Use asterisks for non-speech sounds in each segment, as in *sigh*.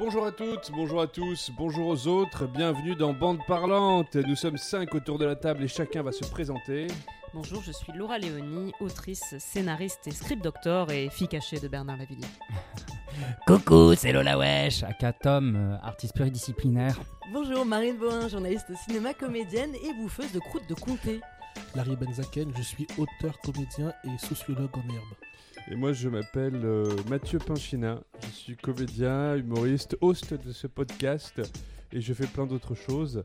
Bonjour à toutes, bonjour à tous, bonjour aux autres, bienvenue dans Bande Parlante. Nous sommes cinq autour de la table et chacun va se présenter. Bonjour, je suis Laura Léonie, autrice, scénariste et script doctor et fille cachée de Bernard Lavillier. *laughs* Coucou, c'est Lola Wesh, aka Tom, euh, artiste pluridisciplinaire. Bonjour, Marine Bohin, journaliste cinéma, comédienne et bouffeuse de croûte de comté. Larry Benzaken, je suis auteur, comédien et sociologue en herbe. Et moi je m'appelle euh, Mathieu Pinchina, je suis comédien, humoriste, host de ce podcast et je fais plein d'autres choses.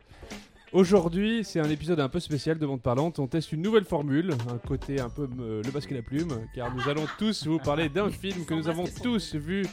Aujourd'hui, c'est un épisode un peu spécial de Bande Parlante. On teste une nouvelle formule, un côté un peu euh, le basque et la plume, car nous allons tous vous parler d'un film que nous avons tous vu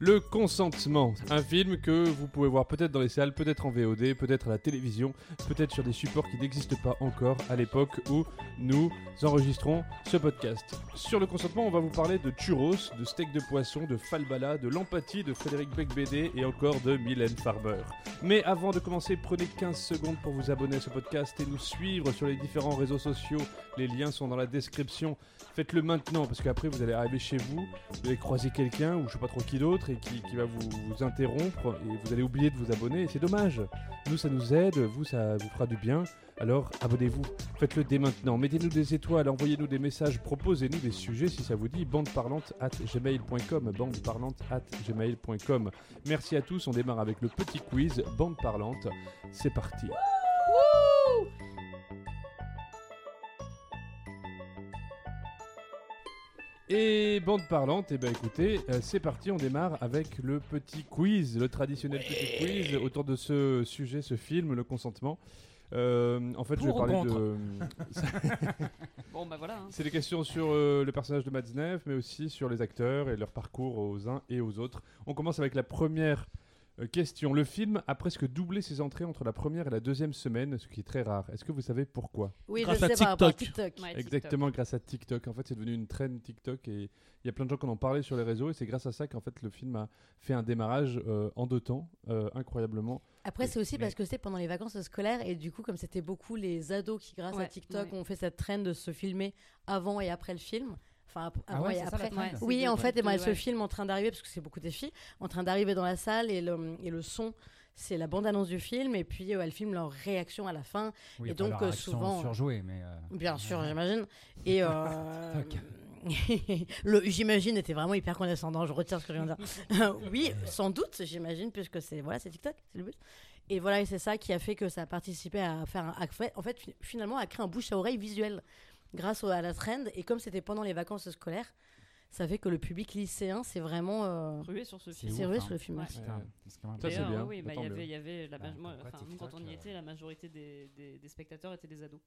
le consentement, un film que vous pouvez voir peut-être dans les salles, peut-être en VOD, peut-être à la télévision, peut-être sur des supports qui n'existent pas encore à l'époque où nous enregistrons ce podcast. Sur le consentement, on va vous parler de churros, de steak de poisson, de falbala, de l'empathie de Frédéric Becbédé et encore de Mylène Farmer. Mais avant de commencer, prenez 15 secondes pour vous abonner à ce podcast et nous suivre sur les différents réseaux sociaux. Les liens sont dans la description. Faites-le maintenant parce qu'après vous allez arriver chez vous, vous allez croiser quelqu'un ou je sais pas trop qui d'autre et qui, qui va vous, interrompre et vous allez oublier de vous abonner. C'est dommage. Nous ça nous aide, vous ça vous fera du bien. Alors abonnez-vous, faites-le dès maintenant. Mettez-nous des étoiles, envoyez-nous des messages, proposez-nous des sujets si ça vous dit. Bandeparlante at gmail.com. Bandeparlante at gmail.com. Merci à tous. On démarre avec le petit quiz Bande Parlante. C'est parti. Et bande parlante, et ben écoutez, euh, c'est parti, on démarre avec le petit quiz, le traditionnel petit quiz autour de ce sujet, ce film, le consentement. Euh, en fait, je vais Pour ou parler de. *laughs* Bon bah voilà. hein. C'est des questions sur euh, le personnage de Matzneff, mais aussi sur les acteurs et leur parcours aux uns et aux autres. On commence avec la première euh, question. Le film a presque doublé ses entrées entre la première et la deuxième semaine, ce qui est très rare. Est-ce que vous savez pourquoi Oui, Grâce je à sais TikTok. TikTok. Ouais, Exactement grâce à TikTok. En fait, c'est devenu une trend TikTok et il y a plein de gens qui en ont parlé sur les réseaux et c'est grâce à ça qu'en fait le film a fait un démarrage euh, en deux temps, euh, incroyablement. Après, c'est aussi Mais- parce que c'était pendant les vacances scolaires et du coup, comme c'était beaucoup les ados qui, grâce à TikTok, ouais. ont fait cette trend de se filmer avant et après le film. Enfin, Ah ouais, et ça, après. Oui, en fait, et ben, ouais. ce film en train d'arriver, parce que c'est beaucoup des filles, en train d'arriver dans la salle et le, et le son, c'est la bande-annonce du film et puis euh, elles filment leur réaction à la fin. Oui, Et donc, leur euh, souvent- surjouée, mais. euh, Bien sûr, j'imagine. *laughs* Et euh, *laughs* le j'imagine était vraiment hyper condescendant. Je retire ce que je viens de dire. *laughs* oui, sans doute, j'imagine, puisque c'est voilà, c'est TikTok, c'est le but. Et voilà, et c'est ça qui a fait que ça a participé à faire, un, à en fait, fi- finalement, à créer un bouche à oreille visuel grâce au- à la trend. Et comme c'était pendant les vacances scolaires, ça fait que le public lycéen, c'est vraiment euh, Rué sur ce film. c'est rué hein. sur le film. Ouais. Ça, bien, Oui, bah, y avait, il y avait la moi, quand on y euh, était, la majorité des, des, des spectateurs étaient des ados.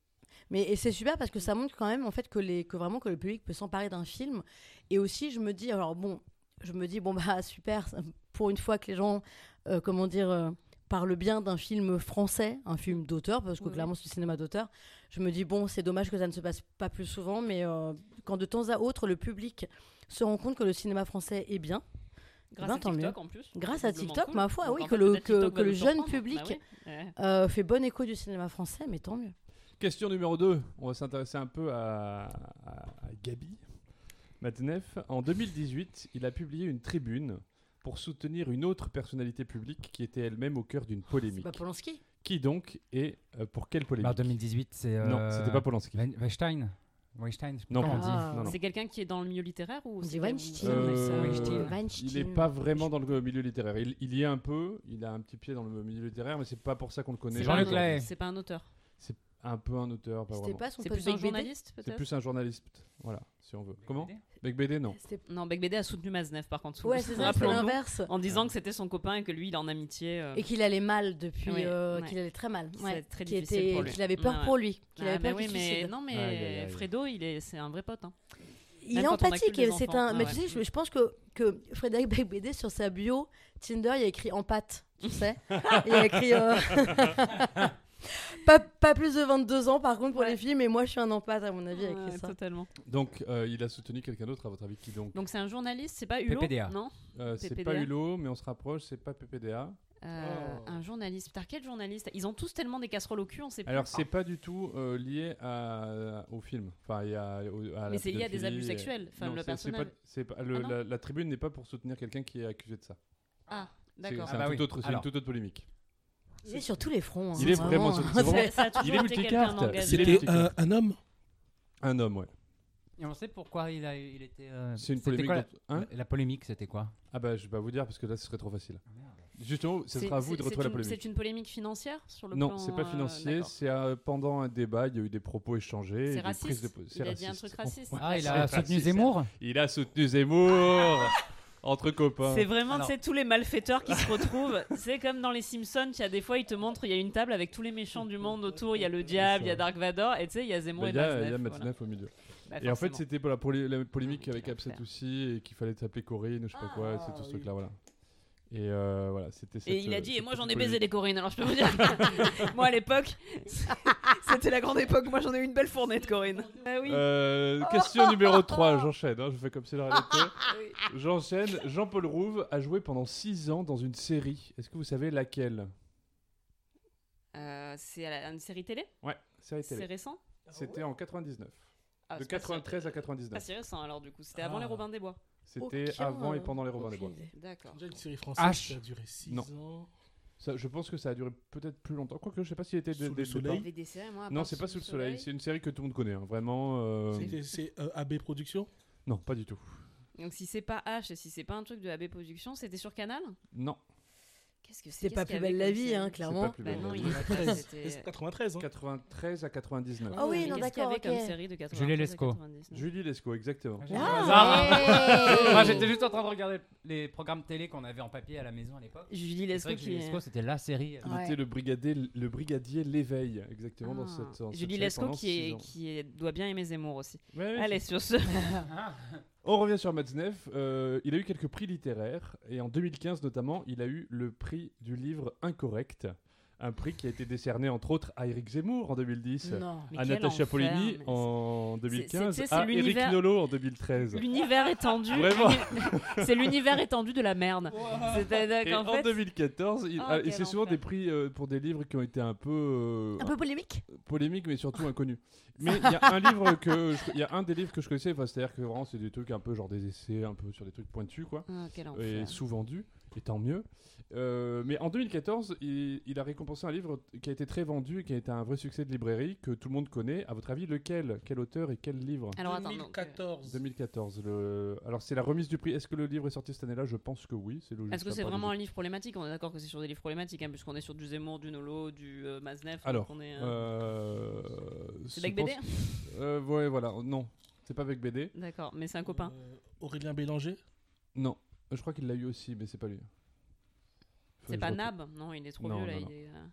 Mais et c'est super parce que ça montre quand même en fait que les que vraiment que le public peut s'emparer d'un film et aussi je me dis alors bon je me dis bon bah super pour une fois que les gens euh, comment dire parlent bien d'un film français un film d'auteur parce que Oui, clairement c'est du cinéma d'auteur je me dis bon c'est dommage que ça ne se passe pas plus souvent mais euh, quand de temps à autre le public se rend compte que le cinéma français est bien Grâce Ben, à tant mieux. TikTok en plus. Grâce à TikTok, cool. ma foi, Donc, oui, que fait, le- que- TikTok que jeune public- Bah oui. Euh, fait bon écho du cinéma français mais tant mieux Question numéro 2. On va s'intéresser un peu à, à- à Gabi. En 2018, il a publié une tribune pour soutenir une autre personnalité publique qui était elle-même au cœur d'une polémique. bah Polanski Qui donc et euh, pour quelle polémique Bah, 2018, c'est. Non, euh, c'était pas Polanski. Wein- Weinstein. Weinstein, pas Non. Ah. Non, non. C'est quelqu'un qui est dans le milieu littéraire ou c'est quelqu'un- Weinstein Euh, Weinstein. Il n'est pas vraiment dans le milieu littéraire. Il, il y est un peu, il a un petit pied dans le milieu littéraire, mais c'est pas pour ça qu'on le connaît. C'est pas Jean-Luc. C'est pas un auteur. Un peu un auteur, pas c'était vraiment. pas son C'est pote plus un Bec BD? journaliste C'est peut-être plus un journaliste, voilà, si on veut. Comment BD? Bec BD, non. C'était- Non, Bec BD a soutenu Maznev par contre. Ouais, c'est ça, c'est Rappelons-nous. l'inverse. En disant que c'était son copain et que lui il est en amitié. euh, Et qu'il allait mal depuis, Ouais, euh, ouais. qu'il allait très mal. C'est Ouais. très Qu'il difficile était- pour lui. Qu'il avait peur Ouais, ouais. pour lui. Qu'il ah, avait mais peur oui, qu'il se mais suicide. non, mais Aïe, aïe, aïe. Fredo, il est, c'est un vrai pote. hein. Il Même est quand on a empathique. C'est enfants. un. Ah mais ouais. tu sais, je, je pense que, que Frédéric Becbédé, sur sa bio Tinder, il y a écrit empathe. Tu sais *laughs* Il a écrit. euh, *laughs* pas, pas plus de 22 ans, par contre, pour Ouais. les filles, mais moi, je suis un empathe, à mon avis, avec Ouais, ça. totalement. Donc, euh, il a soutenu quelqu'un d'autre, à votre avis, qui donc Donc c'est un journaliste, c'est pas Hulot PPDA. Non? Euh, C'est pas Hulot, mais on se rapproche, c'est pas PPDA. Euh, Oh. Un journaliste. Putain, quel journaliste? Ils ont tous tellement des casseroles au cul, on sait plus. Alors, c'est pas du tout euh, lié à, au film. Enfin, il y a, au- à la Mais c'est lié à des abus et- sexuels. Enfin, Non, le c'est- c'est personnage. pas- c'est pas- le- Ah non la, la tribune n'est pas pour soutenir quelqu'un qui est accusé de ça. Ah, D'accord. c'est Ah bah un oui. tout autre- c'est une toute autre polémique. Il est sur tous les fronts. hein, Il est vraiment sur- *laughs* Ça a toujours Il est multicarte. C'était les un, un homme Un homme, ouais. Et on sait pourquoi il, a, il était. euh, C'est une polémique. quoi la- Hein la, la polémique, c'était quoi ah bah je vais pas vous dire parce que là ce serait trop facile. Ah, merde. Justement, ce C'est- sera à vous de retrouver la polémique. C'est une polémique financière sur le Non, c'est pas euh, financier. C'est euh, pendant un débat, il y a eu des propos échangés. C'est des prises raciste. de Il a dit un raciste. truc raciste. Ah, il a soutenu. Zemmour Il a soutenu Zemmour *laughs* entre copains. C'est vraiment, tu sais, tous les malfaiteurs qui se retrouvent. *laughs* C'est comme dans les Simpsons, il y a des fois, ils te montrent, il y a une table avec tous les méchants du monde autour. Il y a le diable, il y a Dark Vador, et tu sais, il y a Zemmour Bah, et Il y a, Maznev, il y a voilà. Matzneff au milieu. Bah, Et en fait, c'était pour la, polé- la polémique avec Quel Absent enfer. aussi et qu'il fallait s'appeler Corinne ou je sais pas Ah, quoi, c'est tout ce oui. truc-là, voilà. Et euh, voilà, c'était Et il a euh, dit, et moi j'en ai baisé des Corinne, alors je peux vous dire. *laughs* *laughs* moi à l'époque, *laughs* c'était la grande époque, moi j'en ai eu une belle fournée de Corinne. Ah oui. Euh, question numéro 3, j'enchaîne, hein, je fais comme c'est la réalité. Oui. J'enchaîne. Jean-Paul Rouve a joué pendant 6 ans dans une série. Est-ce que vous savez laquelle? Euh, c'est une série télé? Ouais, série C'est télé. récent? C'était en 99. Ah, de c'est pas si- 93 à Pas 99. si récent alors du coup, c'était avant Ah. les Robins des Bois. C'était Aucun, avant et euh, pendant les Robins des Bois. aucune idée. D'accord. Déjà une série française H. qui a duré 6 Non. ans. Ça, je pense que ça a duré peut-être plus longtemps. Quoique, je sais pas s'il était dès Sous le dès le soleil. départ. Moi, à Non, part c'est pas sous le soleil. C'est une série que tout le monde connaît. hein. Vraiment. euh, C'était- C'est euh, AB Productions? Non, pas du tout. Donc si c'est pas H et si c'est pas un truc de AB Productions, c'était sur Canal? Non. Qu'est-ce que C'est pas plus belle la vie, *laughs* hein, C'est clairement. pas plus Bah belle non, la il vie. est pas C'est c'était- 93. Hein. 93 à 99. Ah oui, non, d'accord, comme série de 93 Julie à Lescaut. 99? Julie Lescaut, exactement. Ah. *laughs* Moi, j'étais juste en train de regarder les programmes télé qu'on avait en papier à la maison à l'époque. Julie C'est Lescaut Julie c'était la série. euh, Il Ouais. était le brigadier, le brigadier l'éveil, exactement dans Ah. cette. dans cette Julie Lescaut qui, est, qui est- doit bien aimer Zemmour aussi. Allez, sur ce. *laughs* On revient sur Matzneff. Euh, il a eu quelques prix littéraires et en 2015 notamment, il a eu le prix du livre incorrect. Un prix qui a été décerné entre autres à Eric Zemmour en 2010, Non. Mais à Natacha mais en c'est- 2015, c'est- c'est à Eric Nolot en 2013. L'univers étendu. Vraiment. *laughs* c'est l'univers étendu de la merde. C'est-à-dire Et en fait. 2014, il- Oh, ah, et c'est souvent enfer. des prix euh, pour des livres qui ont été un peu euh, Un peu polémique polémiques, mais surtout inconnus. *laughs* Mais il y a un livre que, il y a un des livres que je connaissais, c'est-à-dire que vraiment c'est des trucs un peu genre des essais, un peu sur des trucs pointus quoi. Ah, quel et enfer. Et tant mieux. Euh, mais en 2014, il, il a récompensé un livre qui a été très vendu et qui a été un vrai succès de librairie que tout le monde connaît. À votre avis, lequel? Quel auteur et quel livre? Alors attends, donc, euh, 2014. 2014. Le... Alors c'est la remise du prix. Est-ce que le livre est sorti cette année-là? Je pense que oui. C'est logique. Est-ce que c'est vraiment un livre problématique? On est d'accord que c'est sur des livres problématiques, hein, puisqu'on est sur du Zemmour, du Nolo, du euh, Maznev. Alors, on est, euh, euh, c'est Bec pense- BD Euh, Ouais, voilà. Non, c'est pas avec BD. D'accord, mais c'est un copain. Euh, Aurélien Bélanger? Non, je crois qu'il l'a eu aussi, mais c'est pas lui. C'est pas. Nab Non, il est trop Non, vieux là. non, il non. est, euh,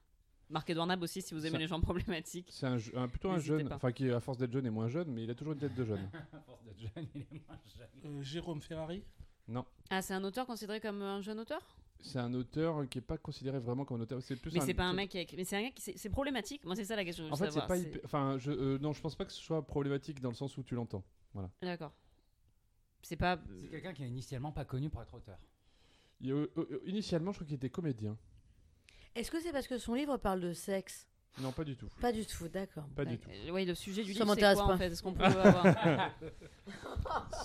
Marc-Edouard Nab aussi, si vous aimez les gens problématiques. C'est un, je- un- plutôt un jeune, enfin qui à force d'être jeune est moins jeune, mais il a toujours une tête de jeune. *laughs* À force d'être jeune, il est moins jeune. Euh, Jérôme Ferrari Non, Ah, c'est un auteur considéré comme un jeune auteur? C'est un auteur qui est pas considéré vraiment comme un auteur. C'est plus Mais c'est pas un mec qui a écrit. Mais c'est un gars qui. C'est problématique. Moi, c'est ça la question. que je En fait, c'est pas hyper- Enfin, je, euh, non, je pense pas que ce soit problématique dans le sens où tu l'entends. D'accord. C'est pas. C'est quelqu'un qui est initialement pas connu pour être auteur. Il- euh, euh, initialement, je crois qu'il était comédien. Est-ce que c'est parce que son livre parle de sexe? Non, pas du tout. Pas du tout, d'accord. Pas du tout. Euh, ouais, le sujet du Ça livre, c'est m'intéresse quoi pas. en fait Est-ce qu'on peut avoir? *laughs*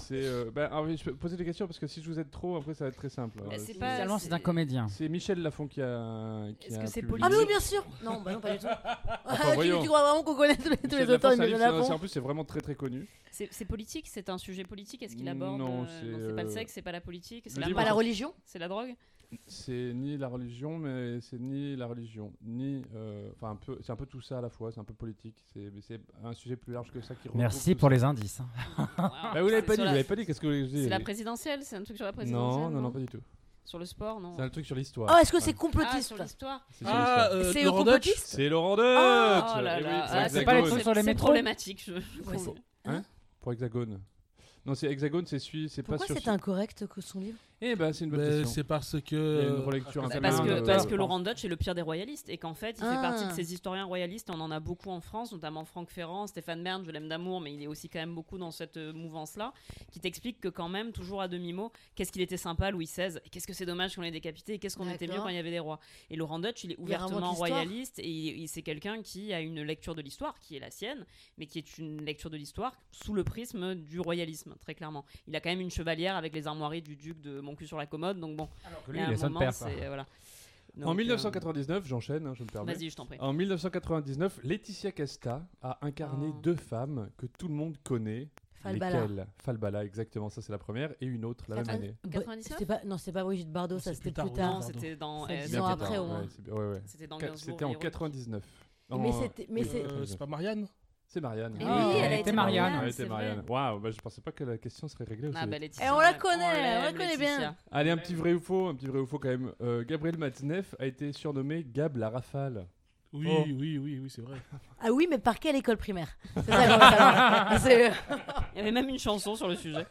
C'est. euh, bah, ah oui, je peux poser des questions parce que si je vous aide trop, après, ça va être très simple. Euh, c'est c'est- pas- c'est un comédien. C'est Michel Lafon qui a. qui Est-ce a que c'est publié- Ah, mais oui, politique bien sûr Non, bah non, pas du tout. Ah, tu, voyons. tu crois vraiment qu'on connaît tous les, tous Michel les Lafon, auteurs c'est un livre- c'est- En plus, c'est vraiment très très connu. C'est c'est politique? C'est un sujet politique? Est-ce qu'il aborde Non, euh, c'est, c'est pas le euh, sexe, c'est pas la politique, c'est le la livre- Pas la mort, religion? C'est la drogue? C'est ni la religion, mais c'est ni la religion, ni. euh, Enfin, un peu. C'est un peu tout ça à la fois. C'est un peu politique. C'est mais c'est un sujet plus large que ça qui Merci pour ça. les indices. hein. *laughs* Bah, vous l'avez C'est pas dit, vous la- l'avez pas dit. Qu'est-ce que vous voulez que je dise C'est la présidentielle C'est un truc sur la présidentielle Non, non, non, pas du tout. Sur le sport, non C'est un truc sur l'histoire. Oh, est-ce que c'est. Ah, complotiste sur l'histoire C'est sur Ah, l'histoire. euh, C'est Laurent complotiste C'est Laurent Deutsch Oh là Eh oui, là, pour ah, c'est pas les Hexagone. trucs sur les c'est métros problématique. Je... Ouais, c'est- Pour Hexagone. Non, c'est Hexagone, c'est celui, c'est pas Pourquoi sur. c'est incorrect que son livre? Eh ben, c'est une bonne Mais question. C'est parce Il y a que. une relecture Bah, internet. parce, que, parce Laurent Deutsch est le pire des royalistes et qu'en fait il fait Ah. partie de ces historiens royalistes et on en a beaucoup en France notamment Franck Ferrand, Stéphane Bern, je l'aime d'amour mais il est aussi quand même beaucoup dans cette euh, mouvance là qui t'explique que quand même toujours à demi-mot qu'est-ce qu'il était sympa Louis XVI et qu'est-ce que c'est dommage qu'on l'ait décapité et qu'est-ce qu'on était mieux D'accord. quand il y avait des rois et Laurent Deutsch il est ouvertement l'histoire. royaliste et il- il- c'est quelqu'un qui a une lecture de l'histoire qui est la sienne mais qui est une lecture de l'histoire sous le prisme du royalisme très clairement il a quand même une chevalière avec les armoiries du duc de mon cul sur la commode. Donc bon, Lui, il y a il est moment, père. quoi. c'est- voilà. En Donc, 1999, j'enchaîne, hein, je me euh, permets. Vas-y, je t'en prie. En 1999, Laetitia Casta a incarné Oh. deux femmes que tout le monde connaît. Falbala. Lesquelles Falbala, exactement, ça c'est la première, et une autre la même année. En 99 C'était pas, non, c'était pas Brigitte Bardot, ça c'était plus tard, c'était dans. Euh, ans après, au moins. Ouais, ouais, ouais. C'était en Heroes. 99. Mais En- c'était, mais oui, c'est, Euh, 99. c'est pas Marianne C'est Marianne. Eh oui, Ah, elle elle a était été Marianne. Marianne. Elle c'est était vrai. Marianne. Waouh, bah, je pensais pas que la question serait réglée aussi. Ah, bah, Laetitia, Et on la connaît, on la connaît bien. Allez, un petit vrai ou faux, un petit vrai ou faux quand même. Euh, Gabriel Matzneff a été surnommé Gab la rafale. Oui, Oh. oui, oui, oui, c'est vrai. *laughs* Ah oui, mais par quelle école primaire? C'est ça. *laughs* C'est- Il y avait même une chanson sur le sujet.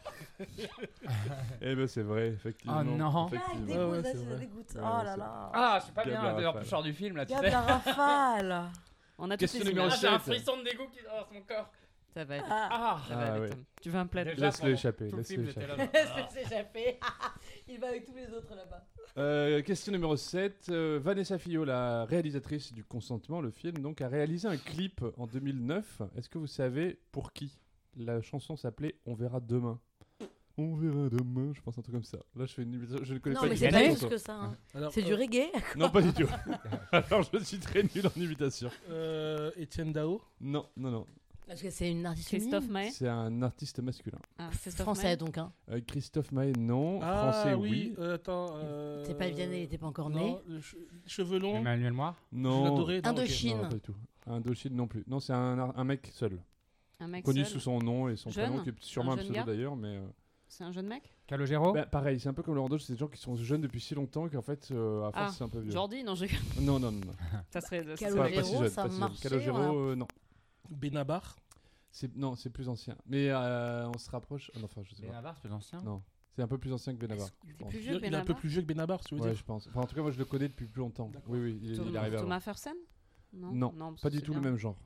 Eh ben c'est vrai, effectivement. Oh non. Effectivement. Ouais, c'est vrai. dégoûte. Ouais, Oh là c'est- là. Ah, je suis pas Gab bien. En plus, sors du film là, tu Gab sais. la rafale. *laughs* On a Question toutes les numéro images. j'ai un sept. frisson de dégoût qui traverse mon corps. Ça va aller. Ah. Ah, Ça va Ah, aller, ouais. Tom. Tu veux un plaid Déjà, Laisse-le pendant échapper, tout le laisse-le film, j'étais échapper. là. *laughs* Laisse-le s'échapper. *laughs* Il va avec tous les autres là-bas. Euh, question numéro 7. euh, Vanessa Fillot, la réalisatrice du Consentement, le film, donc, a réalisé un clip en 2009. Est-ce que vous savez pour qui? La chanson s'appelait On verra demain. On verra demain, je pense un truc comme ça. Là, je fais une imitation, je ne connais Non, pas mais du c'est tout pas plus que ça. hein. Alors, C'est du euh, reggae. Non, pas du tout. *laughs* Alors, je suis très nul en imitation. euh, Étienne Dao. Non, non, non. Parce que c'est une artiste Christophe. Maé C'est un artiste masculin. Ah, Français Maé donc. Hein. Euh, Christophe Maé, non. Ah Français, oui, oui. euh, attends. euh, C'est pas Vianney, il était pas encore né. Non, che- cheveux longs. Emmanuel Moir. Non. Non. Indochine. Non, pas du tout. Indochine non plus. Non, c'est un, mec seul. Un mec Connu seul. sous son nom et son Jeune prénom, qui est sûrement Un un pseudo d'ailleurs, mais. C'est un jeune mec? Calogero? bah, pareil, c'est un peu comme Laurent Dodge, c'est des gens qui sont jeunes depuis si longtemps qu'en fait, euh, à Ah, c'est un peu vieux. Jordi? Non, je... Non, non, non. non. *laughs* ça serait. ça Calogero, serait- Pas, pas si jeune. ça pas si Calogero, voilà. euh, non. Benabar? Non, c'est plus ancien. Mais euh, on se rapproche. ah non, enfin, je sais pas. Benabar, c'est plus ancien? Non. C'est un peu plus ancien que Benabar. pense. plus Il vieux que est un peu Benabar? plus vieux que Benabar, tu veux Ouais, dire? je pense. Enfin, en tout cas, moi, je le connais depuis plus longtemps. Oui, oui, il, il est Thomas, arrivé. Thomas Fersen? Non, Pas du tout le même genre.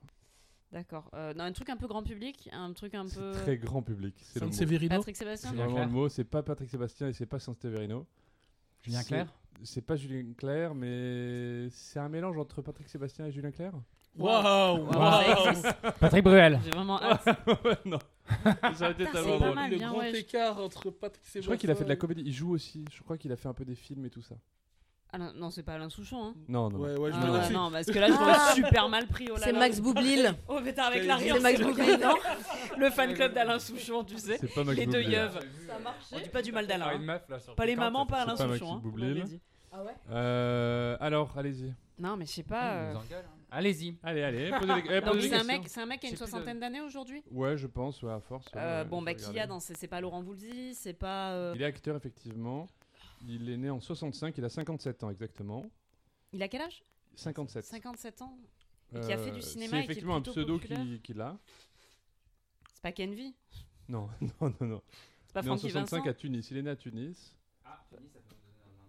D'accord. Euh, non, un truc un peu grand public, un truc un C'est peu. très grand public. C'est le. Severino. Patrick Sébastien C'est Julien vraiment le mot. C'est pas Patrick Sébastien et c'est pas Saint-Stéverino. Julien Clerc. C'est pas Julien Clerc, mais c'est un mélange entre Patrick Sébastien et Julien Clerc. Waouh Wow, existe. Patrick Bruel. J'ai vraiment hâte. *laughs* non. Ça été tellement drôle. mal, Le bien, grand ouais, je- écart entre Patrick Je Sébastien. crois qu'il a fait de la comédie. Il joue aussi. Je crois qu'il a fait un peu des films et tout ça. Alain- non, c'est pas Alain Souchon. Hein. Non, non. non. Ouais, ouais, je Ah me ouais, non, parce que là, je l'aurais super mal pris. Oh là C'est là. Max Boublil. *laughs* Oh, mais t'as avec la C'est Max Boublil, non Le fan club d'Alain Souchon, tu sais. C'est pas Max Les deux Boublil. yeux. On dit pas du mal d'Alain. hein. Pas les mamans, pas Alain C'est pas Maxime Souchon. hein, on Boublil. l'avait dit. Ah ouais Euh, alors, allez-y. Non, mais je sais pas. euh, Allez-y. Allez, allez. *laughs* Posez des, eh, Donc posez des c'est un questions. mec, c'est un mec qui a une plus soixantaine d'années aujourd'hui? Ouais, je pense, ouais, à force. ouais, Euh, ouais, bon, je bah vais qui y a regarder. dans c'est c'est pas Laurent Voulzy, c'est pas. euh, Il est acteur, effectivement. Il est né en 65, il a 57 ans exactement. Il a quel âge? 57. 57 ans. Et qui a fait du Euh, cinéma C'est et qui est effectivement un pseudo qui- qu'il a. C'est pas Kenvi. Non, *laughs* non, non, non. C'est pas né en Francky 65 Vincent. à Tunis. Il est né à Tunis.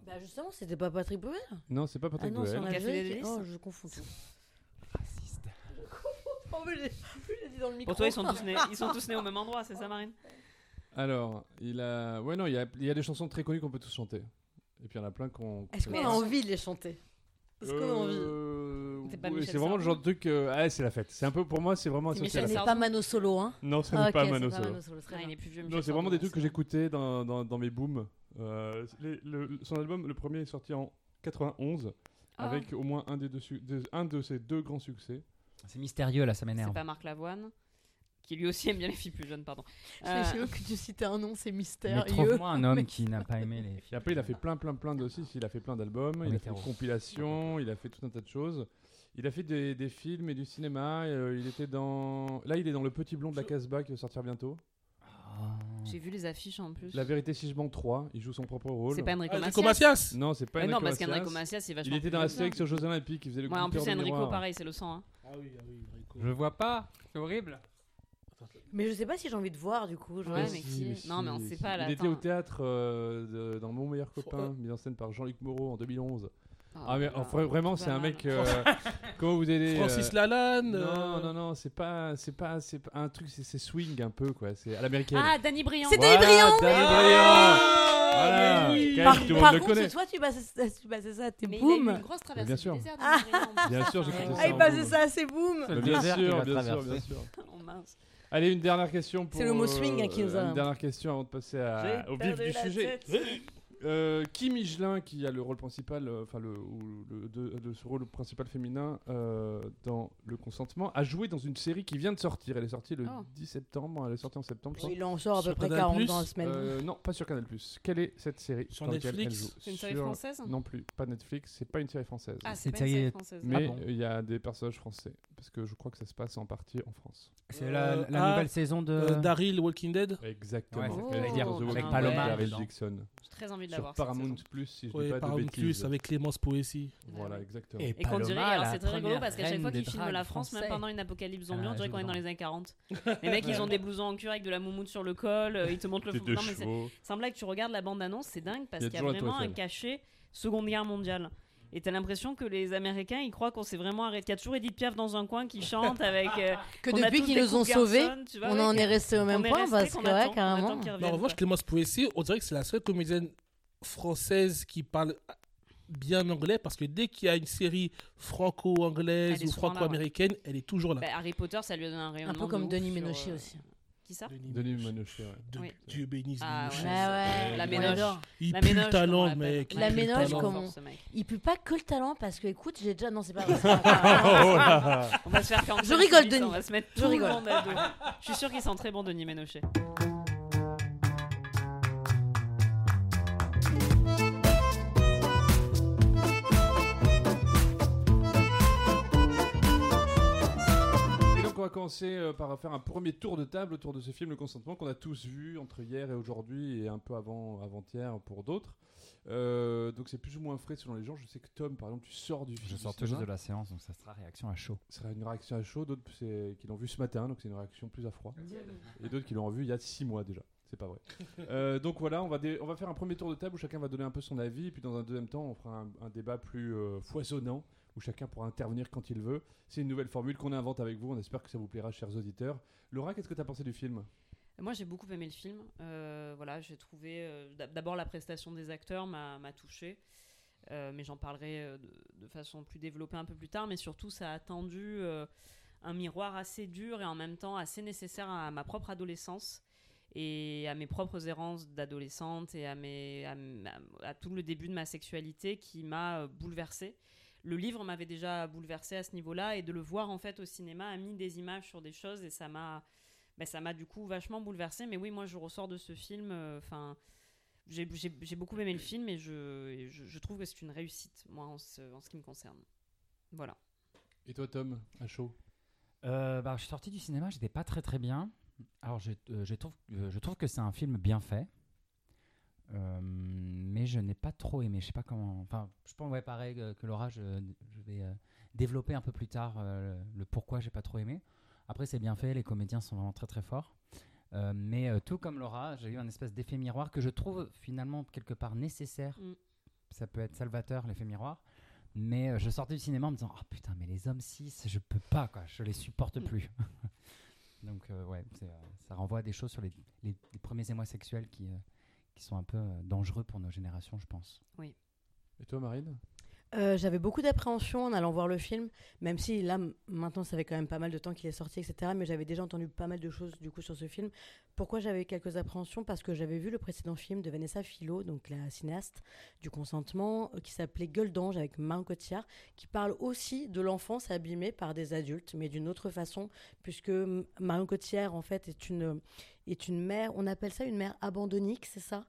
Bah justement, c'était pas Patrick Bruel? Non, c'est pas Ah Patrick non, c'est Bruel. un Café des Algérien. Délices Oh, je confonds tout. Oh, mais *laughs* j'ai j'ai dit dans le micro. Pour toi, ils sont tous nés, ils sont tous nés au *laughs* même endroit, c'est ça, Marine? Alors, il a. Ouais, non, il y a, il y a des chansons très connues qu'on peut tous chanter. Et puis il y en a plein qu'on. Est-ce qu'on a envie de les chanter? Est-ce qu'on a envie? C'est pas oui, Michel C'est vraiment le genre de truc. euh, Ah, c'est la fête. C'est un peu pour moi, c'est vraiment C'est associé à Michel la Ce fête. n'est pas Mano Solo, hein? Non, ce Ah, n'est pas ok, Mano c'est pas Solo. Mano Solo, très Ah, bien. il est plus vieux. Non, Michel c'est vraiment Sardou, des trucs que c'est- j'écoutais dans, dans, dans mes booms. Euh, les- le- le- son album, le premier est sorti en 91, Ah. avec au moins un, des deux su- un de ses deux grands succès. C'est mystérieux là, ça C'est m'énerve. pas Marc Lavoine, qui lui aussi aime bien les filles plus jeunes, pardon. *laughs* Je Euh, sais que tu citais un nom, c'est Mais mystérieux. trouve-moi un homme qui n'a pas aimé les Et films. après, il a fait plein, plein, plein de aussi. Il a fait plein d'albums, il a fait des compilations, il a fait tout un tas de choses. Il a fait des, des films et du cinéma. euh, il était dans. Là, il est dans Le Petit Blond de la Casbah qui va sortir bientôt. Ah. J'ai vu les affiches en plus. La vérité si je mens 3. Il joue son propre rôle. C'est pas Enrico Ah, Macias. Enrico Macias Non, c'est pas Ouais, non, Enrico parce qu'Enrico Macias. C'est Il vachement était plus dans. Astérix aux Jeux Olympiques. Il faisait le Ouais, en plus, de Enrico, pareil, c'est le sang. hein. Ah oui, ah oui, Enrico. Je vois pas, c'est horrible. Mais je sais pas si j'ai envie de voir du coup. je- Ouais, Mais mais si, qui mais est Non, mais on sait si. pas, là, Il était au théâtre euh, de- dans Mon meilleur copain, mis en scène par Jean-Luc Moreau en 2011. Ah, Ah, mais enfin, vraiment, c'est un mec. euh, *laughs* comment vous allez. Francis euh, Lalanne. Non, euh, non, non, c'est pas, c'est pas, c'est un truc, c'est c'est swing un peu quoi. C'est à l'américaine. Ah, Danny Briand. C'est Voilà, Danny Briand Danny Ah, Briand. Voilà. oui. Par, tout par le contre, connaît. toi, tu passais, tu passais ça à tes Mais il a eu boum. une grosse traversée bien du sûr. désert, Danny Briand. Bien sûr, j'ai Ah, écouté Ah, ça. il passait ça à ses boum. C'est le Bien désert sûr, bien sûr, bien sûr. *laughs* Oh mince. Allez, une dernière question pour. C'est le mot swing, hein, qui nous a- Une dernière question avant de passer à- au vif du sujet. Euh, Kim Michelin, qui a le rôle principal, euh, enfin le, ou le, de, de ce rôle principal féminin euh, dans Le Consentement, a joué dans une série qui vient de sortir. Elle est sortie le Oh. 10 septembre. Elle est sortie en septembre. Il en sort à peu près Canal+, 40 dans la semaine. Euh, non, pas sur Canal+. Quelle est cette série Sur dans Netflix C'est une série Sur- française Non plus, pas Netflix. C'est pas une série française. Ah, C'est une série- française. Mais bon il y a des personnages français parce que je crois que ça se passe en partie en France. C'est la, Euh, la ah, nouvelle saison de. Euh, Daryl Walking Dead Exactement. Ouais, The avec Paloma. Dixon. J'ai très envie de Sur Paramount. Plus, si je Ouais, dis pas de Paramount. Plus avec Clémence Poésie. Voilà, exactement. Et Et qu'on dirait, alors c'est très rigolo parce qu'à chaque fois qu'ils filment la France, même pendant une apocalypse zombie, Ah, on dirait je qu'on est dans les années 40. *laughs* Les mecs, ils ont des blousons en cuir avec de la moumoute sur le col, euh, ils te montrent le fond. Non, mais c'est un blague, tu regardes la bande-annonce, c'est dingue parce qu'il y a vraiment un cachet Seconde Guerre mondiale. Et t'as l'impression que les Américains, ils croient qu'on s'est vraiment arrêté. Qu'il y a toujours Edith Piaf dans un coin qui chante avec. euh, *laughs* que depuis qu'ils nous ont sauvés, on en est resté au même point parce que, ouais, carrément. en revanche. Clémence Poésie, on dirait que c'est la seule comédienne française qui parle bien anglais parce que dès qu'il y a une série franco-anglaise ou franco-américaine, elle est toujours là. Bah, Harry Potter, ça lui a donné un rayonnement. Un peu comme Denis Ménochet euh, aussi. Qui ça Denis Ménochet, ouais. De- Oui. Dieu bénisse Ah, Ménochet. ouais. La ménoche. Il La pue le ménoche, talent, mec. il La ménoche, talent. comme- Fort, ce mec. Il pue pas que le talent parce que, écoute, j'ai déjà. Non, c'est pas vrai. On va se faire Je rigole, Denis. On va se mettre Je tout le rigole. monde à dos. Je suis sûr qu'il sent très bon, Denis Ménochet. Et donc on va commencer euh, par faire un premier tour de table autour de ce film Le Consentement qu'on a tous vu entre hier et aujourd'hui et un peu avant avant-hier pour d'autres. Euh, donc c'est plus ou moins frais selon les gens. Je sais que Tom, par exemple, tu sors du film. Je sors cinéma. de la séance, donc ça sera réaction à chaud. Ce sera une réaction à chaud, d'autres qui l'ont vu ce matin, donc c'est une réaction plus à froid. *laughs* Et d'autres qui l'ont vu il y a six mois déjà. C'est pas vrai. Euh, donc voilà, on va, on va faire un premier tour de table où chacun va donner un peu son avis, et puis dans un deuxième temps, on fera un, un débat plus euh, foisonnant où chacun pourra intervenir quand il veut. C'est une nouvelle formule qu'on invente avec vous. On espère que ça vous plaira, chers auditeurs. Laura, qu'est-ce que tu as pensé du film? Moi, j'ai beaucoup aimé le film. Euh, voilà, j'ai trouvé. euh, d'ab- D'abord, la prestation des acteurs m'a touchée. Euh, mais j'en parlerai de, façon plus développée un peu plus tard. Mais surtout, ça a tendu un miroir assez dur et en même temps assez nécessaire à ma propre adolescence et à mes propres errances d'adolescente et à, tout le début de ma sexualité qui m'a bouleversée. Le livre m'avait déjà bouleversée à ce niveau-là et de le voir en fait au cinéma a mis des images sur des choses et ça m'a ben, ça m'a du coup vachement bouleversée. Mais oui, moi je ressors de ce film. Enfin, j'ai beaucoup aimé le film et je, et je, je trouve que c'est une réussite, moi, en ce, en ce qui me concerne. Voilà. Et toi, Tom, à chaud? Euh, bah, je suis sorti du cinéma, j'étais pas très très bien. Alors je, euh, je trouve, euh, je trouve que c'est un film bien fait, Euh, mais je n'ai pas trop aimé. Je sais pas comment. Enfin, je pense ouais pareil que, que Laura, je, je vais euh, développer un peu plus tard euh, le, le pourquoi j'ai pas trop aimé. Après c'est bien fait, les comédiens sont vraiment très très forts. Euh, mais euh, tout comme Laura, j'ai eu un espèce d'effet miroir que je trouve finalement quelque part nécessaire. Mm. Ça peut être salvateur l'effet miroir. Mais euh, je sortais du cinéma en me disant Oh putain, mais les hommes 6, je peux pas, quoi, je les supporte Mm. plus. *laughs* Donc, euh, ouais, euh, ça renvoie à des choses sur les, les- les premiers émois sexuels qui, euh, qui sont un peu euh, dangereux pour nos générations, je pense. Et toi, Marine? Euh, J'avais beaucoup d'appréhension en allant voir le film, même si là, maintenant, ça fait quand même pas mal de temps qu'il est sorti, etc. Mais j'avais déjà entendu pas mal de choses du coup sur ce film. Pourquoi j'avais quelques appréhensions? Parce que j'avais vu le précédent film de Vanessa Philo, donc la cinéaste du consentement, euh, qui s'appelait Gueule d'ange avec Marion Cotillard, qui parle aussi de l'enfance abîmée par des adultes, mais d'une autre façon, puisque Marion Cotillard, en fait, est une, est une mère, on appelle ça une mère abandonnique, c'est ça?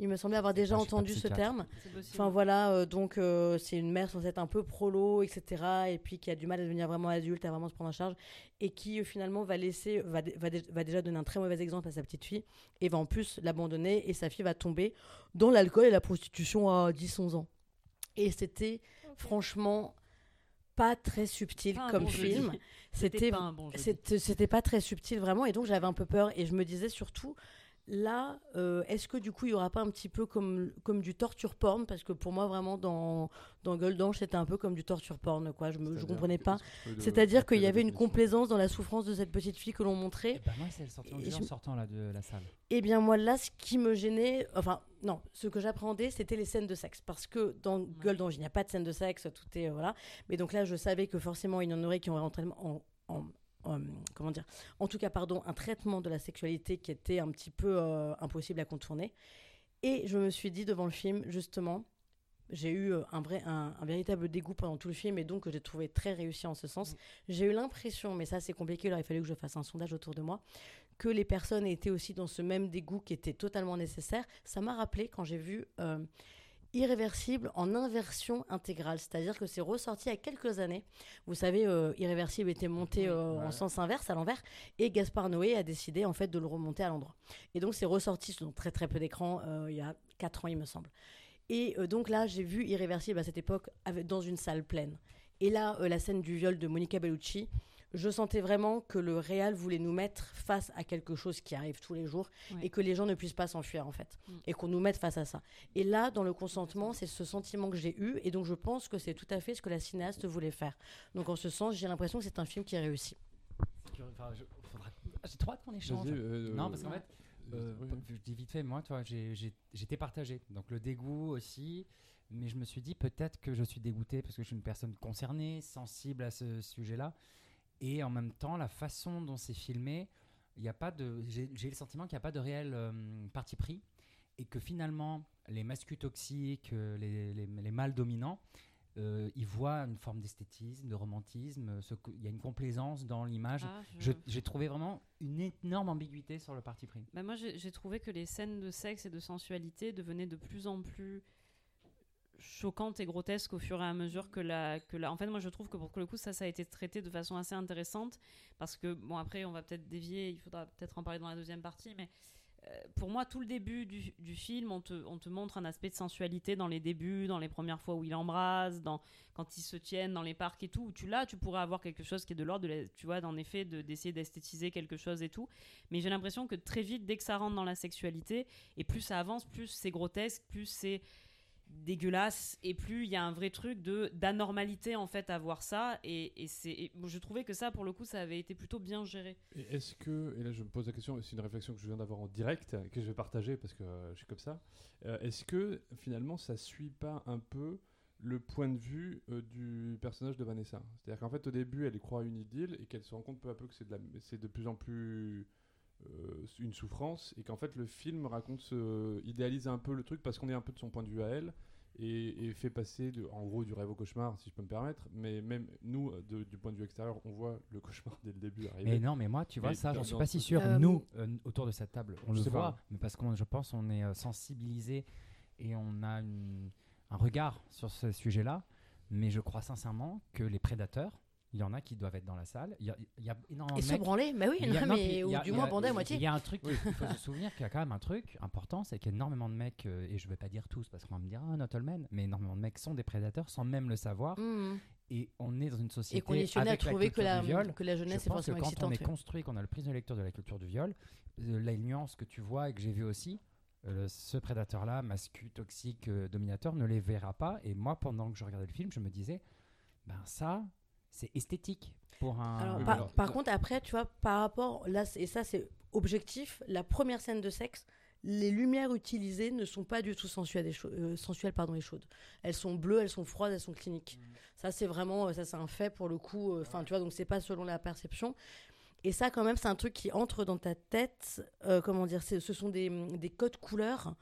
Il me semblait avoir déjà Ah, entendu ce terme. C'est possible. Enfin voilà, euh, donc euh, c'est une mère censée être un peu prolo, etc. Et puis qui a du mal à devenir vraiment adulte, à vraiment se prendre en charge, et qui euh, finalement va laisser, va, va, va déjà donner un très mauvais exemple à sa petite fille, et va en plus l'abandonner, et sa fille va tomber dans l'alcool et la prostitution à 10-11 ans. Et c'était franchement pas très subtil Pas comme bon film. C'était pas bon c'était pas très subtil vraiment et donc j'avais un peu peur et je me disais surtout là euh, est-ce que du coup il y aura pas un petit peu comme comme du torture porn? Parce que pour moi vraiment dans dans Gueule d'ange c'était un peu comme du torture porn quoi. Je C'est-à-dire comprenais pas. c'est-à-dire qu'il y avait une complaisance dans la souffrance de cette petite fille que l'on Et montrait bah, moi, c'est le sentiment que Et j'ai en sortant là, de la salle. et bien moi là ce qui me gênait enfin non ce que j'appréhendais c'était les scènes de sexe. Parce que dans Gueule d'ange il n'y a pas de scène de sexe tout est euh, voilà. Mais donc là je savais que forcément il y en aurait qui auraient en- en- comment dire en tout cas pardon un traitement de la sexualité qui était un petit peu euh, impossible à contourner Et je me suis dit devant le film, justement, j'ai eu euh, un, vrai, un, un véritable dégoût pendant tout le film et donc que j'ai trouvé très réussi en ce sens. J'ai eu l'impression, mais ça c'est compliqué, il aurait fallu que je fasse un sondage autour de moi, que les personnes étaient aussi dans ce même dégoût qui était totalement nécessaire. Ça m'a rappelé quand j'ai vu euh, Irréversible en inversion intégrale, c'est-à-dire que c'est ressorti il y a quelques années. Vous savez, euh, Irréversible était monté euh, en sens inverse, à l'envers, et Gaspard Noé a décidé en fait de le remonter à l'endroit. Et donc c'est ressorti sur très très peu d'écran euh, il y a 4 ans, il me semble. Et donc là, j'ai vu Irréversible à cette époque avec- dans une salle pleine. Et là, la scène du viol de Monica Bellucci, je sentais vraiment que le réal voulait nous mettre face à quelque chose qui arrive tous les jours Ouais. et que les gens ne puissent pas s'enfuir en fait. Mm. Et qu'on nous mette face à ça. Et là, dans le consentement, c'est ce sentiment que j'ai eu et donc je pense que c'est tout à fait ce que la cinéaste voulait faire. Donc en ce sens, j'ai l'impression que c'est un film qui réussit. Enfin, je- faudra- J'ai trop hâte qu'on échange. Vas-y, euh, Non, parce qu'en Ouais. fait, euh, oui. je dis vite fait, moi, toi, j'ai- j'ai- j'étais partagé. Donc le dégoût aussi, mais je me suis dit peut-être que je suis dégoûté parce que je suis une personne concernée, sensible à ce sujet-là, et en même temps, la façon dont c'est filmé, il y a pas de, j'ai le sentiment qu'il n'y a pas de réel euh, parti pris, et que finalement, les masculins toxiques, euh, les, les, les mâles dominants. euh, ils voient une forme d'esthétisme, de romantisme, ce il y a une complaisance dans l'image. Ah, J'ai trouvé vraiment une énorme ambiguïté sur le parti pris. Bah, moi, j'ai trouvé que les scènes de sexe et de sensualité devenaient de plus en plus choquantes et grotesques au fur et à mesure que la, que la... En fait, moi, je trouve que pour le coup, ça, ça a été traité de façon assez intéressante parce que, bon, après, on va peut-être dévier, il faudra peut-être en parler dans la deuxième partie, mais euh, pour moi, tout le début du, du film, on te, on te montre un aspect de sensualité dans les débuts, dans les premières fois où il embrasse, dans, quand ils se tiennent dans les parcs et tout, où tu là, tu pourrais avoir quelque chose qui est de l'ordre, tu vois, d'en effet, de- d'essayer d'esthétiser quelque chose et tout. Mais j'ai l'impression que très vite, dès que ça rentre dans la sexualité, et plus ça avance, plus c'est grotesque, plus c'est dégueulasse, et plus il y a un vrai truc de d'anormalité en fait à voir ça. Et, c'est, je trouvais que ça, pour le coup, ça avait été plutôt bien géré. Et Est-ce que, et là je me pose la question, c'est une réflexion que je viens d'avoir en direct, que je vais partager parce que euh, je suis comme ça, Euh, est-ce que finalement ça suit pas un peu le point de vue euh, du personnage de Vanessa? C'est-à-dire qu'en fait au début elle y croit à une idylle et qu'elle se rend compte peu à peu que c'est de plus en plus euh, une souffrance et qu'en fait le film raconte, ce- idéalise un peu le truc parce qu'on est un peu de son point de vue à elle. Et, et fait passer de, en gros du rêve au cauchemar si je peux me permettre mais même nous euh, de- du point de vue extérieur on voit le cauchemar dès le début arriver Mais non, mais moi, tu vois, Mais ça, j'en suis pas si sûr. Euh, Nous, euh, autour de cette table, on le voit, pas. mais parce qu'on, je pense, on est euh, sensibilisé et on a une- un regard sur ce sujet-là. Mais je crois sincèrement que les prédateurs, il y en a qui doivent être dans la salle. Il y a, il y a énormément Et de se mecs- branler Bah oui, il y a- non, non, puis mais, il ou a- du il y moins a- bandé à Il moitié. y a un truc, il faut se souvenir qu'il y a quand même un truc important, c'est qu'énormément de mecs, euh, et je vais pas dire tous parce qu'on va me dire, ah, not all men, mais énormément de mecs sont des prédateurs sans même le savoir. Mhm. Et on est dans une société Et conditionné à avec trouver que culture la, du viol. que la jeunesse je est pense que forcément quand on excitante. est construit, qu'on a le prise de lecture de la culture du viol, euh, les nuances que tu vois et que j'ai vu aussi, euh, ce prédateur-là, mascu, toxique, euh, dominateur, ne les verra pas. Et moi, pendant que je regardais le film, je me disais, ben ça, c'est esthétique pour un. Alors, Oui, par, mais alors- par contre, après, tu vois, par rapport, là, et ça c'est objectif, la première scène de sexe, les lumières utilisées ne sont pas du tout sensuelles, et euh, sensuelles pardon, et chaudes. Elles sont bleues, elles sont froides, elles sont cliniques. Ça, c'est vraiment, euh, ça c'est un fait pour le coup. euh, Enfin, tu vois, donc c'est pas selon la perception. Et ça, quand même, c'est un truc qui entre dans ta tête. euh, comment dire c'est- Ce sont des, des codes couleurs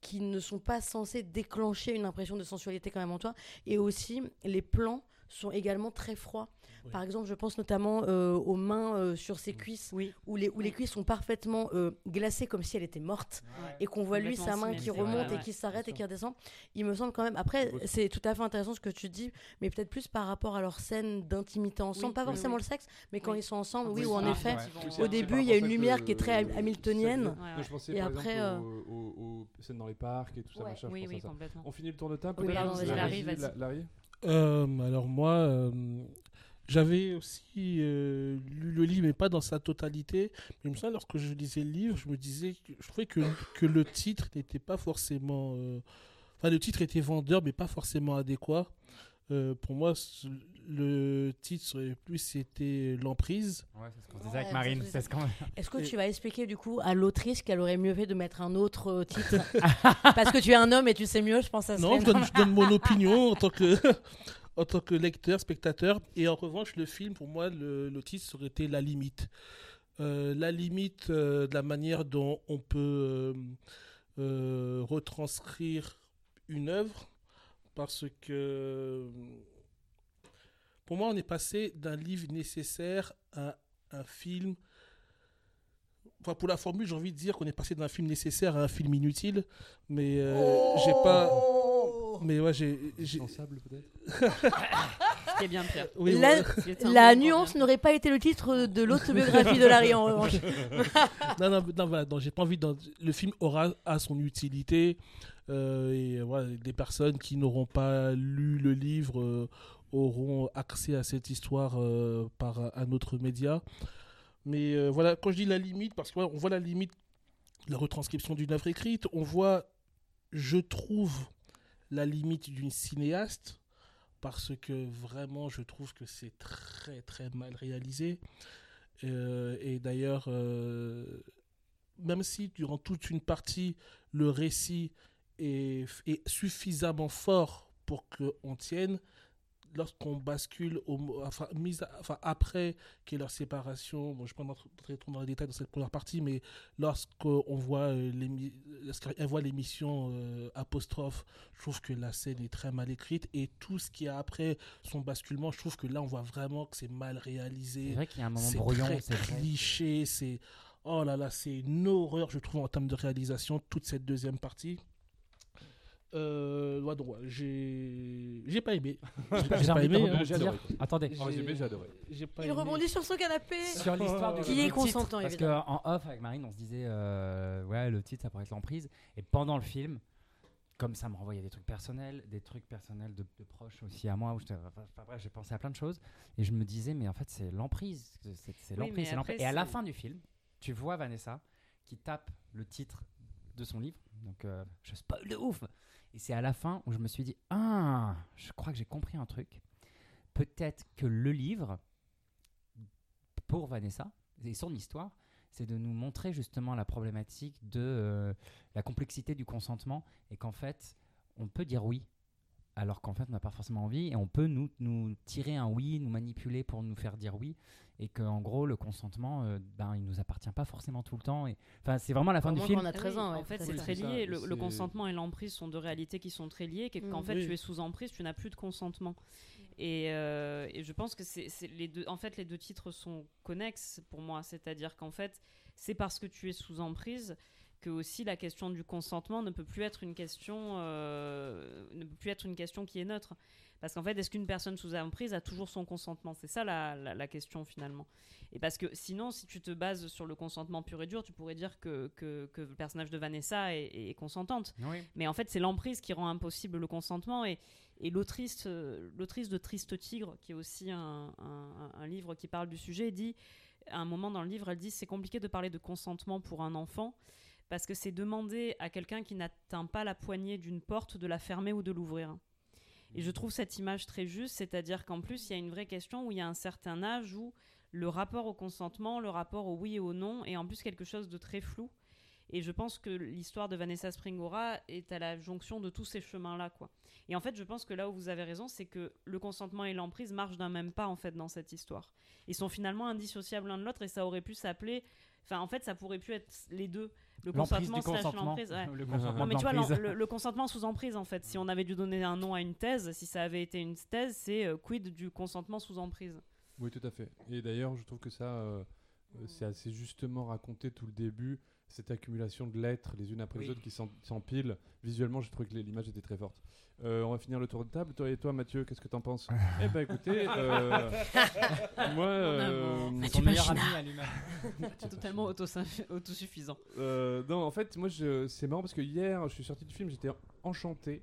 qui ne sont pas censés déclencher une impression de sensualité quand même en toi. Et aussi, les plans sont également très froids. Oui. Par exemple, je pense notamment euh, aux mains euh, sur ses cuisses, Oui. où les, où les cuisses sont parfaitement euh, glacées comme si elle était morte, et qu'on voit lui sa main qui remonte ouais, et ouais. qui s'arrête et qui redescend. Il me semble quand même. Après, c'est tout à fait intéressant ce que tu dis, mais peut-être plus par rapport à leur scène d'intimité ensemble, Oui, pas forcément oui. le sexe, mais quand Oui. ils sont ensemble, oui, sont en effet, au début, il y a une lumière que- qui est très euh, hamiltonienne. ça Ouais, vient- ouais. Moi, je pensais Et par après, aux, scènes dans les parcs et tout ça. On finit le tour de table Larry, Euh, alors moi, euh, j'avais aussi euh, lu le livre, mais pas dans sa totalité. Mais me semble, lorsque je lisais le livre, je me disais, je trouvais que, le titre n'était pas forcément... Enfin, le titre était vendeur, mais pas forcément adéquat. Euh, pour moi, le titre aurait plus c'était l'emprise. Ouais, c'est ce qu'on Ouais, disait avec Marine. *laughs* Est-ce que Et- tu vas expliquer du coup à l'autrice qu'elle aurait mieux fait de mettre un autre euh, titre? *laughs* Parce que tu es un homme et tu sais mieux, je pense à Non, je donne, je donne mon *laughs* opinion en tant que en tant que lecteur, spectateur. Et en revanche, le film, pour moi, le, le titre aurait été La limite. Euh, la limite euh, de la manière dont on peut euh, euh, retranscrire une œuvre parce que pour moi, on est passé d'un livre nécessaire à un film. Enfin, pour la formule, j'ai envie de dire qu'on est passé d'un film nécessaire à un film inutile, mais euh, j'ai pas. Oh Mais ouais, j'ai. j'ai- *laughs* Bien pire. oui, La, nuance bien. n'aurait pas été le titre de l'autobiographie de Larry en revanche. *laughs* non, non, non, voilà, donc j'ai pas envie. Le film aura à son utilité. euh, et voilà, des personnes qui n'auront pas lu le livre euh, auront accès à cette histoire euh, par un- autre média. Mais euh, voilà, quand je dis la limite, parce qu'on voit la limite de la retranscription d'une œuvre écrite, on voit, je trouve, la limite d'une cinéaste, parce que vraiment, je trouve que c'est très très mal réalisé. Euh, et d'ailleurs, euh, même si durant toute une partie, le récit est, est suffisamment fort pour qu'on tienne, lorsqu'on bascule, au, enfin, mise enfin, après qu'il y ait leur séparation, bon, je ne vais pas entrer trop dans les détails dans cette première partie, mais lorsqu'on voit euh, lorsqu'elle voit l'émission euh, apostrophe, je trouve que la scène est très mal écrite et tout ce qui est après son basculement, je trouve que là on voit vraiment que c'est mal réalisé C'est vrai qu'il y a un moment très c'est cliché, c'est oh là là, c'est une horreur, je trouve en termes de réalisation toute cette deuxième partie. Euh, ouais, donc, ouais, j'ai j'ai pas aimé. *laughs* J'ai pas, aimé. hein. J'ai adoré. Attendez, En résumé, j'ai adoré. J'ai pas Il aimé. rebondit sur son canapé. sur l'histoire du Qui du est titre, consentant, Parce évidemment. qu'en off, avec Marine, on se disait, euh, ouais, le titre, ça pourrait être l'emprise. Et pendant le film, comme ça me renvoyait des trucs personnels, des trucs personnels de, de proches aussi à moi, où j'étais- enfin, enfin, bref, j'ai pensé à plein de choses. Et je me disais, mais en fait, c'est l'emprise. C'est c'est Oui, l'emprise, mais c'est l'emprise. après, Et à la c'est- fin du film, tu vois Vanessa qui tape le titre de son livre. Donc, euh, je spoil de ouf. Et c'est à la fin où je me suis dit, ah, je crois que j'ai compris un truc. Peut-être que le livre, pour Vanessa et son histoire, c'est de nous montrer justement la problématique de euh, la complexité du consentement et qu'en fait, on peut dire oui alors qu'en fait, on n'a pas forcément envie et on peut nous, nous tirer un oui, nous manipuler pour nous faire dire oui et qu'en gros, le consentement, euh, ben, il nous appartient pas forcément tout le temps. Et... Enfin, c'est vraiment la fin du film. qu'on a 13 ans, ouais, en fait, c'est très lié. Le, consentement et l'emprise sont deux réalités qui sont très liées. Qu'en Mm. fait, Oui. tu es sous emprise, tu n'as plus de consentement. Et, euh, et je pense que c'est les deux. En fait, les deux titres sont connexes pour moi. C'est-à-dire qu'en fait, c'est parce que tu es sous emprise que aussi la question du consentement ne peut plus être une question, euh, ne peut plus être une question qui est neutre. Parce qu'en fait, est-ce qu'une personne sous emprise a toujours son consentement? C'est ça la, la- la question finalement. Et parce que sinon, si tu te bases sur le consentement pur et dur, tu pourrais dire que, que, que le personnage de Vanessa est, est consentante. Oui. Mais en fait, c'est l'emprise qui rend impossible le consentement. Et, et l'autrice, euh, de Triste Tigre, qui est aussi un, un- un livre qui parle du sujet, dit, à un moment dans le livre, elle dit c'est compliqué de parler de consentement pour un enfant parce que c'est demander à quelqu'un qui n'atteint pas la poignée d'une porte de la fermer ou de l'ouvrir. Et je trouve cette image très juste, c'est-à-dire qu'en plus, il y a une vraie question où il y a un certain âge où le rapport au consentement, le rapport au oui et au non est en plus quelque chose de très flou. Et je pense que l'histoire de Vanessa Springora est à la jonction de tous ces chemins-là, quoi. Et en fait, je pense que là où vous avez raison, c'est que le consentement et l'emprise marchent d'un même pas, en fait, dans cette histoire. Ils sont finalement indissociables l'un de l'autre et ça aurait pu s'appeler. Enfin, en fait, ça pourrait pu être les deux. Le consentement du slash consentement. l'emprise. ouais. Le consentement Non, mais tu vois, le consentement sous emprise, en fait, si on avait dû donner un nom à une thèse, si ça avait été une thèse, c'est euh, quid du consentement sous emprise? Oui, tout à fait. Et d'ailleurs, je trouve que ça, euh, euh, c'est assez justement raconté tout le début, cette accumulation de lettres les unes après les autres qui s'empilent. Visuellement, j'ai trouvé que l'image était très forte. Euh, on va finir le tour de table. Toi et toi, Mathieu, qu'est-ce que t'en penses? *laughs* Eh ben, écoutez, euh, *laughs* moi, euh. Son meilleur ami à lui-même. *laughs* Totalement autosuffi- autosuffisant. Euh, non, en fait, moi, je- c'est marrant parce que hier, je suis sorti du film, j'étais enchanté,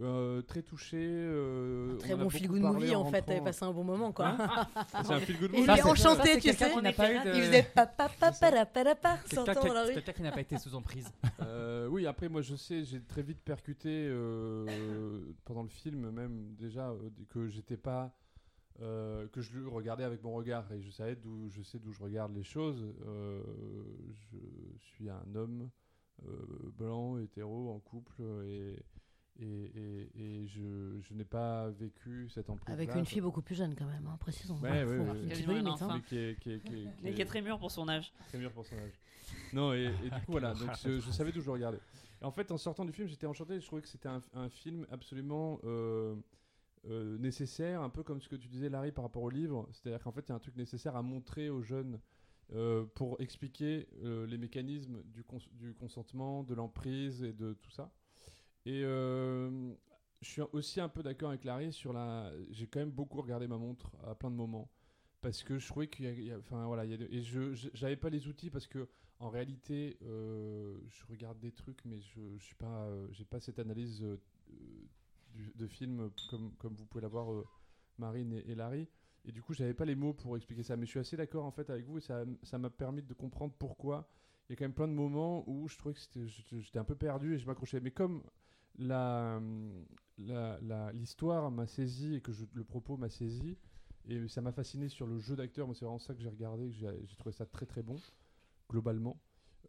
euh, très touché. euh, Très en bon feel good movie en fait, rentrant. t'avais passé un bon moment quoi. Hein *laughs* C'est un feel good Il est enchanté, tu sais. Il faisait papa papa para Quelqu'un qui- n'a pas été sous emprise. *laughs* Euh, oui, après, moi, je sais, j'ai très vite percuté pendant le film, même déjà, que j'étais pas. euh, que je le regardais avec mon regard et je savais d'où je sais d'où je regarde les choses. Euh, je suis un homme euh, blanc, hétéro, en couple et et, et, et je, je n'ai pas vécu cette emprise. Avec une fille beaucoup plus jeune quand même, hein, précisons. Ouais, ouais, ouais. Quasiment enfant. hein. mais qui est, qui est- qui est- qui Mais qui est très mûr pour son âge. très mûr pour son âge. Non, et, et du coup, voilà, donc je, je savais d'où je regardais. En fait, en sortant du film, j'étais enchanté. Je trouvais que c'était un, un film absolument euh, euh, nécessaire, un peu comme ce que tu disais, Larry, par rapport au livre. C'est-à-dire qu'en fait, il y a un truc nécessaire à montrer aux jeunes euh, pour expliquer euh, les mécanismes du, cons- du consentement, de l'emprise et de tout ça. Et euh, je suis aussi un peu d'accord avec Larry sur la. J'ai quand même beaucoup regardé ma montre à plein de moments parce que je trouvais qu'il y a, enfin voilà, il y a et je j'avais pas les outils parce que en réalité, euh, je regarde des trucs, mais je, je suis pas, euh, pas cette analyse de film comme comme vous pouvez l'avoir Marine et, et Larry. Et du coup, j'avais pas les mots pour expliquer ça, mais je suis assez d'accord en fait avec vous et ça ça m'a permis de comprendre pourquoi. Il y a quand même plein de moments où je trouvais que j'étais un peu perdu et je m'accrochais. Mais comme la la- la- l'histoire m'a saisi et que le propos m'a saisi et ça m'a fasciné sur le jeu d'acteur. Moi, c'est vraiment ça que j'ai regardé, j'ai trouvé ça très très bon globalement.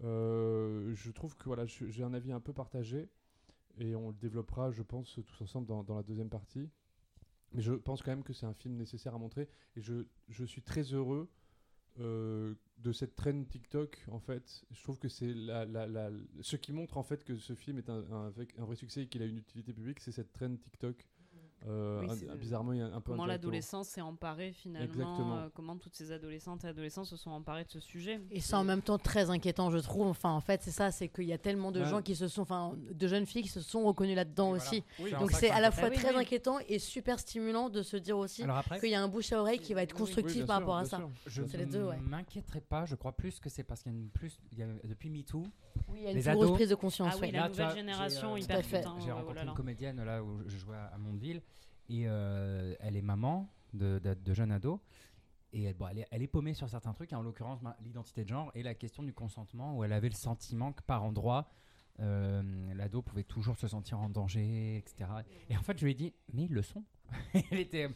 Euh, je trouve que voilà, j'ai un avis un peu partagé et on le développera, je pense, tous ensemble dans, dans la deuxième partie. Mais je pense quand même que c'est un film nécessaire à montrer et je, je suis très heureux euh, de cette trend TikTok en fait. Je trouve que c'est la, ce qui montre en fait que ce film est un, un, vrai- succès et qu'il a une utilité publique, c'est cette trend TikTok. Euh, Oui, un- c'est- bizarrement, il y a un peu Comment l'adolescence s'est emparée finalement, Exactement. euh, comment toutes ces adolescentes et adolescents se sont emparés de ce sujet? Et c'est en même temps très inquiétant, je trouve. Enfin, en fait, c'est ça, c'est qu'il y a tellement de Ouais. gens qui se sont, enfin, de jeunes filles qui se sont reconnues là-dedans aussi. voilà. Donc c'est à la fois Ah oui, très oui. inquiétant et super stimulant de se dire aussi qu'il y a un bouche à oreille qui va être constructif par sûr, rapport à bien ça. sûr. je ne m'inquiéterai pas. Je crois plus que c'est parce qu'il y a une plus, il y a- depuis MeToo, Oui, il y a une plus grosse ados- prise de conscience. Ah oui, ouais. la nouvelle génération euh, hyper J'ai ouais, rencontré oh là là. une comédienne là où je jouais à Mondeville et euh, elle est maman de, de, de jeunes ados et elle, bon, elle, est, elle est paumée sur certains trucs, et en l'occurrence ma- l'identité de genre et la question du consentement où elle avait le sentiment que par endroit euh, l'ado pouvait toujours se sentir en danger, etc. Et en fait je lui ai dit mais ils le sont. *laughs* elle était,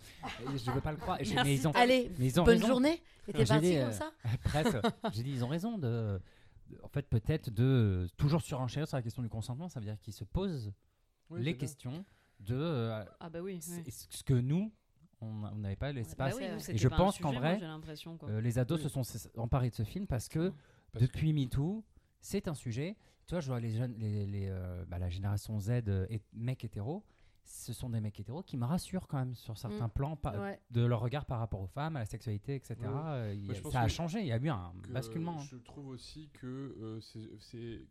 je veux pas le croire. Mais ils ont, Allez, mais ils ont bonne raison. journée. Et t'es J'ai parti dit, comme euh, ça *laughs* Presque. J'ai dit, ils ont raison de. de- En fait, peut-être de toujours surenchérir sur la question du consentement. Ça veut dire qu'ils se posent Oui, les c'est bien. De euh, Ah bah oui. c'est- oui. ce que nous, on n'avait pas Bah l'espace. oui, nous, Et je pense qu'en sujet, vrai, quoi. Euh, les ados Oui. se sont s- emparés de ce film parce que Parce que- depuis MeToo, c'est un sujet. Tu vois, je vois les jeunes, les, les, euh, bah, la génération Z et mecs hétéros. Ce sont des mecs hétéros qui me rassurent quand même sur certains Mm. plans Ouais. de leur regard par rapport aux femmes, à la sexualité, etc. Ouais. Euh, a- ça a changé. Il y a eu un basculement. hein. Je trouve aussi que euh, c'est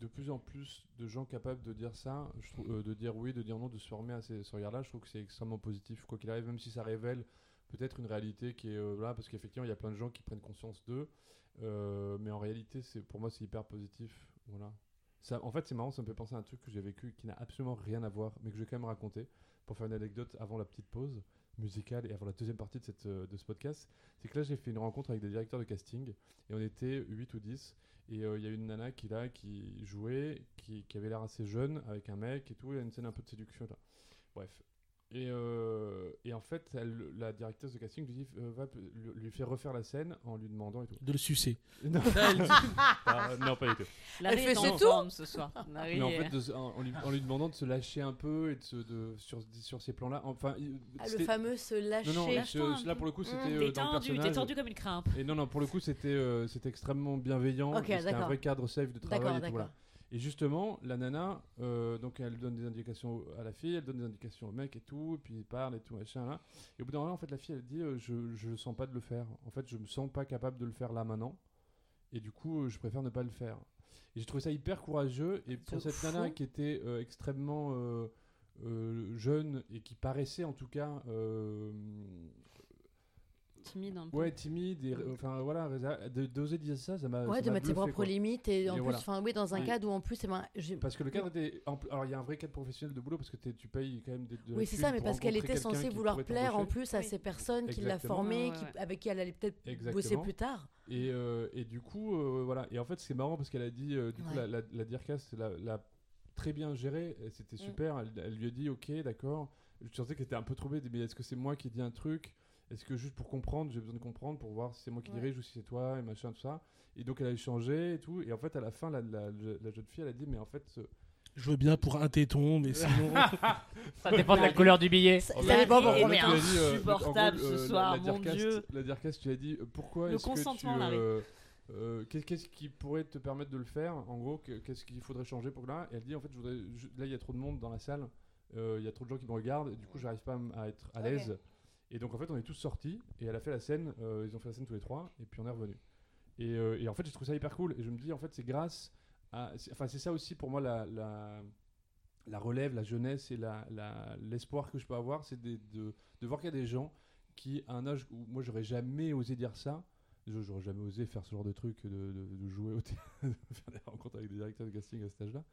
de plus en plus de gens capables de dire ça, euh, de dire oui, de dire non, de se former à ces, ce regard-là. Je trouve que c'est extrêmement positif, quoi qu'il arrive, même si ça révèle peut-être une réalité qui est euh, là, parce qu'effectivement, il y a plein de gens qui prennent conscience d'eux. Euh, mais en réalité, c'est pour moi, c'est hyper positif. Voilà. En fait, c'est marrant, ça me fait penser à un truc que j'ai vécu qui n'a absolument rien à voir, mais que je vais quand même raconter pour faire une anecdote avant la petite pause musicale et avant la deuxième partie de, de ce podcast. C'est que là, j'ai fait une rencontre avec des directeurs de casting et on était 8 ou 10. Et euh, il y a une nana qui, là, qui jouait, qui, qui avait l'air assez jeune, avec un mec et tout. Il y a une scène un peu de séduction. Là. Bref. Et, euh, et en fait, elle- la directrice de casting lui, dit, euh, va, lui, fait refaire la scène en lui demandant et tout. De le sucer. *laughs* non, *laughs* Ah, non, pas du tout. Elle fait c'est tout ce soir. Mais en fait, de en, en lui, en lui demandant de se lâcher un peu et de se, de, sur, sur ces plans-là. Enfin, Ah, le fameux se lâcher. non, non, je- là peu. pour le coup, c'était Mmh. euh, T'es dans le tendu, t'es tendu comme une crimpe. Et non, non, pour le coup, c'était euh, c'était extrêmement bienveillant. Ok, et c'était un vrai cadre safe de travail et tout. Voilà. Et justement, la nana, euh, donc elle donne des indications à la fille, elle donne des indications au mec et tout, et puis il parle et tout, machin là. Et au bout d'un moment, en fait, la fille, elle dit euh, je, je sens pas de le faire. En fait, je me sens pas capable de le faire là maintenant. Et du coup, euh, je préfère ne pas le faire. Et j'ai trouvé ça hyper courageux. Et pour cette nana qui était extrêmement jeune et qui paraissait en tout cas Timide un peu. Ouais, timide, et, enfin voilà, d'oser dire ça, ça m'a. Ouais, ça de mettre ses propres quoi. limites et en Et plus, voilà. enfin oui, dans un Et- cadre où en plus, ben, Parce que le cadre était. Alors il y a un vrai cadre professionnel de boulot parce que tu payes quand même des. de Oui, c'est ça, mais parce qu'elle était censée vouloir plaire en plus à Oui. ces personnes qui l'a formée, ouais, ouais. avec qui elle allait peut-être bosser plus tard. Et, euh, et du coup, euh, voilà. Et en fait, c'est marrant parce qu'elle a dit, euh, du coup, la, la, la DIRCAS l'a l'a très bien géré. et C'était Mm. super. Elle, elle lui a dit, ok, d'accord. Je sentais qu'elle était un peu troublée. Mais est-ce que c'est moi qui ai dit un truc? Est-ce que juste pour comprendre, j'ai besoin de comprendre pour voir si c'est moi qui Ouais. dirige ou si c'est toi et machin, tout ça. Et donc elle a échangé et tout. Et en fait, à la fin, la, la, la jeune fille, elle a dit, mais en fait, ce- Je veux bien pour un téton, mais *laughs* sinon. Ça dépend de la couleur du billet. Ça, dépend pour combien. euh, Insupportable ce euh, soir, la, mon Dieu. La Dircast, tu as dit euh, pourquoi Le est-ce que tu, consentement, euh, qu'est- qu'est-ce qui pourrait te permettre de le faire En gros, que- qu'est-ce qu'il faudrait changer pour là? Et elle dit en fait, je voudrais, je- là il y a trop de monde dans la salle, euh, il y a trop de gens qui me regardent, et du coup j'arrive pas à, être à l'aise. Et donc en fait, on est tous sortis et elle a fait la scène, euh, ils ont fait la scène tous les trois, et puis on est revenu. Et, euh, et en fait, j'ai trouvé ça hyper cool. Et je me dis en fait, c'est grâce à, enfin c'est ça aussi pour moi la, la relève, la jeunesse et l'espoir que je peux avoir, c'est de, de, voir qu'il y a des gens qui, à un âge où moi j'aurais jamais osé dire ça, j'aurais jamais osé faire ce genre de truc, de- de jouer au théâtre, *laughs* de faire des rencontres avec des directeurs de casting à cet âge-là.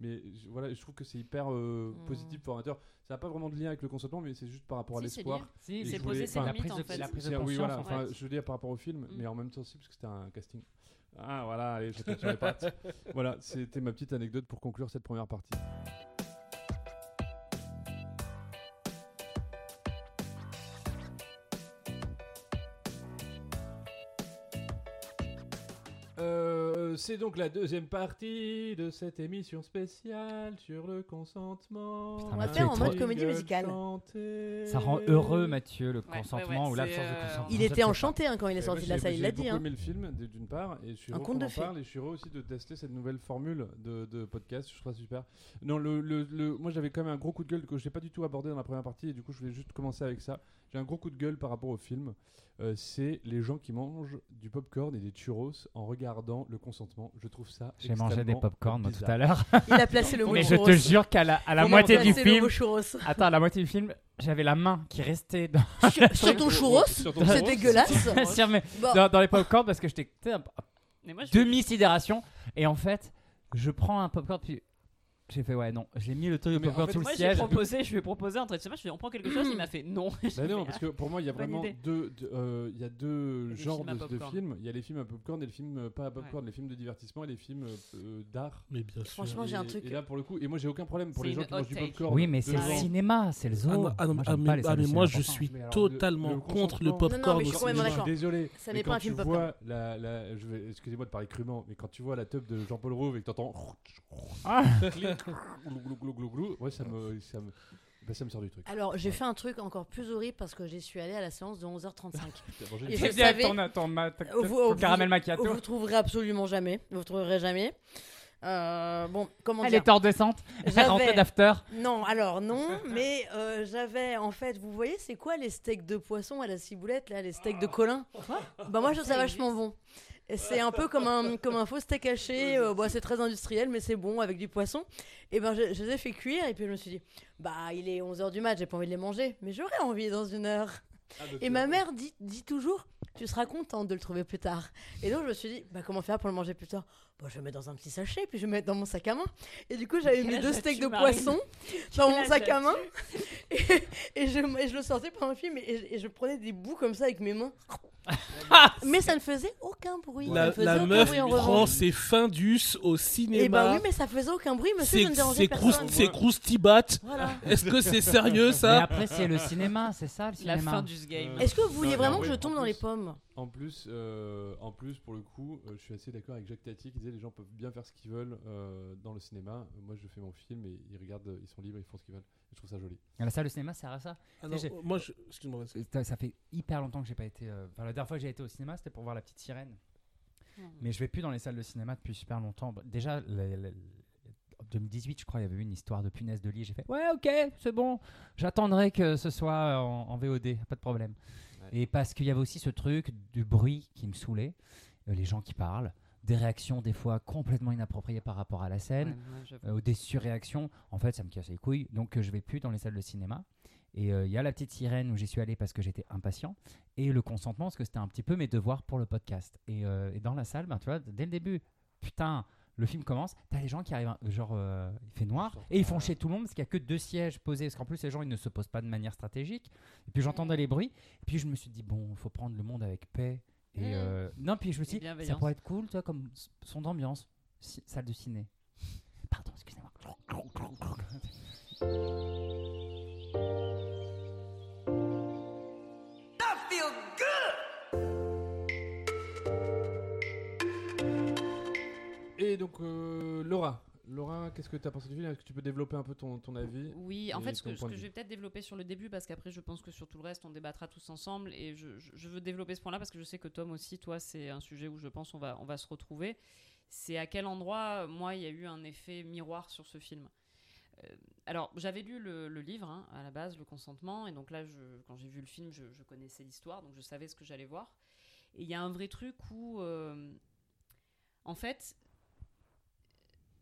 Mais je, voilà, je trouve que c'est hyper euh, Mm. positif, formateur. Ça n'a pas vraiment de lien avec le consentement, mais c'est juste par rapport à Si, l'espoir. Si, C'est poser ses limites prise en de, fait. la prise de oui, voilà, enfin, je veux dire par rapport au film, Mm. mais en même temps aussi, parce que c'était un casting. Ah voilà, allez, je sur les pattes. *laughs* voilà, c'était ma petite anecdote pour conclure cette première partie. C'est donc la deuxième partie de cette émission spéciale sur le consentement. Putain, On va Mathieu faire est en trop- mode comédie musicale. Ça rend heureux, Mathieu, le ouais, consentement ouais, ou c'est, l'absence de euh, consentement. Il Je était pas. enchanté hein, quand il est sorti de la salle, j'ai- il l'a J'ai dit. beaucoup hein. aimé le film d- d'une part et je suis Un heureux conte qu'on de en fées. parle et je suis heureux aussi de tester cette nouvelle formule de, de podcast. Je trouve ça super. Non, le, le- le- moi j'avais quand même un gros coup de gueule que je n'ai pas du tout abordé dans la première partie et du coup je voulais juste commencer avec ça. J'ai un gros coup de gueule par rapport au film. Euh, c'est les gens qui mangent du popcorn et des churros en regardant le consentement. Je trouve ça. J'ai mangé des popcorn moi, tout à l'heure. Il a placé le *laughs* mot Mais je te jure qu'à la, à moitié du placé le film, attends, à la moitié du film, j'avais la main qui restait dans, *laughs* Sur, sur ton churros C'est dégueulasse. sur mes- Bon. dans, dans les popcorn parce que j'étais demi-sidération. Et en fait, je prends un popcorn puis j'ai fait ouais non, j'ai mis le truc de en popcorn fait, le Moi, j'ai siège. proposé, je lui ai proposé un trait de semence, je lui ai dit, on prend quelque chose, il m'a fait non. *laughs* Bah non, parce que pour moi, il y a Bonne vraiment deux, deux, euh, il y a deux genres films de, films. Il y a les films à popcorn et les films euh, pas à popcorn, les films de divertissement et les films euh, d'art. Mais bien sûr. Franchement, j'ai Et- un truc- Et là, pour le coup, et moi, j'ai aucun problème pour les gens qui mangent du popcorn. Oui, mais c'est le cinéma, c'est le zoo. Ah, non, ah non, Moi, ah, mais, ah, moi je suis totalement le- le contre le popcorn désolé. Ça mais n'est pas quand un film tu popcorn. excusez-moi de parler crûment, mais quand tu vois la teub de Jean-Paul Rouve et que t'entends Ah. ouais, ça me, ça me, bah, ça me sort du truc. Alors, j'ai fait un truc encore plus horrible parce que j'y suis allée à la séance de 11h35. *laughs* T'as mangé Et je savais- ton, ton, ma- ton- Vous- ton vous- caramel macchiato. Vous trouverez absolument jamais. Vous trouverez jamais. Euh, bon, comment Elle dire est en descente. J'avais. d'after. Non, alors non, *laughs* mais euh, j'avais en fait, vous voyez, c'est quoi les steaks de poisson à la ciboulette là, les steaks de Colin? Bah moi je trouve ça vachement bon. C'est un peu comme un, comme un faux steak haché, euh, bon, c'est très industriel, mais c'est bon avec du poisson. Et ben je, je les ai fait cuire, et puis je me suis dit, bah il est 11h du mat, j'ai pas envie de les manger, mais j'aurais envie dans une heure. Ah, donc, Et ma mère dit, dit toujours, tu seras contente de le trouver plus tard. Et donc je me suis dit, bah comment faire pour le manger plus tard? Je vais mettre dans un petit sachet, puis je vais mettre dans mon sac à main. Et du coup j'avais mis deux steaks de Marine poisson *laughs* dans mon sac à main. *laughs* Et, et je, et je le sortais pendant le film, et, et je- prenais des bouts comme ça avec mes mains. *laughs* mais ça ne faisait aucun bruit. La, la aucun meuf bruit en prend revanche. ses Findus au Et cinéma. bah oui, mais ça faisait aucun bruit, monsieur, c'est c'est personne. c'est croustibat. Voilà. Est-ce que c'est sérieux Mais ça? après, c'est le cinéma, c'est ça le La cinéma. fin du game. Euh, Est-ce que vous vouliez vraiment en que je tombe dans les pommes? En plus, euh, en plus, pour le coup, euh, je suis assez d'accord avec Jacques Tati qui disait les gens peuvent bien faire ce qu'ils veulent euh, dans le cinéma. Moi, je fais mon film et ils regardent, ils sont libres, ils font ce qu'ils veulent. Je trouve ça joli. À la salle de cinéma, ça sert à ça. Ah non, Moi, je... excuse-moi. Ça, ça fait hyper longtemps que j'ai pas été. euh, Enfin, la dernière fois que j'ai été au cinéma, c'était pour voir La Petite Sirène. Hmm. Mais je vais plus dans les salles de cinéma depuis super longtemps. Déjà, le- le- en 2018, je crois, il y avait eu une histoire de punaise de lit. J'ai fait Ouais, ok, c'est bon. J'attendrai que ce soit en, en VOD, pas de problème. Et parce qu'il y avait aussi ce truc du bruit qui me saoulait, euh, les gens qui parlent, des réactions des fois complètement inappropriées par rapport à la scène. Ouais, euh, ou des surréactions, en fait, ça me casse les couilles. Donc, euh, je vais plus dans les salles de cinéma. Et euh, il y a la petite sirène où j'y suis allé parce que j'étais impatient. Et le consentement, parce que c'était un petit peu mes devoirs pour le podcast. Et, euh, et dans la salle, ben, tu vois, dès le début, putain, le film commence, t'as les gens qui arrivent, hein, genre, euh, il fait noir, et ils font chier tout le monde parce qu'il y a que deux sièges posés. Parce qu'en plus, les gens, ils ne se posent pas de manière stratégique. Et puis, j'entendais les bruits. Et puis, je me suis dit, bon, il faut prendre le monde avec paix. Et euh, non, puis je me suis dit, ça pourrait être cool, tu vois, comme son d'ambiance, salle de ciné. Pardon, excusez-moi. Donc, euh, Laura, Laura, qu'est-ce que tu as pensé du film? Est-ce que tu peux développer un peu ton, ton avis Oui, en fait, ce que, ce je vais peut-être développer sur le début, parce qu'après, je pense que sur tout le reste, on débattra tous ensemble. Et je, je- veux développer ce point-là, parce que je sais que Tom aussi, toi, c'est un sujet où je pense on va, on va se retrouver. C'est à quel endroit, moi, il y a eu un effet miroir sur ce film? Euh, alors, j'avais lu le, le livre, hein, à la base, Le Consentement, et donc là, je, quand j'ai vu le film, je, je connaissais l'histoire, donc je savais ce que j'allais voir. Et il y a un vrai truc où, euh, en fait,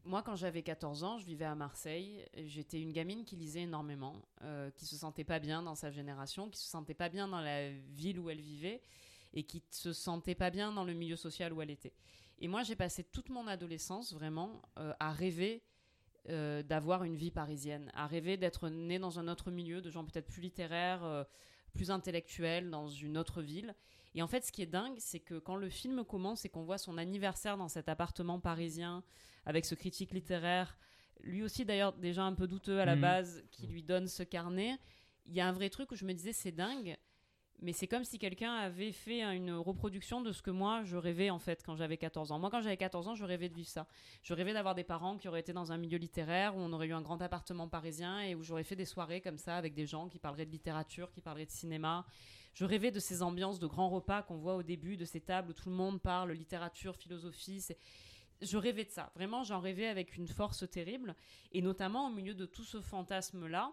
moi, quand j'avais 14 ans, je vivais à Marseille. J'étais une gamine qui lisait énormément, euh, qui se sentait pas bien dans sa génération, qui se sentait pas bien dans la ville où elle vivait et qui se sentait pas bien dans le milieu social où elle était. Et moi, j'ai passé toute mon adolescence vraiment euh, à rêver euh, d'avoir une vie parisienne, à rêver d'être née dans un autre milieu, de gens peut-être plus littéraires, euh, plus intellectuels, dans une autre ville. Et en fait, ce qui est dingue, c'est que quand le film commence et qu'on voit son anniversaire dans cet appartement parisien, avec ce critique littéraire, lui aussi d'ailleurs déjà un peu douteux à la Mhm. base, qui lui donne ce carnet, il y a un vrai truc où je me disais c'est dingue, mais c'est comme si quelqu'un avait fait une reproduction de ce que moi je rêvais en fait quand j'avais 14 ans. Moi quand j'avais 14 ans, je rêvais de vivre ça. Je rêvais d'avoir des parents qui auraient été dans un milieu littéraire, où on aurait eu un grand appartement parisien et où j'aurais fait des soirées comme ça avec des gens qui parleraient de littérature, qui parleraient de cinéma. Je rêvais de ces ambiances de grands repas qu'on voit au début, de ces tables où tout le monde parle littérature, philosophie. c'est- Je rêvais de ça. Vraiment, j'en rêvais avec une force terrible. Et notamment au milieu de tout ce fantasme-là,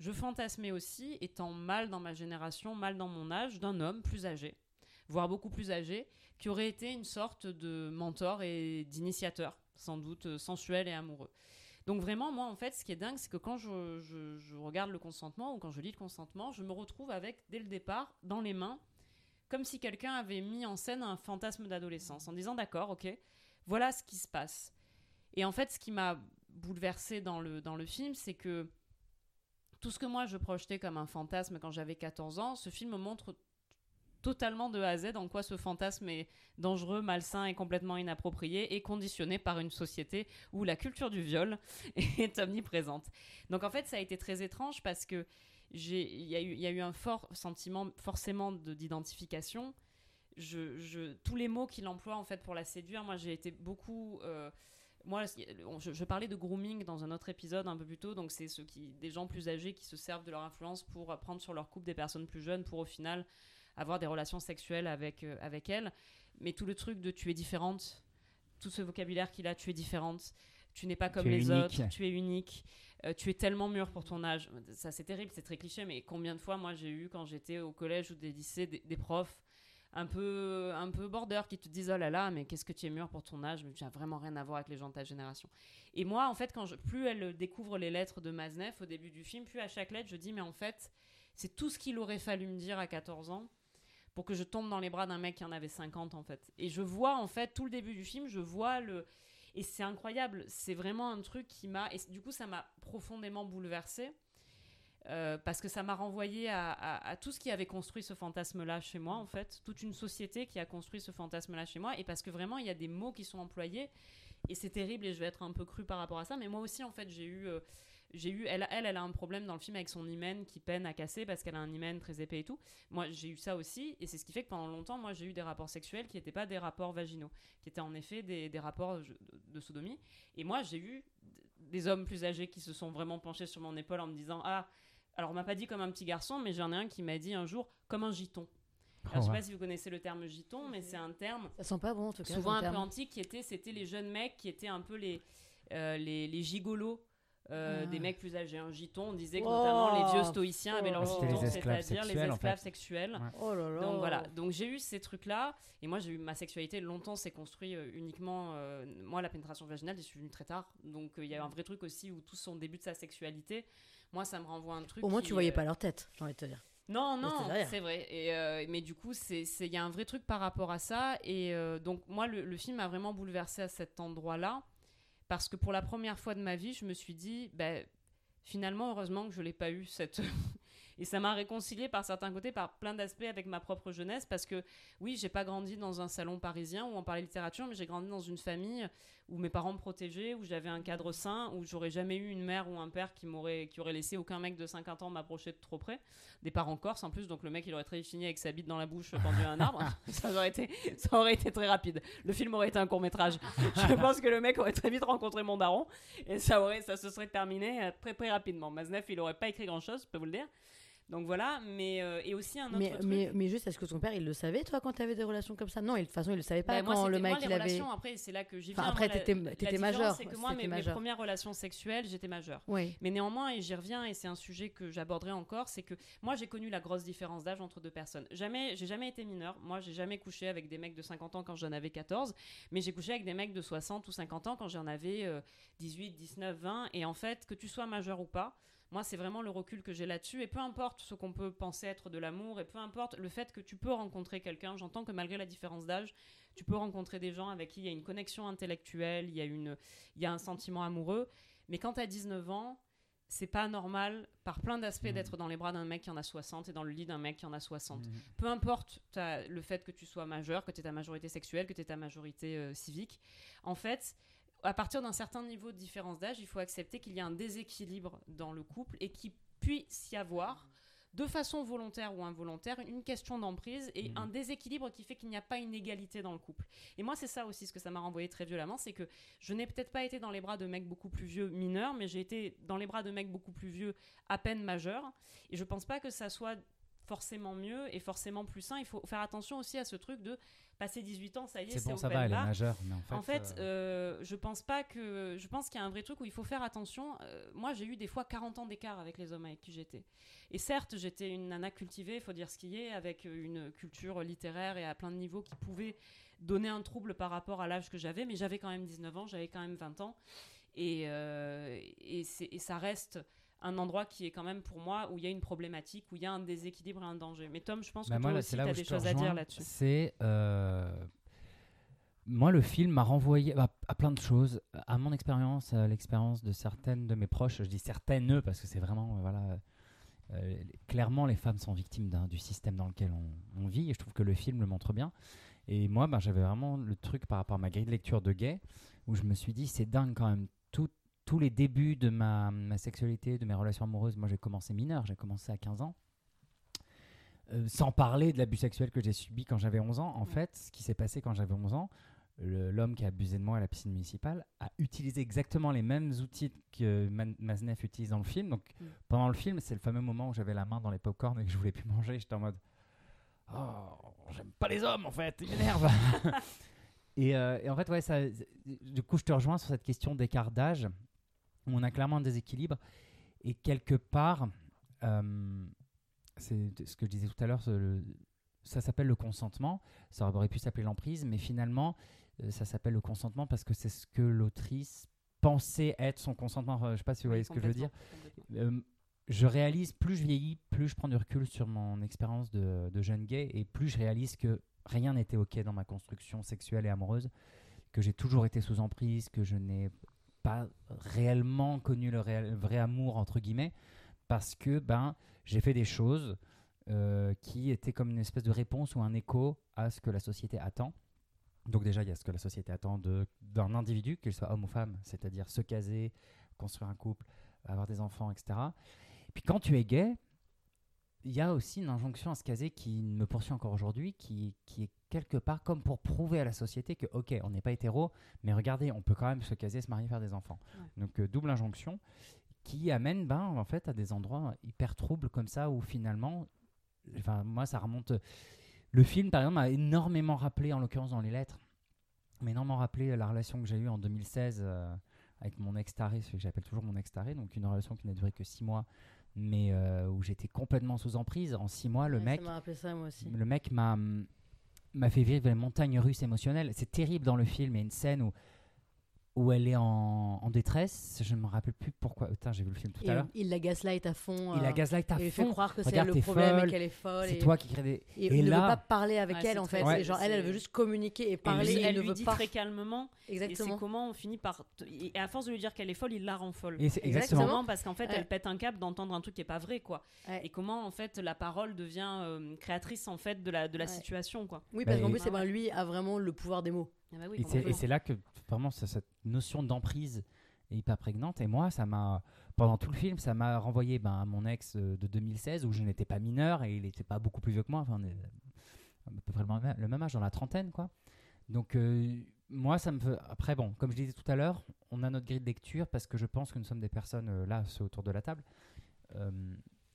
je fantasmais aussi, étant mal dans ma génération, mal dans mon âge, d'un homme plus âgé, voire beaucoup plus âgé, qui aurait été une sorte de mentor et d'initiateur, sans doute euh, sensuel et amoureux. Donc vraiment, moi, en fait, ce qui est dingue, c'est que quand je, je- je regarde le consentement ou quand je lis le consentement, je me retrouve avec, dès le départ, dans les mains, comme si quelqu'un avait mis en scène un fantasme d'adolescence, en disant, d'accord, ok, voilà ce qui se passe. Et en fait, ce qui m'a bouleversée dans le, dans le film, c'est que tout ce que moi je projetais comme un fantasme quand j'avais 14 ans, ce film montre totalement de A à Z en quoi ce fantasme est dangereux, malsain et complètement inapproprié et conditionné par une société où la culture du viol *laughs* est omniprésente. Donc en fait, ça a été très étrange parce que il y, y a eu un fort sentiment forcément de- d'identification. Je, je- tous les mots qu'il emploie en fait pour la séduire, moi j'ai été beaucoup... euh, moi, je, je parlais de grooming dans un autre épisode un peu plus tôt, donc c'est ceux qui, des gens plus âgés qui se servent de leur influence pour prendre sur leur couple des personnes plus jeunes pour au final avoir des relations sexuelles avec, euh, avec elles. Mais tout le truc de tu es différente, tout ce vocabulaire qu'il a, tu es différente, tu n'es pas comme les unique. autres, tu es unique, euh, tu es tellement mûr pour ton âge. Ça c'est terrible, c'est très cliché, mais combien de fois moi j'ai eu quand j'étais au collège ou des lycées des, des profs un peu, un peu border qui te disent oh là là mais qu'est-ce que tu es mûr pour ton âge mais tu n'as vraiment rien à voir avec les gens de ta génération. Et moi en fait quand je, plus elle découvre les lettres de Maznev au début du film plus à chaque lettre je dis mais en fait c'est tout ce qu'il aurait fallu me dire à 14 ans pour que je tombe dans les bras d'un mec qui en avait 50 en fait. Et je vois en fait tout le début du film je vois le et c'est incroyable. C'est vraiment un truc qui m'a et du coup ça m'a profondément bouleversée euh, parce que ça m'a renvoyé à, tout ce qui avait construit ce fantasme-là chez moi, en fait, toute une société qui a construit ce fantasme-là chez moi, et parce que vraiment, il y a des mots qui sont employés, et c'est terrible, et je vais être un peu cru par rapport à ça, mais moi aussi, en fait, j'ai eu, euh, j'ai eu, elle, elle, elle a un problème dans le film avec son hymen qui peine à casser parce qu'elle a un hymen très épais et tout. Moi, j'ai eu ça aussi, et c'est ce qui fait que pendant longtemps, moi, j'ai eu des rapports sexuels qui n'étaient pas des rapports vaginaux, qui étaient en effet des, rapports de sodomie, et moi, j'ai eu des hommes plus âgés qui se sont vraiment penchés sur mon épaule en me disant ah alors, on m'a pas dit comme un petit garçon, mais j'en ai un qui m'a dit un jour comme un giton. Alors, je sais Oh, pas si vous connaissez le terme giton, mais c'est un terme Ça sent pas bon en tout cas. souvent un peu antique qui était c'était les jeunes mecs qui étaient un peu les euh, les, les gigolos euh, Ah. des mecs plus âgés un giton on disait que Oh. notamment les vieux stoïciens avaient leur Oh. Les giton c'est-à-dire les en esclaves fait. sexuels Ouais. Oh là là. donc voilà, donc j'ai eu ces trucs-là, et moi j'ai eu ma sexualité longtemps s'est construit euh, uniquement, euh, moi la pénétration vaginale, je suis venue très tard, donc euh, il y a un vrai truc aussi où tout son début de sa sexualité, moi ça me renvoie à un truc. Au moins, qui, tu voyais euh, pas leur tête, j'ai envie de te dire. non, non, c'est vrai. Et, euh, mais du coup, il y a un vrai truc par rapport à ça. Et euh, donc, moi, le, le film m'a vraiment bouleversé à cet endroit-là. Parce que pour la première fois de ma vie, je me suis dit, ben, finalement, heureusement que je l'ai pas eu. Cette... *laughs* et ça m'a réconcilié par certains côtés, par plein d'aspects avec ma propre jeunesse. Parce que, oui, j'ai pas grandi dans un salon parisien où on parlait littérature, mais j'ai grandi dans une famille où mes parents me protégeaient, où j'avais un cadre sain, où j'aurais jamais eu une mère ou un père qui m'aurait qui aurait laissé aucun mec de 50 ans m'approcher de trop près. Des parents corses en plus, donc le mec il aurait très fini avec sa bite dans la bouche pendu à un arbre. *laughs* ça aurait été ça aurait été très rapide. Le film aurait été un court métrage. Je pense que le mec aurait très vite rencontré mon daron et ça aurait ça se serait terminé euh, très très rapidement. Maznev il aurait pas écrit grand chose, je peux vous le dire. Donc voilà, mais euh, et aussi un autre Mais, truc. mais, mais juste, est-ce que ton père, il le savait, toi, quand tu avais des relations comme ça? Non, il- de toute façon, il le savait pas Bah, moi, quand le c'était- mec, moi, les il avait. relations, après, c'est là que j'y Enfin, viens. après, Moi, t'étais- majeur, C'est que moi, mes, premières relations sexuelles, j'étais majeure. Oui. Mais néanmoins, et j'y reviens, et c'est un sujet que j'aborderai encore, c'est que moi j'ai connu la grosse différence d'âge entre deux personnes. Jamais, j'ai jamais été mineure. Moi, j'ai jamais couché avec des mecs de 50 ans quand j'en avais 14, mais j'ai couché avec des mecs de 60 ou 50 ans quand j'en avais euh, 18, 19, 20. Et en fait, que tu sois majeur ou pas, moi, c'est vraiment le recul que j'ai là-dessus. Et peu importe ce qu'on peut penser être de l'amour, et peu importe le fait que tu peux rencontrer quelqu'un, j'entends que malgré la différence d'âge, tu peux rencontrer des gens avec qui il y a une connexion intellectuelle, il y a, une, il y a un sentiment amoureux. Mais quand tu as 19 ans, c'est pas normal, par plein d'aspects, Mhm. d'être dans les bras d'un mec qui en a 60 et dans le lit d'un mec qui en a 60. Mhm. Peu importe le fait que tu sois majeur, que tu aies ta majorité sexuelle, que tu aies ta majorité euh, civique. En fait, à partir d'un certain niveau de différence d'âge, il faut accepter qu'il y a un déséquilibre dans le couple et qu'il puisse y avoir, de façon volontaire ou involontaire, une question d'emprise et Mhm. un déséquilibre qui fait qu'il n'y a pas une égalité dans le couple. Et moi, c'est ça aussi ce que ça m'a renvoyé très violemment, c'est que je n'ai peut-être pas été dans les bras de mecs beaucoup plus vieux mineurs, mais j'ai été dans les bras de mecs beaucoup plus vieux à peine majeurs. Et je pense pas que ça soit forcément mieux et forcément plus sain. Il faut faire attention aussi à ce truc de passer 18 ans, ça y est, C'est bon, ça va, elle est majeure. Mais en fait, En fait, euh, euh, je pense pas que. Je pense qu'il y a un vrai truc où il faut faire attention. Euh, moi, j'ai eu des fois 40 ans d'écart avec les hommes avec qui j'étais. Et certes, j'étais une nana cultivée, il faut dire ce qui est, avec une culture littéraire et à plein de niveaux qui pouvait donner un trouble par rapport à l'âge que j'avais, mais j'avais quand même 19 ans, j'avais quand même 20 ans. Et, et ça reste un endroit qui est quand même pour moi où il y a une problématique, où il y a un déséquilibre et un danger. Mais Tom, je pense Bah, que moi, toi aussi, tu as des choses à dire là-dessus. C'est. euh, Moi, le film m'a renvoyé à, à plein de choses, à mon expérience, à l'expérience de certaines de mes proches. Je dis certaines parce que c'est vraiment, euh, voilà, euh, clairement, les femmes sont victimes du système dans lequel on, on vit, et je trouve que le film le montre bien. Et moi, ben, j'avais vraiment le truc par rapport à ma grille de lecture de gay, où je me suis dit, c'est dingue quand même, tous les débuts de ma, ma sexualité, de mes relations amoureuses, moi j'ai commencé mineur, j'ai commencé à 15 ans. Euh, sans parler de l'abus sexuel que j'ai subi quand j'avais 11 ans. En fait, ce qui s'est passé quand j'avais 11 ans, l'homme qui a abusé de moi à la piscine municipale a utilisé exactement les mêmes outils que Maznev utilise dans le film. Donc, Mm. pendant le film, c'est le fameux moment où j'avais la main dans les pop-corn et que je voulais plus manger. J'étais en mode Oh, j'aime pas les hommes en fait, ils m'énervent. *laughs* et, euh, et en fait, ouais, ça, du coup, je te rejoins sur cette question d'écart d'âge on a clairement un déséquilibre. Et quelque part, euh, c'est ce que je disais tout à l'heure, ça s'appelle le consentement. Ça aurait pu s'appeler l'emprise, mais finalement, euh, ça s'appelle le consentement parce que c'est ce que l'autrice pensait être son consentement. Enfin, je sais pas si vous voyez ce que je veux dire. Euh, je réalise, plus je vieillis, plus je prends du recul sur mon expérience de, de jeune gay et plus je réalise que rien n'était OK dans ma construction sexuelle et amoureuse, que j'ai toujours été sous emprise, que je n'ai pas réellement connu le vrai amour, entre guillemets, parce que ben, j'ai fait des choses euh, qui étaient comme une espèce de réponse ou un écho à ce que la société attend. Donc déjà, il y a ce que la société attend d'un individu, qu'il soit homme ou femme, c'est-à-dire se caser, construire un couple, avoir des enfants, etc. Puis quand tu es gay, il y a aussi une injonction à se caser qui me poursuit encore aujourd'hui, qui, qui est quelque part comme pour prouver à la société que, ok, on n'est pas hétéro, mais regardez, on peut quand même se caser, se marier, faire des enfants. Ouais. Donc euh, double injonction qui amène ben, en fait, à des endroits hyper troubles comme ça où finalement, enfin, moi, ça remonte. Le film, par exemple, m'a énormément rappelé, en l'occurrence dans les lettres, m'a énormément rappelé la relation que j'ai eue en 2016 euh, avec mon ex-taré, celui que j'appelle toujours mon ex-taré, donc une relation qui n'a duré que six mois, mais euh, où j'étais complètement sous emprise. En six mois, le Ouais, mec, Ça m'a rappelé ça, moi aussi. le mec m'a m'a fait vivre les montagnes russes émotionnelles. C'est terrible dans le film. Il y a une scène où, où elle est en, en détresse. Je ne me rappelle plus pourquoi. Putain, j'ai vu le film tout Et à l'heure. il la gaslight à fond. Il euh, la gaslight à et il fait fond. croire que c'est le problème folle, et qu'elle est folle. C'est et, toi qui crée des. et Et il ne veut pas parler avec Ouais, elle en fait. Ouais. Genre, elle, elle veut juste communiquer et Et parler. lui, et elle il ne lui veut dit pas. très calmement. Et c'est Exactement. comment on finit par. Et à force de lui dire qu'elle est folle, il la rend folle. Et Exactement. Parce qu'en fait, Ouais. elle pète un câble d'entendre un truc qui est pas vrai, quoi. Ouais. Et comment, en fait, la parole devient euh, créatrice, en fait, de la, de la Ouais. situation, quoi. Oui, parce qu'en plus, lui a vraiment le pouvoir des mots. Ah bah oui, Et c'est- là que vraiment cette notion d'emprise est hyper prégnante. Et moi, ça m'a, pendant tout le film, ça m'a renvoyé ben, à mon ex euh, de 2016 où je n'étais pas mineur et il n'était pas beaucoup plus vieux que moi. Enfin, on est à peu près le même, le même âge, dans la trentaine, quoi. Donc, euh, moi, ça me fait. Après, bon, comme je disais tout à l'heure, on a notre grille de lecture parce que je pense que nous sommes des personnes, euh, là, ceux autour de la table, euh,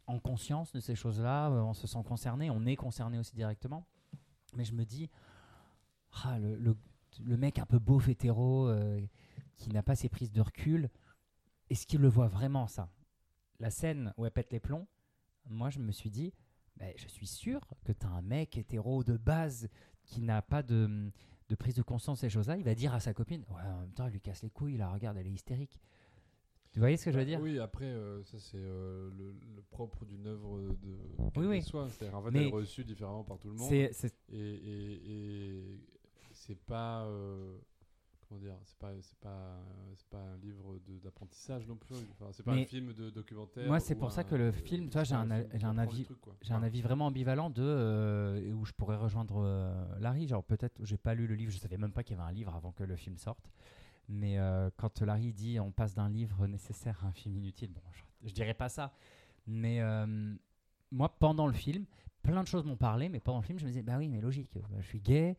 en conscience de ces choses-là. euh, on se sent concerné, on est concerné aussi directement. Mais je me dis, ah, le, le- le mec un peu beauf hétéro euh, qui n'a pas ses prises de recul, est-ce qu'il le voit vraiment ça? La scène où elle pète les plombs, moi je me suis dit, ben, je suis sûr que tu as un mec hétéro de base qui n'a pas de, de prise de conscience ces choses-là, il va dire à sa copine, ouais, en même temps elle lui casse les couilles, là regarde, elle est hystérique. Tu voyez ce que je veux dire? Oui, après, euh, ça c'est euh, le, le propre d'une œuvre de Oui, oui. soit. C'est-à-dire, en fait, elle est reçue différemment par tout le monde. Et c'est pas. euh, comment dire C'est pas, c'est pas, c'est pas un livre d'apprentissage non plus. Enfin, c'est pas Mais un film de documentaire. moi, c'est ou pour ça un- que le film, toi, j'ai un un des avis-. J'ai un avis vraiment ambivalent de euh, où je pourrais rejoindre euh, Larry. Genre peut-être, j'ai pas lu le livre, je savais même pas qu'il y avait un livre avant que le film sorte. Mais euh, quand Larry dit on passe d'un livre nécessaire à un film inutile, bon, je, je dirais pas ça. Mais euh, moi, pendant le film, plein de choses m'ont parlé, mais pendant le film, je me disais bah oui, mais logique, euh, je suis gay.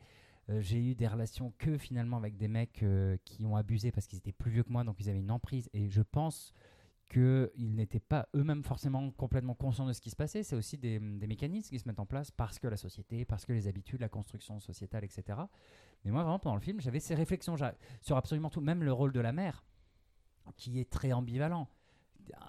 Euh, j'ai eu des relations que finalement avec des mecs euh, qui ont abusé parce qu'ils étaient plus vieux que moi, donc ils avaient une emprise. Et je pense qu'ils n'étaient pas eux-mêmes forcément complètement conscients de ce qui se passait. C'est aussi des, des mécanismes qui se mettent en place parce que la société, parce que les habitudes, la construction sociétale, etc. Mais moi, vraiment, pendant le film, j'avais ces réflexions sur absolument tout, même le rôle de la mère, qui est très ambivalent.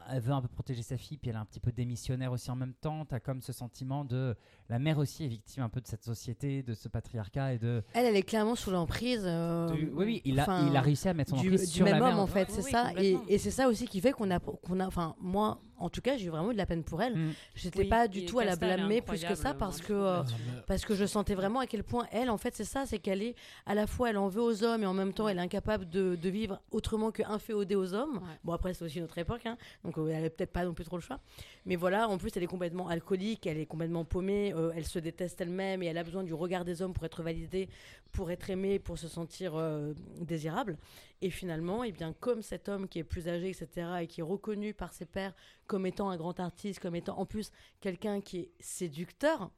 Elle veut un peu protéger sa fille, puis elle est un petit peu démissionnaire aussi en même temps. Tu as comme ce sentiment de. La mère aussi est victime un peu de cette société, de ce patriarcat et de. Elle, elle est clairement sous l'emprise. euh, oui, oui, il a, enfin, il a réussi à mettre son du, emprise du sur la même mère. homme en fait, c'est oui, ça. Et, c'est ça aussi qui fait qu'on a, qu'on a, enfin moi, en tout cas, j'ai eu vraiment de la peine pour elle. Mm. J'étais Oui, pas du tout à la est blâmer plus que ça parce que je euh, parce que je sentais vraiment à quel point elle, en fait, c'est ça, c'est qu'elle est à la fois elle en veut aux hommes et en même temps elle est incapable de, de vivre autrement que inféodée aux hommes. Ouais. Bon après c'est aussi notre époque, hein, donc euh, elle avait peut-être pas non plus trop le choix. Mais voilà, en plus elle est complètement alcoolique, elle est complètement paumée, euh, elle se déteste elle-même et elle a besoin du regard des hommes pour être validée, pour être aimée, pour se sentir euh, désirable. Et finalement, eh bien, comme cet homme qui est plus âgé, etc., et qui est reconnu par ses pairs comme étant un grand artiste, comme étant en plus quelqu'un qui est séducteur,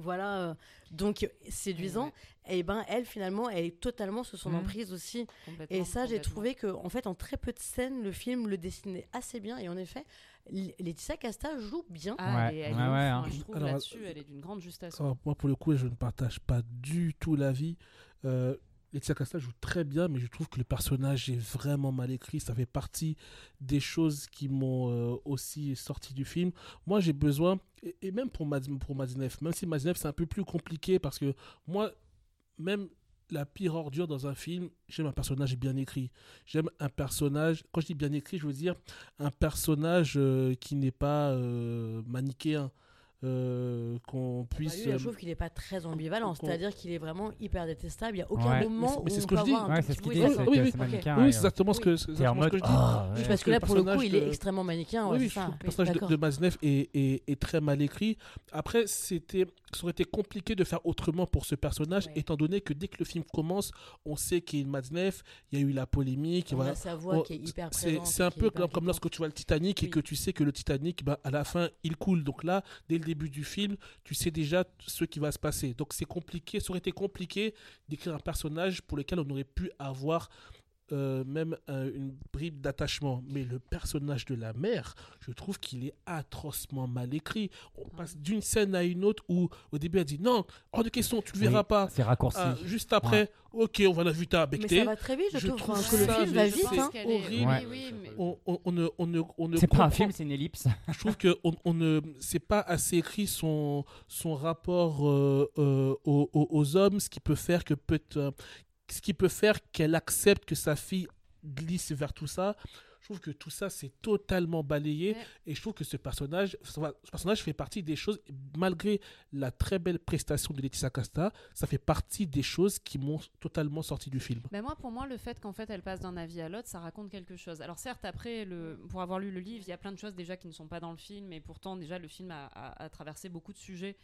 voilà, euh, donc séduisant, Ouais, et ben elle finalement, elle est totalement sous son Mhm. emprise aussi. Et ça, j'ai trouvé que, en fait, en très peu de scènes, le film le dessinait assez bien. Et en effet, Laetitia Casta joue bien. Ah, Ouais, elle ouais, hein, hein. Je trouve là-dessus, elle est d'une grande justesse. Alors, moi, pour le coup, je ne partage pas du tout l'avis. Euh, Laetitia Casta joue très bien, mais je trouve que le personnage est vraiment mal écrit. Ça fait partie des choses qui m'ont euh, aussi sorti du film. Moi, j'ai besoin, et, et même pour, Mad, pour Madinef, même si Madinef, c'est un peu plus compliqué parce que moi, même la pire ordure dans un film, j'aime un personnage bien écrit. J'aime un personnage, quand je dis bien écrit, je veux dire un personnage euh, qui n'est pas euh, manichéen. Euh, qu'on Bah, puisse lui, euh, je trouve qu'il n'est pas très ambivalent. C'est-à-dire qu'il est vraiment hyper détestable. Il n'y a aucun Ouais. Mais moment c'est- où mais c'est on ce que peut je dis. Ouais, c'est ce qu'il dit, oui, c'est oui, euh, exactement ce que, exactement ce je dis. Ah, parce que là, pour le coup, il est extrêmement manichéen. oui, le Oui, personnage de, Maznev est, est- est très mal écrit. Après, c'était, ça aurait été compliqué de faire autrement pour ce personnage, Ouais. étant donné que dès que le film commence, on sait qu'il y a une Maznev, il y a eu la polémique. On voilà. a sa voix qui est hyper C'est, présente. c'est un peu comme, comme lorsque tu vois le Titanic et que tu sais que le Titanic, bah, à la fin, il coule. Donc là, dès le début du film, tu sais déjà ce qui va se passer. Donc c'est compliqué, ça aurait été compliqué d'écrire un personnage pour lequel on aurait pu avoir euh, même un- une bribe d'attachement. Mais le personnage de la mère, je trouve qu'il est atrocement mal écrit. On Ah. passe d'une scène à une autre où au début elle dit non, hors de question, tu le verras Oui, pas. C'est raccourci. Ah, juste après, ok, on va l'inviter à Mais ça va très vite, je, Je trouve. enfin, que le film va vite. hein. horrible. Ouais. Oui, oui, mais- On, on- on ne, on ne, on ne C'est pas un film, c'est une ellipse. je trouve que on, on ne c'est pas assez écrit son son rapport euh, euh, aux, aux- hommes ce qui peut faire que peut euh, ce qui peut faire qu'elle accepte que sa fille glisse vers tout ça je trouve que tout ça c'est totalement balayé Ouais. et je trouve que ce personnage ce personnage fait partie des choses malgré la très belle prestation de Laetitia Casta ça fait partie des choses qui m'ont totalement sorti du film Ben moi, pour moi, le fait qu'en fait elle passe d'un avis à l'autre, ça raconte quelque chose. Alors certes, après, le, pour avoir lu le livre, il y a plein de choses déjà qui ne sont pas dans le film, et pourtant déjà le film a, a- a traversé beaucoup de sujets.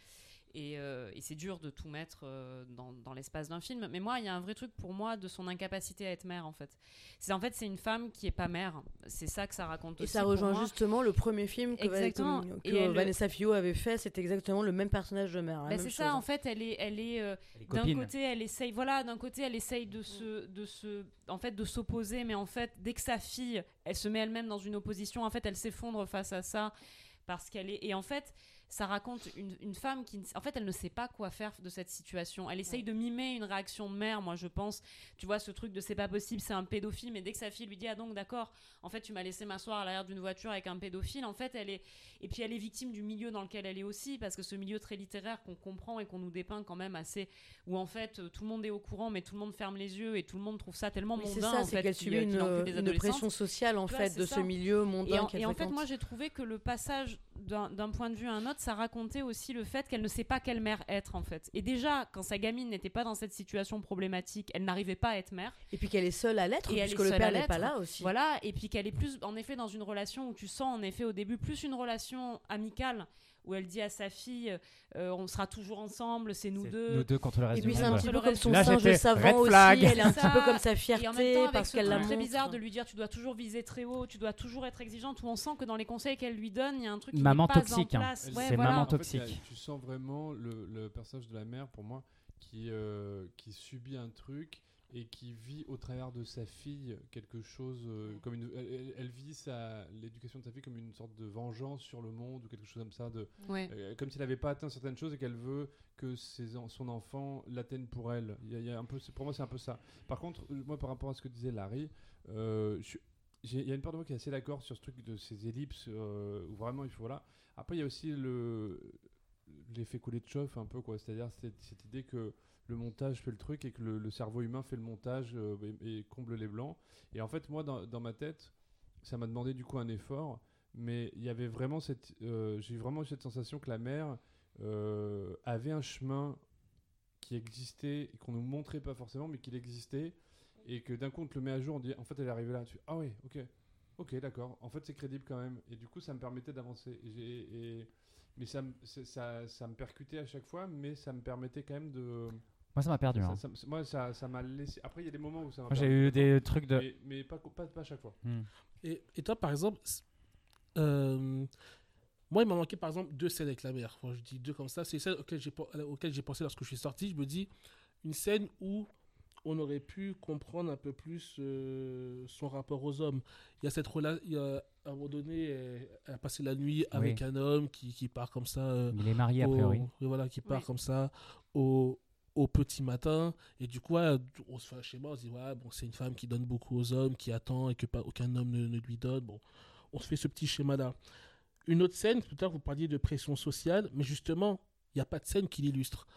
Et, euh, et c'est dur de tout mettre euh, dans, dans l'espace d'un film. Mais moi, il y a un vrai truc pour moi de son incapacité à être mère, en fait. C'est en fait, c'est une femme qui est pas mère. C'est ça que ça raconte Et aussi. ça pour rejoint moi. justement le premier film que, Exactement. que- Et que elle- Vanessa Fillot avait fait. C'est exactement le même personnage de mère. Bah, même c'est chose. ça, en fait, elle est, elle est euh, d'un côté, elle essaye, voilà, d'un côté, elle essaye de se, de se, en fait, de s'opposer, mais en fait, dès que sa fille, elle se met elle-même dans une opposition, en fait, elle s'effondre face à ça parce qu'elle est, et en fait, ça raconte une, une femme qui, en fait, elle ne sait pas quoi faire de cette situation. Elle essaye de mimer une réaction de mère, moi, je pense. Tu vois, ce truc de c'est pas possible, c'est un pédophile, mais dès que sa fille lui dit, ah donc, d'accord, en fait, tu m'as laissé m'asseoir à l'arrière d'une voiture avec un pédophile, en fait, elle est, et puis elle est victime du milieu dans lequel elle est aussi, parce que ce milieu très littéraire qu'on comprend et qu'on nous dépeint quand même assez, où en fait euh, tout le monde est au courant, mais tout le monde ferme les yeux et tout le monde trouve ça tellement Oui, mondain. c'est ça, en c'est qu'elle subit une, adolescentes. pression sociale en fait de ça. ce milieu Et mondain en, qu'elle et en fait, moi, j'ai trouvé que le passage d'un point de vue à un autre, ça racontait aussi le fait qu'elle ne sait pas quelle mère être, en fait. Et déjà, quand sa gamine n'était pas dans cette situation problématique, elle n'arrivait pas à être mère. Et puis qu'elle est seule à l'être, puisque le père n'est pas là aussi. Voilà, et puis qu'elle est plus, en effet, dans une relation où tu sens, en effet, au début, plus une relation amicale, où elle dit à sa fille, euh, on sera toujours ensemble, c'est nous C'est deux. Nous deux contre le reste Et puis c'est un petit peu comme son Là, singe savant aussi. flag. Elle est un C'est petit peu comme sa Et en fierté même temps, avec parce ce qu'elle la très montre. bizarre de lui dire tu dois toujours viser très haut, tu dois toujours être exigeante, où on sent que dans les conseils qu'elle lui donne, il y a un truc qui Maman n'est pas toxique, en hein. place. Elle- Ouais, c'est voilà. maman En fait, a- toxique. tu sens vraiment le, le personnage de la mère, pour moi, qui, euh, qui subit un truc et qui vit au travers de sa fille quelque chose euh, comme une elle, elle- elle vit sa l'éducation de sa fille comme une sorte de vengeance sur le monde ou quelque chose comme ça de Ouais. euh, comme s'il n'avait pas atteint certaines choses et qu'elle veut que ses son enfant l'atteigne pour elle. Il y a, il y a un peu pour moi c'est un peu ça. Par contre euh, moi par rapport à ce que disait Larry euh, je suis- j'ai- il y a une part de moi qui est assez d'accord sur ce truc de ces ellipses euh, où vraiment il faut voilà. Après il y a aussi le l'effet coulé de chauffe un peu quoi. C'est-à-dire cette, cette idée que le montage fait le truc et que le, cerveau humain fait le montage euh, et, comble les blancs. Et en fait moi dans, ma tête ça m'a demandé du coup un effort mais il y avait vraiment cette euh, j'ai vraiment eu cette sensation que la mère euh, avait un chemin qui existait et qu'on nous montrait pas forcément mais qu'il existait. Et que d'un coup on te le met à jour on dit en fait elle est arrivée là. Tu ah oui ok. Ok d'accord. En fait c'est crédible quand même. Et du coup ça me permettait d'avancer. Mais ça, ça ça me percutait à chaque fois mais ça me permettait quand même de Moi, ça m'a perdu. ça- hein. ça- moi ça ça m'a laissé après il y a des moments où ça m'a Moi, j'ai eu des trucs de. mais, mais pas, pas pas à chaque fois Hmm. Et, et toi, par exemple, euh, moi, il m'a manqué, par exemple, deux scènes avec la mère. Quand je dis deux comme ça, c'est auxquelles j'ai, pen- auxquelles j'ai pensé lorsque je suis sorti. Je me dis, une scène où on aurait pu comprendre un peu plus euh, son rapport aux hommes. Il y a cette relation, il y a, à un moment donné, elle, elle a passé la nuit avec un homme qui, qui part comme ça. euh, Il est marié, a au- priori. oui, voilà, qui part Oui. comme ça au, au petit matin. Et du coup, on se fait un schéma, on se dit, ouais, bon, c'est une femme qui donne beaucoup aux hommes, qui attend et que pas, aucun homme ne, lui donne. Bon, on se fait ce petit schéma-là. Une autre scène, tout à l'heure, vous parliez de pression sociale, mais justement, il n'y a pas de scène qui l'illustre.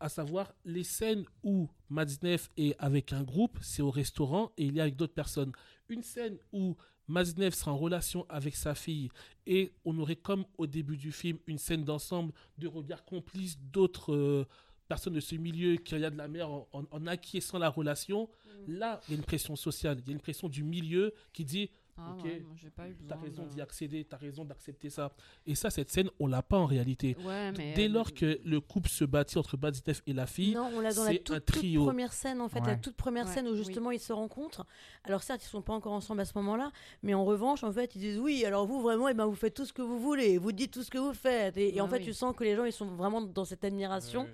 À savoir, les scènes où Madsneff est avec un groupe, c'est au restaurant et il est avec d'autres personnes. Une scène où Madsneff sera en relation avec sa fille et on aurait comme au début du film une scène d'ensemble de regards complices d'autres euh, personnes de ce milieu qui regardent la mère en, en- en acquiesçant la relation. Là, il y a une pression sociale, il y a une pression du milieu qui dit Ah Ok, ouais, moi, j'ai pas eu besoin T'as raison de- d'y accéder, t'as raison d'accepter ça. Et ça, cette scène, on l'a pas en réalité. Ouais, mais Dès lors que le couple se bâtit entre Baditef et la fille, Non, on l'a dans la c'est toute, un toute trio. première scène, en fait, la toute première Ouais, scène où oui. justement ils se rencontrent. Alors certes, ils sont pas encore ensemble à ce moment-là, mais en revanche, en fait, ils disent oui. Alors vous, vraiment, eh ben, vous faites tout ce que vous voulez, vous dites tout ce que vous faites, et, et en fait, oui. tu sens que les gens, ils sont vraiment dans cette admiration,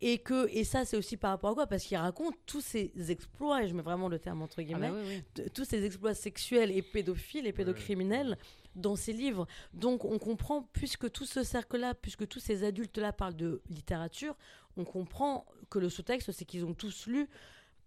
et que et ça, c'est aussi par rapport à quoi? Parce qu'ils racontent tous ces exploits, et je mets vraiment le terme entre Ah guillemets, bah oui, oui. de- tous ces exploits sexuels et pédophiles et pédocriminels dans ces livres. Donc on comprend, puisque tout ce cercle-là, puisque tous ces adultes-là parlent de littérature, on comprend que le sous-texte, c'est qu'ils ont tous lu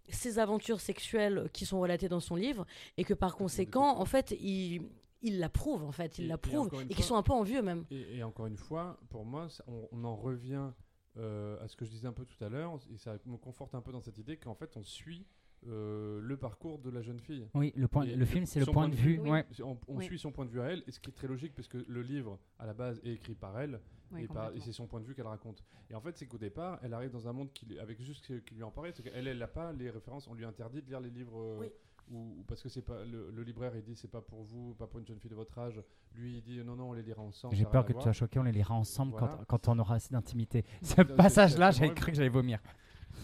ces aventures sexuelles qui sont relatées dans son livre et que par conséquent, en fait, ils il l'approuvent, en fait, ils Et- et l'approuvent et qu'ils fois- sont un peu envieux même. Et, et encore une fois, pour moi, ça- on, on en revient euh, à ce que je disais un peu tout à l'heure, et ça me conforte un peu dans cette idée qu'en fait, on suit euh, le parcours de la jeune fille. Oui, le, point, Et le film, c'est le point de vue. Oui. Ouais. On, on Oui. suit son point de vue à elle, et ce qui est très logique parce que le livre, à la base, est écrit par elle, Oui, et, par- et complètement. c'est son point de vue qu'elle raconte. Et en fait, c'est qu'au départ, elle arrive dans un monde qui, avec juste ce qui lui en paraît, c'est qu'elle, elle n'a pas les références, on lui interdit de lire les livres euh, Oui. ou, ou parce que c'est pas le, le libraire il dit c'est pas pour vous, pas pour une jeune fille de votre âge. Lui il dit non non on les lira ensemble. J'ai peur que tu sois choqué, on les lira ensemble Voilà. quand, quand on aura assez d'intimité. Ce passage-là, j'avais cru que j'allais vomir.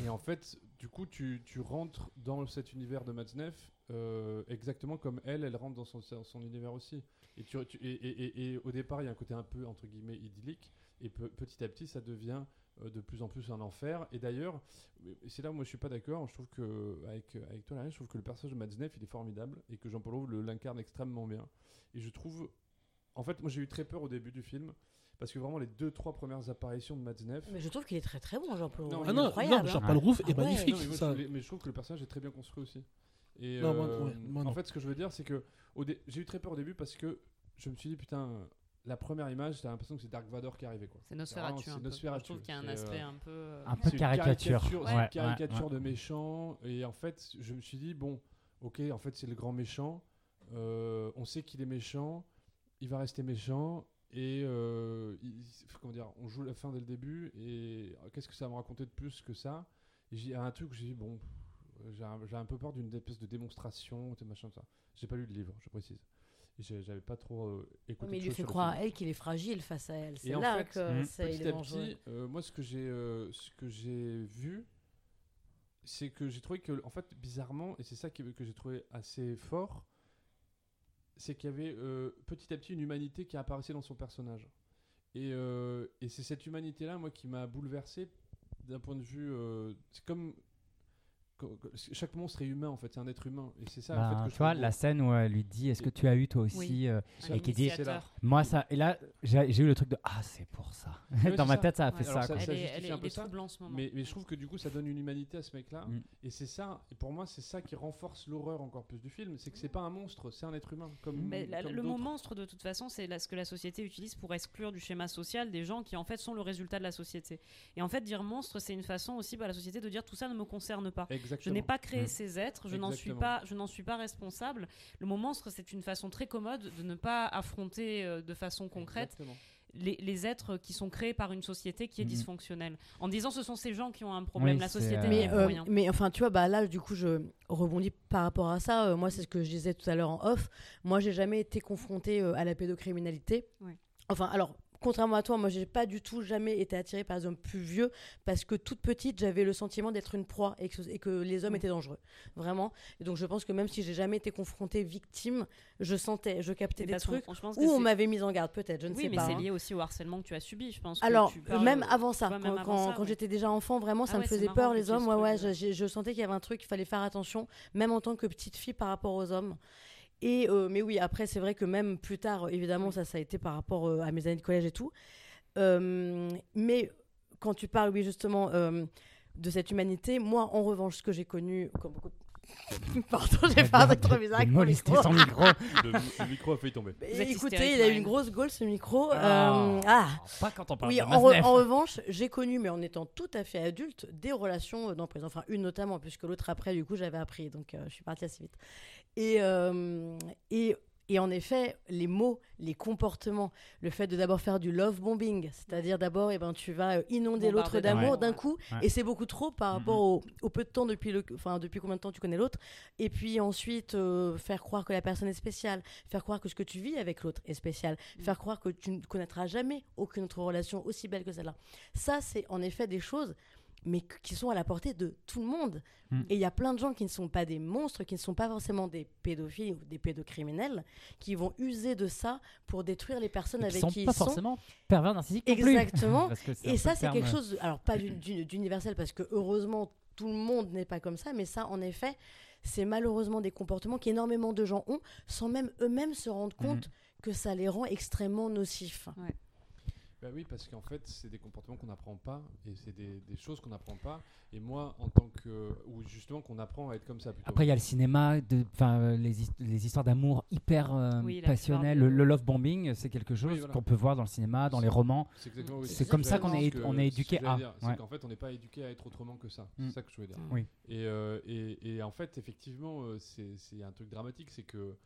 Et en fait, du coup, tu, tu rentres dans cet univers de Matzneff euh, exactement comme elle, elle rentre dans son, son univers aussi. Et, tu, et, et- et- au départ, il y a un côté un peu, entre guillemets, idyllique. Et pe- petit à petit, ça devient euh, de plus en plus un enfer. Et d'ailleurs, et c'est là où moi je suis pas d'accord. Je trouve que, avec, avec toi, je trouve que le personnage de Matzneff, il est formidable. Et que Jean-Paul Rouve l'incarne extrêmement bien. Et je trouve. En fait, moi j'ai eu très peur au début du film. Parce que vraiment, les deux, trois premières apparitions de Matzneff. Mais je trouve qu'il est très très bon, Jean-Paul. Non, Rouve. Ah est non, incroyable, non, hein. Jean-Paul Rouve Ah est ouais. magnifique. Non, mais, moi, ça. je mais je trouve que le personnage est très bien construit aussi. Et Non, moi, euh, ouais, moi, en non. fait, ce que je veux dire, c'est que dé- j'ai eu très peur au début parce que je me suis dit, putain, la première image, t'as l'impression que c'est Dark Vador qui arrivait. Quoi. C'est Nosferatu. C'est un. Nosferatu, Je trouve qu'il y a un c'est, aspect euh, un peu. euh, Un peu C'est une caricature. caricature, c'est Ouais, une caricature ouais, de méchant. Et en fait, je me suis dit, bon, ok, en fait, c'est le grand méchant. Euh, on sait qu'il est méchant. Il va rester méchant. Et euh, il- comment dire, on joue la fin dès le début. Et euh, qu'est-ce que ça va me raconter de plus que ça? J'ai un truc où j'ai dit, bon, j'ai un, peu peur d'une espèce de démonstration, machin, ça. J'ai pas lu le livre, je précise. J'avais pas trop euh, écouté. Mais il lui fait croire à elle qu'il est fragile face à elle. C'est Et en là fait, que mm, c'est il Petit est à dangereux. petit, euh, moi, ce que j'ai, euh, ce que j'ai vu, c'est que j'ai trouvé que, en fait, bizarrement, et c'est ça que j'ai trouvé assez fort, c'est qu'il y avait euh, petit à petit une humanité qui apparaissait dans son personnage. Et, euh, et c'est cette humanité-là, moi, qui m'a bouleversé d'un point de vue. euh, c'est comme. Chaque monstre est humain, en fait, c'est un être humain. Et c'est ça, en Ben, fait, que tu vois, la scène où elle lui dit Est-ce que tu as eu toi aussi Oui. euh, et qui dit-. Moi, ça. Et là, j'ai eu le truc de Ah, c'est pour ça. Dans ma ça. tête, ça a Ouais. fait Alors ça. ça- quoi. ça- Elle est, justifie elle est, un peu est ça, en ce moment. Mais, mais je trouve que du coup, ça donne une humanité à ce mec-là. Mm. Et c'est ça, et pour moi, c'est ça qui renforce l'horreur encore plus du film. C'est que c'est pas un monstre, c'est un être humain. Comme, Mais la- comme le mot monstre, de toute façon, c'est là ce que la société utilise pour exclure du schéma social des gens qui, en fait, sont le résultat de la société. Et en fait, dire monstre, c'est une façon aussi à la société de dire tout ça ne me concerne pas. Je n'ai pas créé Mm. ces êtres, je n'en suis pas, je n'en suis pas responsable. Le mot monstre, c'est une façon très commode de ne pas affronter euh, de façon concrète Exactement. les, les êtres qui sont créés par une société qui est Mhm. dysfonctionnelle. En disant ce sont ces gens qui ont un problème, Oui, la société euh, Mais, euh, rien. mais enfin, tu vois, bah là, du coup, je rebondis par rapport à ça. Euh, moi, c'est ce que je disais tout à l'heure en off. Moi, j'ai jamais été confrontée euh, à la pédocriminalité. Ouais. Enfin, alors. Contrairement à toi, moi, j'ai pas du tout jamais été attirée par des hommes plus vieux parce que toute petite, j'avais le sentiment d'être une proie et que, et que les hommes Ouais. étaient dangereux, vraiment. Et donc, je pense que même si j'ai jamais été confrontée victime, je sentais, je captais des trucs où on m'avait mise en garde, peut-être, je ne Oui, sais mais pas. c'est hein. lié aussi au harcèlement que tu as subi, je pense. Alors, parles- même avant ça, quand, j'étais déjà enfant, vraiment, ça Ah me ouais, faisait marrant peur, les hommes. Ouais, ouais, je, je- je sentais qu'il y avait un truc, il fallait faire attention, même en tant que petite fille par rapport aux hommes. Et, euh, mais oui, après, c'est vrai que même plus tard, évidemment, ça, ça a été par rapport euh, à mes années de collège et tout. Euh, mais quand tu parles, oui, justement, euh, de cette humanité, moi, en revanche, ce que j'ai connu, comme beaucoup de- *laughs* Pardon, j'ai fait un truc trop bizarre. avec mon micro. son micro. *laughs* Le, le micro a failli tomber. Êtes Écoutez, il a eu une grosse gaule ce micro. Ah. Euh, ah. Pas quand on parle Oui, de en, re- en revanche, j'ai connu, mais en étant tout à fait adulte, des relations d'emprise. Enfin, une notamment, puisque l'autre après, du coup, j'avais appris. Donc, euh, je suis partie assez vite. Et, euh, et, et en effet, les mots, les comportements, le fait de d'abord faire du love bombing, c'est-à-dire d'abord, eh ben, tu vas euh, inonder l'autre d'amour, ouais. d'un coup, Ouais. et c'est beaucoup trop par Mhm. rapport au, au peu de temps depuis le, enfin, depuis combien de temps tu connais l'autre, et puis ensuite euh, faire croire que la personne est spéciale, faire croire que ce que tu vis avec l'autre est spécial, Mhm. faire croire que tu ne connaîtras jamais aucune autre relation aussi belle que celle-là. Ça, c'est en effet des choses, mais qui sont à la portée de tout le monde. Mm. Et il y a plein de gens qui ne sont pas des monstres, qui ne sont pas forcément des pédophiles ou des pédocriminels, qui vont user de ça pour détruire les personnes Qui avec sont qui pas ils sont. forcément pervers narcissiques non plus. Exactement. *laughs* Et ça, c'est quelque chose, alors pas *clears throat* d'u- d'universel, parce que heureusement, tout le monde n'est pas comme ça, mais ça, en effet, c'est malheureusement des comportements qu'énormément de gens ont, sans même eux-mêmes se rendre Mhm. compte que ça les rend extrêmement nocifs. Bah oui, parce qu'en fait, c'est des comportements qu'on n'apprend pas et c'est des, des choses qu'on n'apprend pas. Et moi, en tant que. ou justement, qu'on apprend à être comme ça plutôt. Après, il y a le cinéma, de, enfin, les, his- les histoires d'amour hyper euh, Oui, la passionnelles. Le, love bombing, c'est quelque chose voilà. qu'on peut voir dans le cinéma, dans les romans. C'est exactement oui, C'est ce comme ça qu'on est- ce que- on est ce que éduqué j'allais à, dire, C'est ouais. qu'en fait, on n'est pas éduqué à être autrement que ça. Mm. C'est ça que je veux dire. Oui. Et, euh, et, et en fait, effectivement, euh, c'est c'est un truc dramatique. C'est que euh,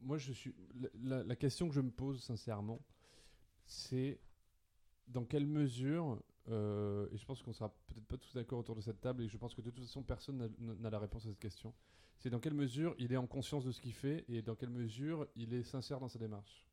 moi, je suis. La, la- la question que je me pose sincèrement, c'est dans quelle mesure. euh, et je pense qu'on sera peut-être pas tous d'accord autour de cette table, et je pense que de toute façon, personne n'a- n'a la réponse à cette question. c'est dans quelle mesure il est en conscience de ce qu'il fait et dans quelle mesure il est sincère dans sa démarche.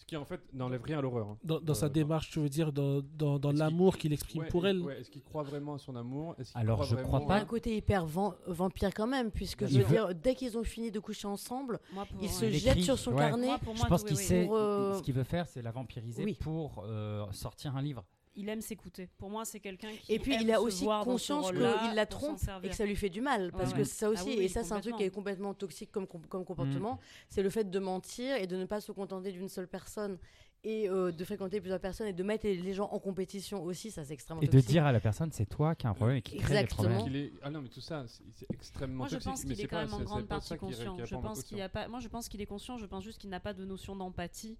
Ce qui en fait n'enlève rien à l'horreur. hein. Dans, dans Euh, sa dans- démarche, tu veux dire, dans, dans, dans Est-ce qu'il- l'amour qu'il exprime Ouais, pour elle? ouais, Est-ce qu'il croit vraiment à son amour? Est-ce qu'il Alors, croit je vraiment crois Il y a pas. un côté hyper van- vampire quand même, puisque je veux dire, dès qu'ils ont fini de coucher ensemble, Moi, pour, il se Il jette écrit, sur son ouais. carnet. Moi, pour Je moi, pense qu'il oui. sait. Pour, euh, Ce qu'il veut faire, c'est la vampiriser Oui. pour euh, sortir un livre. Il aime s'écouter. Pour moi, c'est quelqu'un qui. Et puis aime il a aussi conscience qu'il la trompe et que ça lui fait du mal. Parce Ouais, que ouais. ça aussi, Ah oui, oui, et ça c'est un truc qui est complètement toxique comme, com- comme comportement, Mm. c'est le fait de mentir et de ne pas se contenter d'une seule personne et euh, de fréquenter plusieurs personnes et de mettre les- gens en compétition aussi, ça c'est extrêmement Et de dire à la personne, c'est toi qui as un problème et qui crée des Exactement. problèmes. est... Ah non, mais tout ça, c'est extrêmement Moi, je toxique. pense qu'il est quand même en grande partie conscient. qui Je pense qu'il a pas. Moi, je pense qu'il est conscient. Je pense juste qu'il n'a pas de notion d'empathie.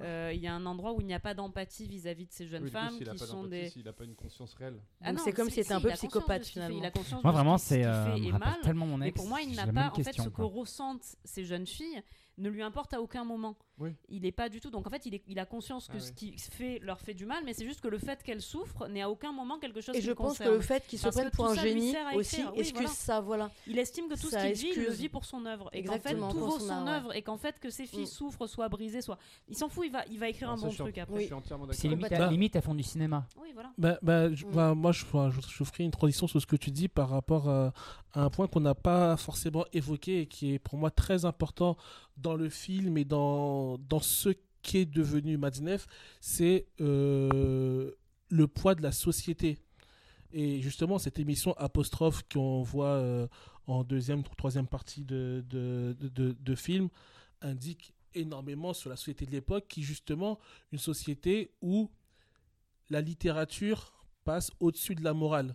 Euh, Il y a un endroit où il n'y a pas d'empathie vis-à-vis de ces jeunes Oui, coup, femmes a qui sont des. s'il n'a pas une conscience réelle. Ah c'est comme si, s'il était si, un peu psychopathe, finalement. Il a conscience Moi, vraiment, c'est. euh, tellement mon Mais ex. pour moi, il n'a pas. En fait, ce que ressentent ces jeunes filles ne lui importe à aucun moment. Oui. Il n'est pas du tout. Donc en fait, il, est- il a conscience que Ah ce oui. qui fait leur fait du mal, mais c'est juste que le fait qu'elles souffrent n'est à aucun moment quelque chose Et qui je pense que le fait qu'il se prenne pour un génie à aussi. Oui, excuse voilà. ça, voilà. Il estime que tout Ça ce qu'il vit, il le vit pour son œuvre. Et qu'en fait, Exactement, tout pour vaut son son art, ouais. œuvre. Et qu'en fait, que ses filles Mm. souffrent, soient brisées, soient. Il s'en fout, il va, il va écrire un Alors ça, bon truc après. Je suis entièrement C'est limite, Bah- limite, elles font du cinéma. Oui, voilà. Bah, bah, je, Mm. bah, moi, je, enfin, je, je ferai une transition sur ce que tu dis par rapport à, à un point qu'on n'a pas forcément évoqué et qui est pour moi très important dans le film et dans, dans ce qu'est devenu Madinef, c'est euh, le poids de la société. Et justement, cette émission apostrophe qu'on voit euh, en deuxième ou troisième partie de, de, de, film indique énormément sur la société de l'époque, qui justement une société où la littérature passe au-dessus de la morale,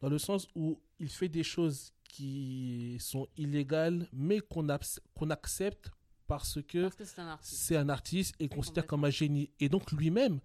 dans le sens où il fait des choses qui sont illégales, mais qu'on qu'on accepte parce que c'est un artiste. c'est un artiste et considère comme un génie. Et donc lui-même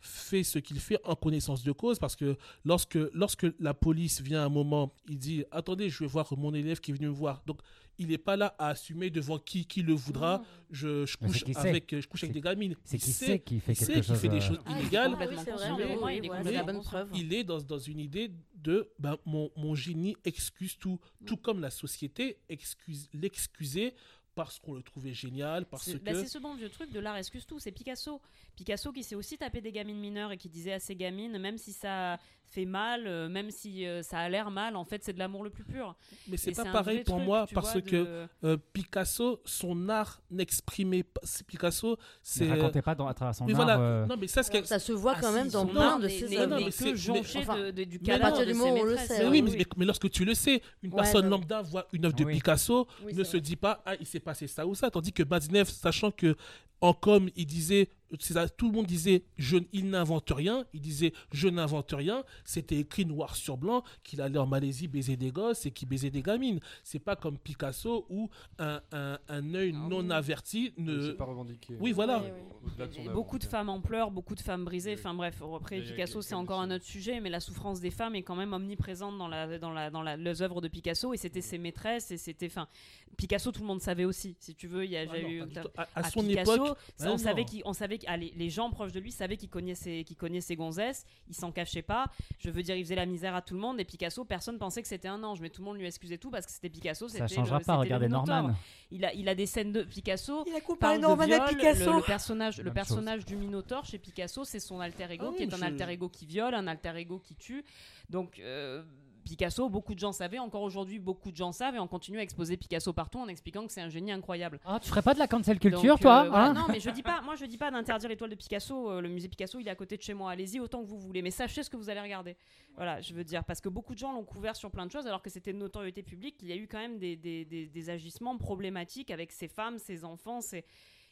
fait ce qu'il fait en connaissance de cause parce que lorsque, lorsque la police vient à un moment, il dit attendez, je vais voir mon élève qui est venu me voir. Donc il n'est pas là à assumer devant qui, qui le voudra. Je, je couche qui avec, je couche avec des gamines. C'est qui sait- sait qu'il fait quelque sait chose. qu'il fait des choses Ah, il est illégales. oui, vrai, mais il est voilà, c'est la complètement bonne conscient. preuve. il est dans, dans une idée de ben, mon, mon génie excuse tout, tout comme la société excuse l'excusait parce qu'on le trouvait génial, parce C'est bah, que c'est ce bon vieux truc de l'art excuse tout. C'est Picasso. Picasso qui s'est aussi tapé des gamines mineures et qui disait à ses gamines, même si ça fait mal, euh, même si euh, ça a l'air mal, en fait, c'est de l'amour le plus pur. mais c'est pas pareil pour truc, moi parce vois, que de- euh, Picasso, son art n'exprimait pas. Picasso, c'est. Ne racontez pas dans, à travers son mais art. voilà. euh, Non, mais ça, Ça se voit Ah, quand même dans plein de ses non, mais que jonché du cadavre de ses maîtresses. oui, mais, lorsque tu le sais, une personne lambda voit une œuvre de. Picasso, ne se dit pas ah il s'est passé ça ou ça, tandis que Madnev, sachant que en com il disait tout le monde disait je, il n'invente rien, il disait je n'invente rien, c'était écrit noir sur blanc qu'il allait en Malaisie baiser des gosses et qu'il baisait des gamines. C'est pas comme Picasso où un, un, un œil Ah non oui. averti ne s'est pas revendiqué. Oui, voilà. Oui, oui. Au-delà de son Et œuvre, beaucoup de femmes en pleurs, beaucoup de femmes brisées. Oui. Enfin bref, après Picasso c'est encore un autre sujet, mais la souffrance des femmes est quand même omniprésente dans la dans la dans la, les œuvres de Picasso et c'était ses maîtresses et c'était enfin Picasso tout le monde savait aussi. Si tu veux, il y a Ah non, eu à, à à son Picasso, époque, ça, on non. savait qu'il, on savait ah, les, les gens proches de lui savaient qu'il connaissait, qu'il connaissait gonzesses, il s'en cachait pas. Je veux dire, il faisait la misère à tout le monde. Et Picasso, personne pensait que c'était un ange, mais tout le monde lui excusait tout parce que c'était Picasso. Ça c'était changera le- pas, regardez. Norman. Il a, il a des scènes de Picasso. Il a comparé Norman viol, à Picasso. Le, le personnage, le personnage du Minotaure chez Picasso, c'est son alter ego, Ah qui est un alter ego qui viole, un alter ego qui tue. Donc euh, Picasso, beaucoup de gens savaient, encore aujourd'hui, beaucoup de gens savent, et on continue à exposer Picasso partout en expliquant que c'est un génie incroyable. Ah, tu ferais pas de la cancel culture, Donc, toi euh, voilà. hein Non, mais je dis pas, moi je dis pas d'interdire l'étoile de Picasso. euh, le musée Picasso, il est à côté de chez moi. Allez-y autant que vous voulez, mais sachez ce que vous allez regarder. Voilà, je veux dire, parce que beaucoup de gens l'ont couvert sur plein de choses, alors que c'était de notoriété publique. Il y a eu quand même des, des, des- des agissements problématiques avec ses femmes, ses enfants.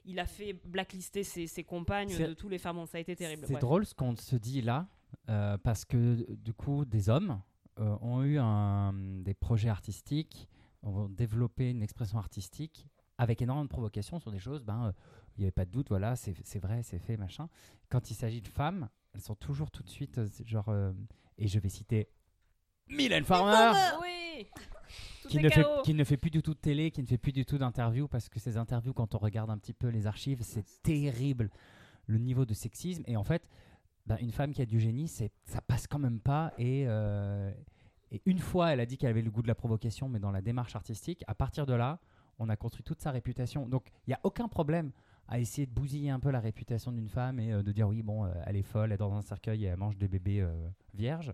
Il a fait blacklister ses, ses compagnes de tous les femmes. Ça a été terrible. C'est drôle ce qu'on se dit là, euh, parce que du coup, des hommes euh, ont eu un- des projets artistiques, ont développé une expression artistique avec énormément de provocations sur des choses. Ben, euh, il n'y avait pas de doute, voilà, c'est vrai, c'est fait, machin. Quand il s'agit de femmes, elles sont toujours tout de suite, euh, genre, euh, et je vais citer Mylène Farmer. Oui. Qui ne, fait, qui ne fait plus du tout de télé, qui ne fait plus du tout d'interviews, parce que ces interviews, quand on regarde un petit peu les archives, c'est terrible le niveau de sexisme. Et en fait, ben, une femme qui a du génie, c'est, ça passe quand même pas. Et, euh, Et une fois, elle a dit qu'elle avait le goût de la provocation, mais dans la démarche artistique, à partir de là, on a construit toute sa réputation. Donc, il n'y a aucun problème à essayer de bousiller un peu la réputation d'une femme et euh, de dire oui, bon, euh, elle est folle, elle est dans un cercueil et elle mange des bébés euh, vierges.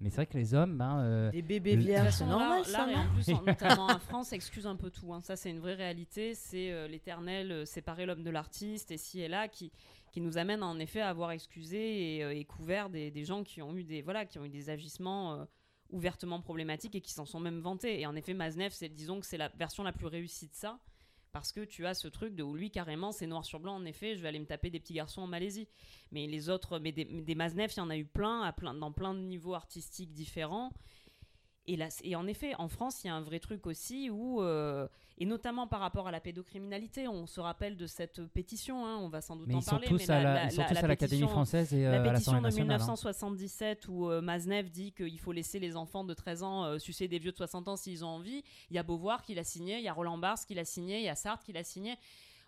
Mais c'est vrai que les hommes, ben, euh, Des bébés vierges, *laughs* c'est normal l'art- ça, l'art, et non en plus, en- notamment en France, excuse un peu tout. hein. Ça, c'est une vraie réalité. C'est euh, l'éternel euh, séparer l'homme de l'artiste et ci et là qui, qui nous amène en effet à avoir excusé et, euh, couvert des, gens qui ont eu des, voilà, qui ont eu des agissements euh, ouvertement problématiques et qui s'en sont même vantés. Et en effet, Maznev, c'est, disons que c'est la version la plus réussie de ça. Parce que tu as ce truc de où lui, carrément, c'est noir sur blanc, en effet, je vais aller me taper des petits garçons en Malaisie. Mais les autres, mais des, il y en a eu plein, à plein, dans plein de niveaux artistiques différents. Et, là, et en effet, en France, il y a un vrai truc aussi où, euh, et notamment par rapport à la pédocriminalité, on se rappelle de cette pétition, hein, on va sans doute mais en ils sont parler. tous mais à la- ils sont tous à l'Académie française et euh, la à pétition de nationale. hein. 1977 où euh, Maznev dit qu'il faut laisser les enfants de 13 ans euh, sucer des vieux de 60 ans s'ils ont envie. Il y a Beauvoir qui l'a signé, il y a Roland Barthes qui l'a signé, il y a Sartre qui l'a signé.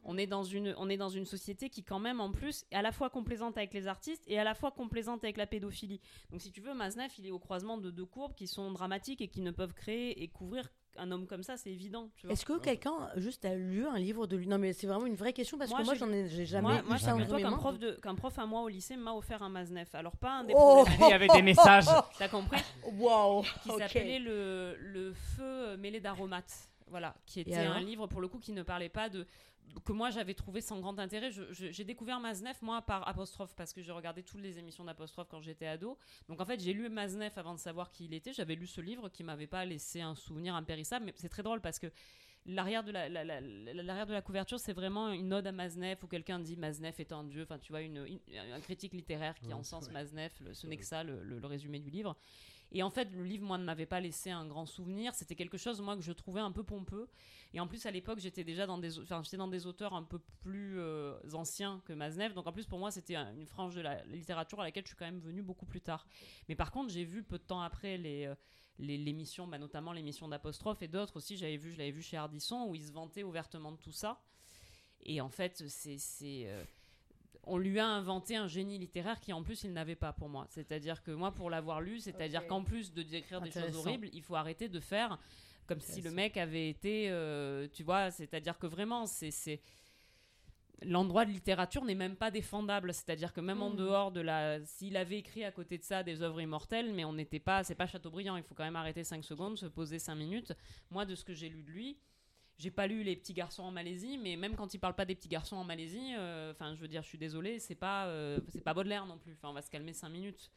On est, dans une, on est dans une société qui, quand même, en plus, est à la fois complaisante avec les artistes et à la fois complaisante avec la pédophilie. Donc, si tu veux, Maznev, il est au croisement de deux courbes qui sont dramatiques et qui ne peuvent créer et couvrir un homme comme ça, c'est évident. Est-ce que quelqu'un juste a lu un livre de lui? Non, mais c'est vraiment une vraie question parce Moi, que moi, j'en ai jamais moi, eu moi ça qu'un prof, de, qu'un prof à moi au lycée m'a offert un Maznev. Alors, pas un des Oh *laughs* Il y avait des messages. *laughs* t'as compris? Waouh qui s'appelait le, le feu mêlé d'aromates. Voilà, qui était un livre pour le coup qui ne parlait pas de que moi j'avais trouvé sans grand intérêt. J'ai découvert Maznev moi par apostrophe parce que je regardais toutes les émissions d'apostrophe quand j'étais ado. Donc en fait j'ai lu Maznev avant de savoir qui il était. J'avais lu ce livre qui m'avait pas laissé un souvenir impérissable. Mais c'est très drôle parce que l'arrière de la, la- la- la- l'arrière de la couverture c'est vraiment une ode à Maznev où quelqu'un dit Maznev est un dieu. Enfin tu vois une, une- un critique littéraire qui encense ouais. Maznev. le- ce n'est que ça le- le- le résumé du livre. Et en fait, le livre, moi, ne m'avait pas laissé un grand souvenir. C'était quelque chose, moi, que je trouvais un peu pompeux. Et en plus, à l'époque, j'étais déjà dans des, enfin, j'étais dans des auteurs un peu plus euh, anciens que Maznev. Donc, en plus, pour moi, c'était un- une frange de la littérature à laquelle je suis quand même venue beaucoup plus tard. Mais par contre, j'ai vu peu de temps après les. euh, l'émission, bah, notamment l'émission d'Apostrophe et d'autres aussi, j'avais vu, je l'avais vu chez Ardisson, où il se vantait ouvertement de tout ça. Et en fait, c'est, c'est, euh, on lui a inventé un génie littéraire qui en plus il n'avait pas pour moi. C'est-à-dire que moi, pour l'avoir lu, c'est-à-dire qu'en plus de décrire des choses horribles, il faut arrêter de faire comme si le mec avait été, euh, tu vois, c'est-à-dire que vraiment, c'est, l'endroit de littérature n'est même pas défendable. C'est-à-dire que même en Mhm. dehors de la, s'il avait écrit à côté de ça des œuvres immortelles, mais on n'était pas, c'est pas Chateaubriand. Il faut quand même arrêter 5 secondes, se poser 5 minutes. Moi, de ce que j'ai lu de lui. J'ai pas lu les petits garçons en Malaisie, mais même quand il parle pas des petits garçons en Malaisie, euh, enfin, je veux dire, je suis désolée, c'est pas, euh, c'est pas Baudelaire non plus. Enfin, on va se calmer 5 minutes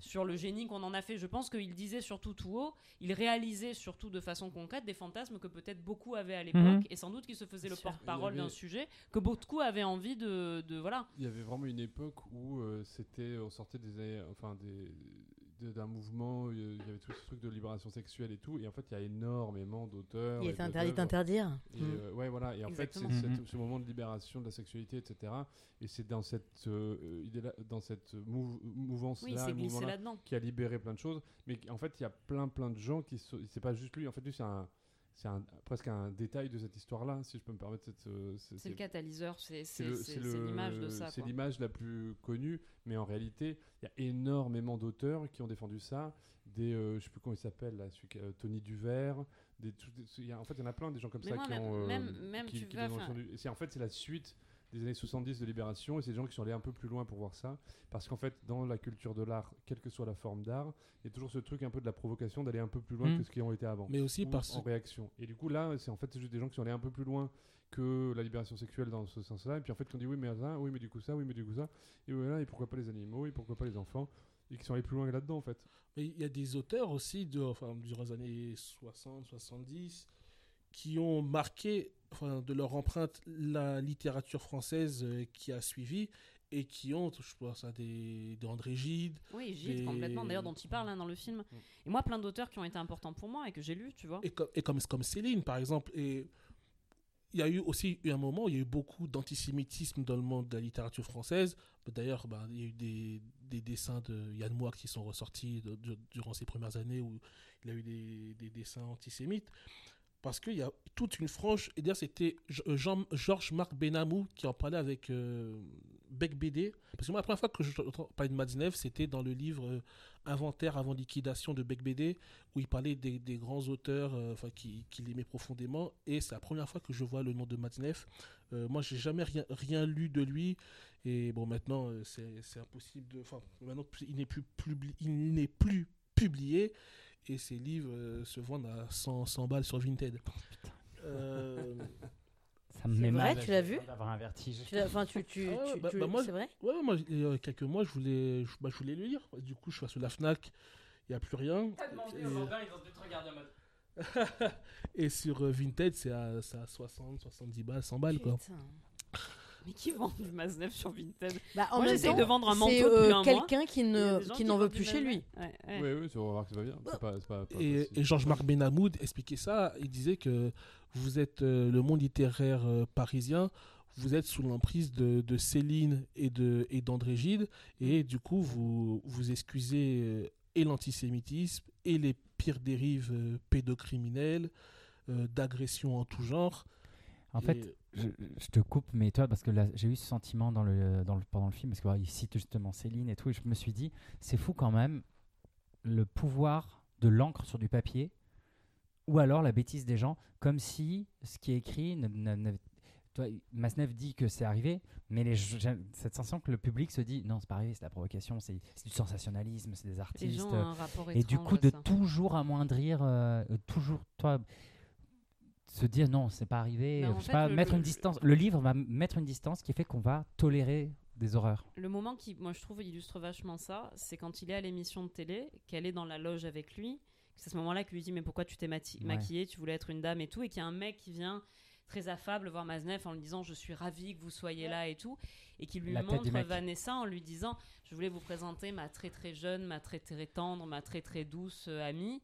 sur le génie qu'on en a fait. Je pense qu'il disait surtout tout haut, il réalisait surtout de façon concrète des fantasmes que peut-être beaucoup avaient à l'époque, Mhm. et sans doute qu'il se faisait le porte-parole avait- d'un sujet que beaucoup avaient envie de, de voilà. Il y avait vraiment une époque où euh, c'était, on sortait des, années- enfin des, de- d'un mouvement, il y avait tout ce truc de libération sexuelle et tout, et en fait il y a énormément d'auteurs. Il est interdit d'interdire. Mm. euh, ouais, voilà. Et en fait, c'est ce moment de libération de la sexualité, etc. Et c'est dans cette euh, idée-là- dans cette mou- mouvance-là, Oui, qui a libéré plein de choses. Mais en fait, il y a plein, plein de gens qui. sont- C'est pas juste lui. En fait, lui, c'est un, c'est un, presque un détail de cette histoire-là, si je peux me permettre cette. euh, c'est- le catalyseur, c'est l'image de ça. C'est l'image la plus connue, mais en réalité, il y a énormément d'auteurs qui ont défendu ça. Des, euh, je sais plus comment il s'appelle, là, celui euh, Tony Duvert. Des, tout- des- il y a- en fait, il y en a plein des gens comme Mais ça moi, qui même- ont. euh, même- même, qui, tu qui vas, en fait c'est la suite des années 70 de Libération et c'est des gens qui sont allés un peu plus loin pour voir ça parce qu'en fait dans la culture de l'art quelle que soit la forme d'art il y a toujours ce truc un peu de la provocation d'aller un peu plus loin Mm. que ce qui ont été avant Mais aussi parce en réaction. Et du coup, là, c'est en fait c'est juste des gens qui sont allés un peu plus loin que la libération sexuelle dans ce sens-là. Et puis en fait, on dit oui, mais ça, oui, mais du coup ça, oui, mais du coup ça. Et voilà, et pourquoi pas les animaux, et pourquoi pas les enfants. Et qui sont allés plus loin là-dedans, en fait. Mais il y a des auteurs aussi, de, enfin, durant les années 60, 70, qui ont marqué de leur empreinte la littérature française euh, qui a suivi et qui ont, je pense à des, des André Gide, Oui, Gide, des- complètement. D'ailleurs, dont il parle hein, dans le film. Mm. Et moi, plein d'auteurs qui ont été importants pour moi et que j'ai lus, tu vois. et comme, et comme, comme Céline, par exemple. Et il y a eu aussi eu un moment où il y a eu beaucoup d'antisémitisme dans le monde de la littérature française. D'ailleurs, bah, il y a eu des, des dessins de Yann Moix qui sont ressortis de- de- durant ces premières années où il a eu des, des dessins antisémites. Parce qu'il y a toute une frange, et d'ailleurs c'était Jean- Georges-Marc Benamou qui en parlait avec euh, Bec BD. Parce que moi, la première fois que je parlais de Madinef, c'était dans le livre euh, Inventaire avant liquidation de Bec BD, où il parlait des, grands auteurs euh, enfin qui, l'aimaient profondément. Et c'est la première fois que je vois le nom de Madinef. Euh, moi, j'ai jamais rien, lu de lui. Et bon, maintenant, euh, c'est impossible de. Enfin, maintenant, il n'est plus publié. Et ses livres euh, se vendent à 100, 100 balles sur Vinted. Euh, *laughs* Ça me C'est met vrai, mal. tu l'as vu D'avoir un vertige. Tu l'as- Enfin, tu, tu, Ah tu- bah- tu- bah moi, c'est vrai Ouais, moi, il y a quelques mois, je voulais, je, bah, je voulais le lire. Du coup, je suis sur la Fnac, il n'y a plus rien. Et, *laughs* et sur euh, Vinted, c'est à, à 60, 70 balles, 100 balles, quoi. Mais qui vend du Maznev sur Vinted bah, En Moi, temps, de vendre un manteau c'est depuis euh, un mois. quelqu'un qui ne qui n'en veut plus chez lui. Oui, oui, vas voir que c'est pas bien. C'est pas, c'est pas, pas Et, et Georges-Marc Benhamoud expliquait ça. Il disait que vous êtes euh, le monde littéraire euh, parisien, vous êtes sous l'emprise de, de Céline et de et d'André Gide, et du coup, vous, vous excusez euh, et l'antisémitisme et les pires dérives euh, pédocriminelles, euh, d'agressions en tout genre. En Et- fait, je, je te coupe, mais toi, parce que là, j'ai eu ce sentiment dans le, dans le, pendant le film, parce qu'il cite justement Céline et tout, et je me suis dit, c'est fou quand même le pouvoir de l'encre sur du papier, ou alors la bêtise des gens, comme si ce qui est écrit, ne, ne- ne- toi, Masnev dit que c'est arrivé, mais les, j'ai cette sensation que le public se dit, non, c'est pas arrivé, c'est la provocation, c'est du sensationnalisme, c'est des Les artistes. gens ont un rapport Et du coup, de ça. toujours amoindrir, euh, toujours, toi, se dire non, c'est pas arrivé, je sais fait, pas, le- mettre le- une distance. Le livre va mettre une distance qui fait qu'on va tolérer des horreurs. Le moment qui, moi, je trouve, illustre vachement ça, c'est quand il est à l'émission de télé, qu'elle est dans la loge avec lui. C'est à ce moment-là qu'il lui dit Mais pourquoi tu t'es Ouais. maquillée Tu voulais être une dame et tout. Et qu'il y a un mec qui vient très affable voir Maznev en lui disant Je suis ravi que vous soyez là et tout. Et qui lui La montre. Vanessa en lui disant Je voulais vous présenter ma très très jeune, ma très très tendre, ma très très douce euh, amie.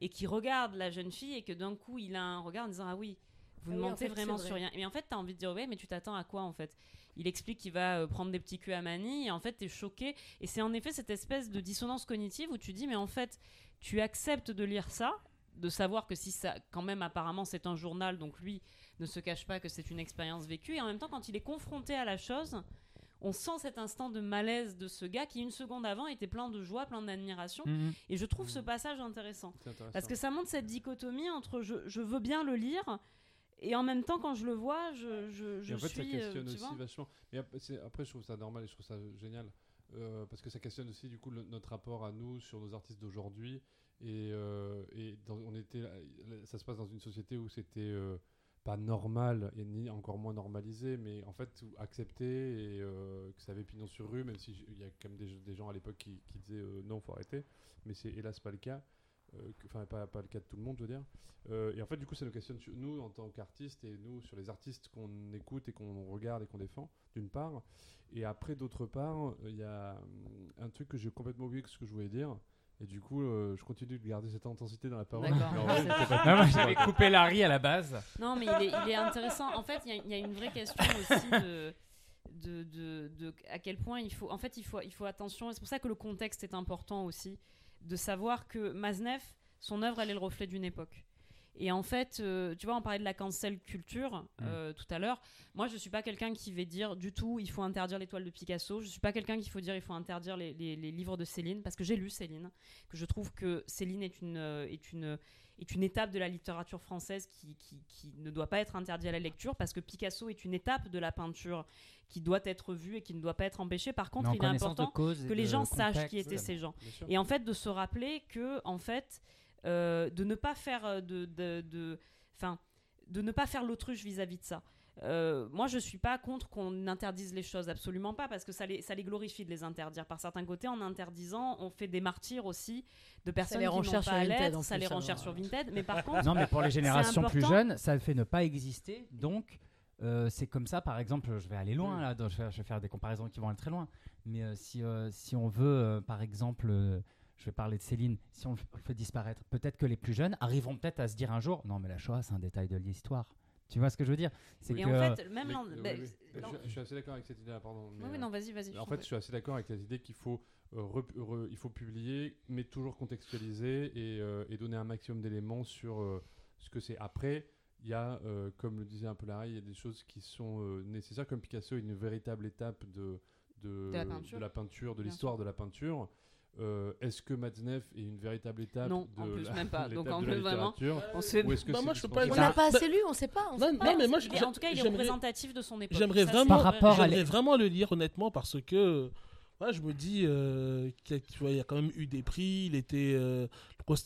Et qui regarde la jeune fille et que d'un coup il a un regard en disant Ah oui, vous Ah ne en mentez fait, vraiment sur rien. Et en fait, tu as envie de dire Ouais, mais tu t'attends à quoi en fait? Il explique qu'il va euh, prendre des petits culs à Mani et en fait t'es choqué. Et c'est en effet cette espèce de dissonance cognitive où tu dis mais en fait tu acceptes de lire ça de savoir que si ça quand même apparemment c'est un journal donc lui ne se cache pas que c'est une expérience vécue. Et en même temps quand il est confronté à la chose on sent cet instant de malaise de ce gars qui une seconde avant était plein de joie plein d'admiration. Et je trouve ce passage intéressant. Parce que ça montre cette dichotomie entre je, je veux bien le lire et en même temps quand je le vois je, je, je Et en fait, suis ça euh, questionne tu aussi vachement. Après, je trouve ça normal et je trouve ça génial. euh, parce que ça questionne aussi du coup le- notre rapport à nous sur nos artistes d'aujourd'hui. Et, euh, et dans- on était ça se passe dans une société où c'était euh, pas normal et ni encore moins normalisé mais en fait accepté et euh, que ça avait pignon sur rue même si j- il y a quand même des, gens à l'époque qui, disaient euh, non faut arrêter mais c'est hélas pas le cas euh, enfin pas, pas le cas de tout le monde je veux dire euh, et en fait, du coup, ça nous questionne sur nous en tant qu'artistes et nous sur les artistes qu'on écoute et qu'on regarde et qu'on défend, d'une part. Et après, d'autre part, il y a hum, un truc que j'ai complètement oublié que ce que je voulais dire. Et du coup, euh, je continue de garder cette intensité dans la parole. D'accord. J'avais coupé Larry à la base. Non, mais il est, il est intéressant. En fait, il y a- il y, a une vraie question aussi de, de, de, de à quel point il faut. En fait, il faut, il faut attention. et C'est pour ça que le contexte est important aussi, de savoir que Maznev, son œuvre, elle est le reflet d'une époque. Et en fait, euh, tu vois, on parlait de la cancel culture euh, tout à l'heure. Moi, je suis pas quelqu'un qui va dire du tout, il faut interdire l'étoile de Picasso. Je suis pas quelqu'un qui faut dire, il faut interdire les, les- les livres de Céline, parce que j'ai lu Céline, que je trouve que Céline est une, euh, est une, est une étape de la littérature française qui, qui, qui ne doit pas être interdite à la lecture, parce que Picasso est une étape de la peinture qui doit être vue et qui ne doit pas être empêchée. Par contre, il est important que les gens sachent qui étaient ces gens. Et en fait, de se rappeler que, en fait, euh, de ne pas faire euh, de, de, de- enfin, de ne pas faire l'autruche vis-à-vis de ça. Euh, moi, je suis pas contre qu'on interdise les choses, absolument pas, parce que ça les, ça les glorifie de les interdire. Par certains côtés, en interdisant, on fait des martyrs aussi de personnes qui n'ont pas sur à l'être, ça les renchère sur Vinted. Mais par contre, Non, mais pour les *laughs* générations plus jeunes, ça fait ne pas exister. Donc, euh, c'est comme ça, par exemple, je vais aller loin, là, donc je, vais, je vais faire des comparaisons qui vont aller très loin. Mais euh, si, euh, si on veut, euh, par exemple, euh, je vais parler de Céline, si on le fait disparaître, peut-être que les plus jeunes arriveront peut-être à se dire un jour, non, mais la Shoah, c'est un détail de l'histoire. Tu vois ce que je veux dire? C'est et que, en fait, même Mais- bah, oui. l'en- Je, je suis assez d'accord avec cette idée-là, pardon. mais, Oui, oui, euh, non, vas-y, vas-y. En fait, je suis assez d'accord avec cette idée qu'il faut, euh, rep- re- il faut publier, mais toujours contextualiser et, euh, et donner un maximum d'éléments sur euh, ce que c'est. Après, il y a, euh, comme le disait un peu Larry, il y a des choses qui sont euh, nécessaires, comme Picasso, une véritable étape de, de, De la peinture. de l'histoire de la peinture. Euh, Est-ce que Matzneff est une véritable étape Non, de en plus, la, même pas. *laughs* Donc, en la plus, vraiment, On se fait. Ou est-ce que Bah, c'est moi, je peux dispensable pas On n'a pas assez lu, on sait pas. on Non, sait non, pas. mais moi, je- en tout cas, il est représentatif de son époque. J'aimerais vraiment, c'est Par rapport à j'aimerais vraiment le lire honnêtement parce que ouais, je me dis euh, qu'il y a- y quand même eu des prix, il était euh,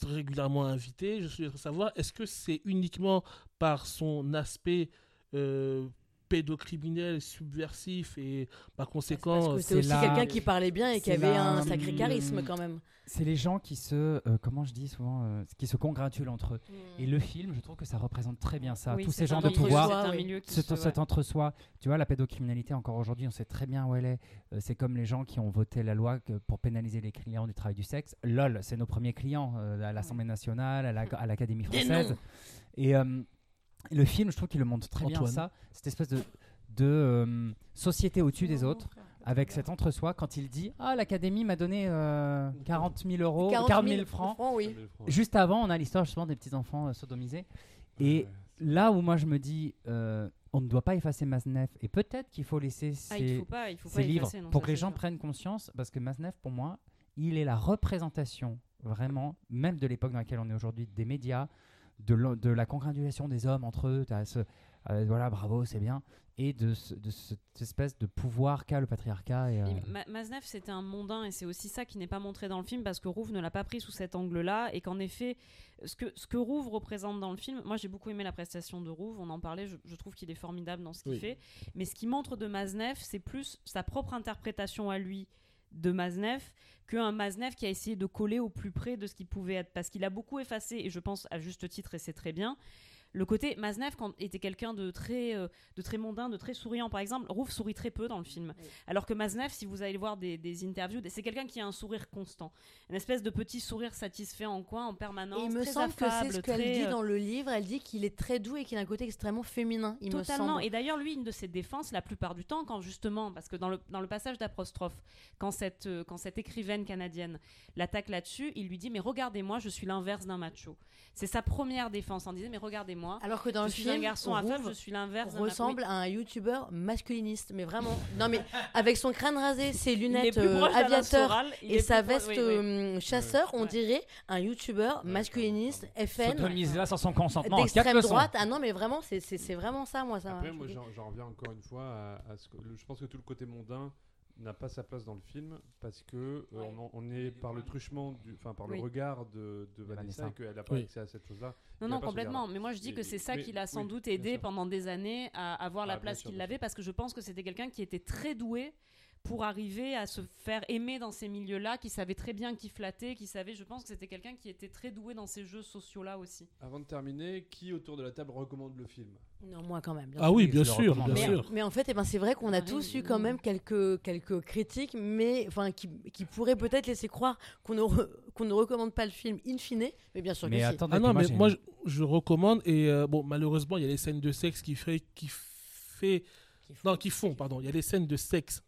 régulièrement invité. Je souhaiterais savoir est-ce que c'est uniquement par son aspect euh, pédocriminel, subversif et par Parce conséquent que c'est aussi la- quelqu'un qui parlait bien et qui avait la- un sacré charisme quand même. C'est les gens qui se, euh, comment je dis souvent, euh, qui se congratulent entre eux. Et le film, je trouve que ça représente très bien ça. Oui, Tous ces gens de pouvoir, cet, se- cet entre-soi. Tu vois, la pédocriminalité, encore aujourd'hui, on sait très bien où elle est. Euh, c'est comme les gens qui ont voté la loi que- pour pénaliser les clients du travail du sexe. LOL, c'est nos premiers clients euh, à l'Assemblée nationale, à à l'Académie française. noms. Et le film, je trouve qu'il le montre très bien ça, cette espèce de, de euh, société au-dessus des autres. Avec cet entre-soi, quand il dit Ah, l'Académie m'a donné euh, 40 000 euros, 40 000, francs. oui. Juste avant, on a l'histoire justement des petits-enfants euh, sodomisés. Et là où moi je me dis, euh, on ne doit pas effacer Maznev, et peut-être qu'il faut laisser Ah, il ces, faut pas, il faut ces pas livres effacer, non, pour que les gens sûr. prennent conscience, parce que Maznev, pour moi, il est la représentation, vraiment, même de l'époque dans laquelle on est aujourd'hui, des médias, de, l'o- de la congratulation des hommes entre eux, ce, euh, voilà, bravo, c'est bien, et de, ce- de cette espèce de pouvoir qu'a le patriarcat. Et, euh, Et Ma- Maznev, c'était un mondain, et c'est aussi ça qui n'est pas montré dans le film, parce que Rouve ne l'a pas pris sous cet angle-là, et qu'en effet, ce que, ce que Rouve représente dans le film, moi j'ai beaucoup aimé la prestation de Rouve, on en parlait, je, je trouve qu'il est formidable dans ce qu'il Oui. fait, mais ce qui montre de Maznev, c'est plus sa propre interprétation à lui de Maznev qu'un Maznev qui a essayé de coller au plus près de ce qu'il pouvait être, parce qu'il a beaucoup effacé, et je pense à juste titre, et c'est très bien, le côté Maznev quand, était quelqu'un de très, euh, de très mondain, de très souriant. Par exemple, Rouve sourit très peu dans le film. Alors que Maznev, si vous allez voir des, des interviews, c'est quelqu'un qui a un sourire constant. Une espèce de petit sourire satisfait en coin, en permanence. Et il me très semble que c'est ce qu'elle très, dit euh, dans le livre. Elle dit qu'il est très doux et qu'il a un côté extrêmement féminin. Il me Totalement. semble. Et d'ailleurs, lui, une de ses défenses, la plupart du temps, quand justement, parce que dans le, dans le passage d'apostrophe, quand cette, euh, quand cette écrivaine canadienne l'attaque là-dessus, il lui dit Mais regardez-moi, je suis l'inverse d'un macho. C'est sa première défense en disant Mais regardez-moi, Alors que dans je le suis film, un garçon à femme, je suis l'inverse ressemble à un youtubeur masculiniste, mais vraiment. Non mais avec son crâne rasé, ses lunettes euh, aviateur Soral, et sa veste oui, oui. euh, chasseur, on Ouais. dirait un youtubeur masculiniste FN sodomisé là sans son consentement. d'extrême droite. Ah non mais vraiment, c'est vraiment ça moi ça. Après, moi, j'en reviens encore une fois à, à ce que je pense que tout le côté mondain n'a pas sa place dans le film parce que euh, on, est par le truchement, du, enfin par Oui. le regard de, de Vanessa, Vanessa. et qu'elle n'a pas Oui. accès à cette chose-là. Non, non, complètement. Mais moi, je dis Et- que c'est ça mais- qui l'a sans oui, doute aidé pendant des années à avoir la Ah, place qu'il avait, parce que je pense que c'était quelqu'un qui était très doué pour arriver à se faire aimer dans ces milieux-là, qui savait très bien qui flatter, qui savait, je pense que c'était quelqu'un qui était très doué dans ces jeux sociaux-là aussi. Avant de terminer, qui autour de la table recommande le film? Non moi quand même. bien Ah sûr. oui, bien sûr, bien Mais, sûr. mais en fait, eh ben, c'est vrai qu'on a Ah, tous oui, eu quand oui. même quelques, quelques critiques, mais enfin qui, qui pourraient peut-être laisser croire qu'on ne, re- qu'on ne recommande pas le film in fine, mais bien sûr que Mais si. attendez, Ah que non, mais moi je, je recommande et euh, bon malheureusement il y a les scènes de sexe qui fait qui fait Qui font- non qui font pardon il y a les scènes de sexe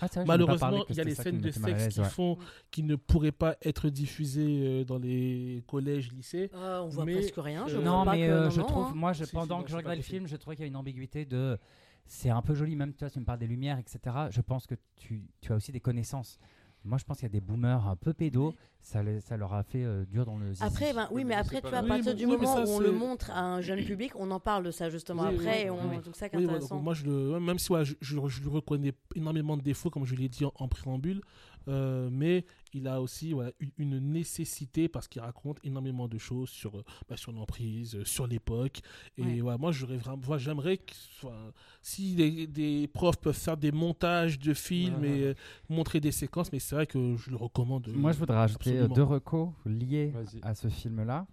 Ah, vrai, malheureusement il y a qui scènes de sexe qui ouais. font qui ne pourraient pas être diffusées euh, dans les collèges lycées Euh, on voit Mais, presque rien. Je euh, vois Non, pas mais que- euh, non, je trouve, hein. moi, je, Si, si, pendant non, que je regardais le film, je trouvais qu'il y a une ambiguïté de. C'est un peu joli, même toi, tu me parles des lumières, etc. Je pense que tu, tu as aussi des connaissances. Moi, je pense qu'il y a des boomers un peu pédos. Ça, les- ça leur a fait euh, dur dans le zizi. Après, ben, oui, mais mais après, tu vois, à partir Oui, du moment ça, où on le montre à un jeune public, on en parle de ça justement Oui, après, oui, et on... oui. donc ça qui est intéressant. donc moi, je le, même si ouais, je, je, je lui reconnais énormément de défauts, comme je l'ai dit en, en préambule, euh, mais il a aussi voilà, une, nécessité parce qu'il raconte énormément de choses sur, euh, bah, sur l'emprise, euh, sur l'époque. Et Ouais. voilà, moi, j'aurais vraiment, voilà, j'aimerais que enfin, si des, des profs peuvent faire des montages de films Ouais, et euh, montrer des séquences, mais c'est vrai que je le recommande. euh, Moi, je voudrais rajouter absolument. deux recos liés à ce film-là.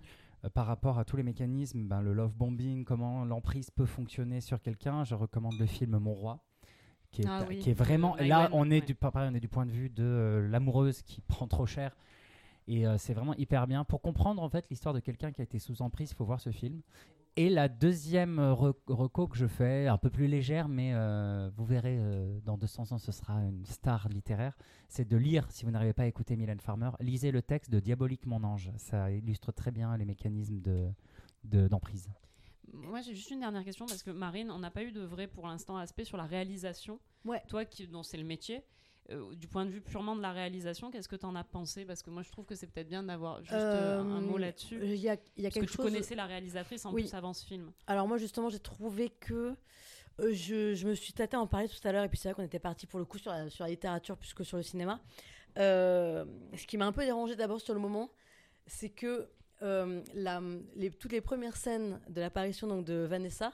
Euh, par rapport à tous les mécanismes, ben, le love bombing, comment l'emprise peut fonctionner sur quelqu'un, je recommande le film Mon Roi, qui est, Ah oui, qui est vraiment. de Là, on est, ouais. du, pareil, on est du point de vue de euh, l'amoureuse qui prend trop cher. Et euh, c'est vraiment hyper bien. Pour comprendre en fait l'histoire de quelqu'un qui a été sous emprise, il faut voir ce film. Et la deuxième euh, re- reco que je fais, un peu plus légère, mais euh, vous verrez, dans 200 ans, ce sera une star littéraire, c'est de lire, si vous n'arrivez pas à écouter Mylène Farmer, lisez le texte de Diabolique mon ange. Ça illustre très bien les mécanismes de de- d'emprise. Moi, j'ai juste une dernière question parce que Marine, on n'a pas eu de vrai pour l'instant aspect sur la réalisation. Ouais. Toi, qui, dont c'est le métier, euh, du point de vue purement de la réalisation, qu'est-ce que tu en as pensé? Parce que moi, je trouve que c'est peut-être bien d'avoir juste euh, un mot là-dessus. Il y a, y a Parce que tu chose. connaissais la réalisatrice en Oui. plus avant ce film. Alors moi justement j'ai trouvé que euh, je, je me suis tâtée à en parler tout à l'heure et puis c'est vrai qu'on était parti pour le coup sur la, sur la littérature plus que sur le cinéma. Euh, ce qui m'a un peu dérangé d'abord sur le moment, c'est que euh, la, les, toutes les premières scènes de l'apparition donc de Vanessa,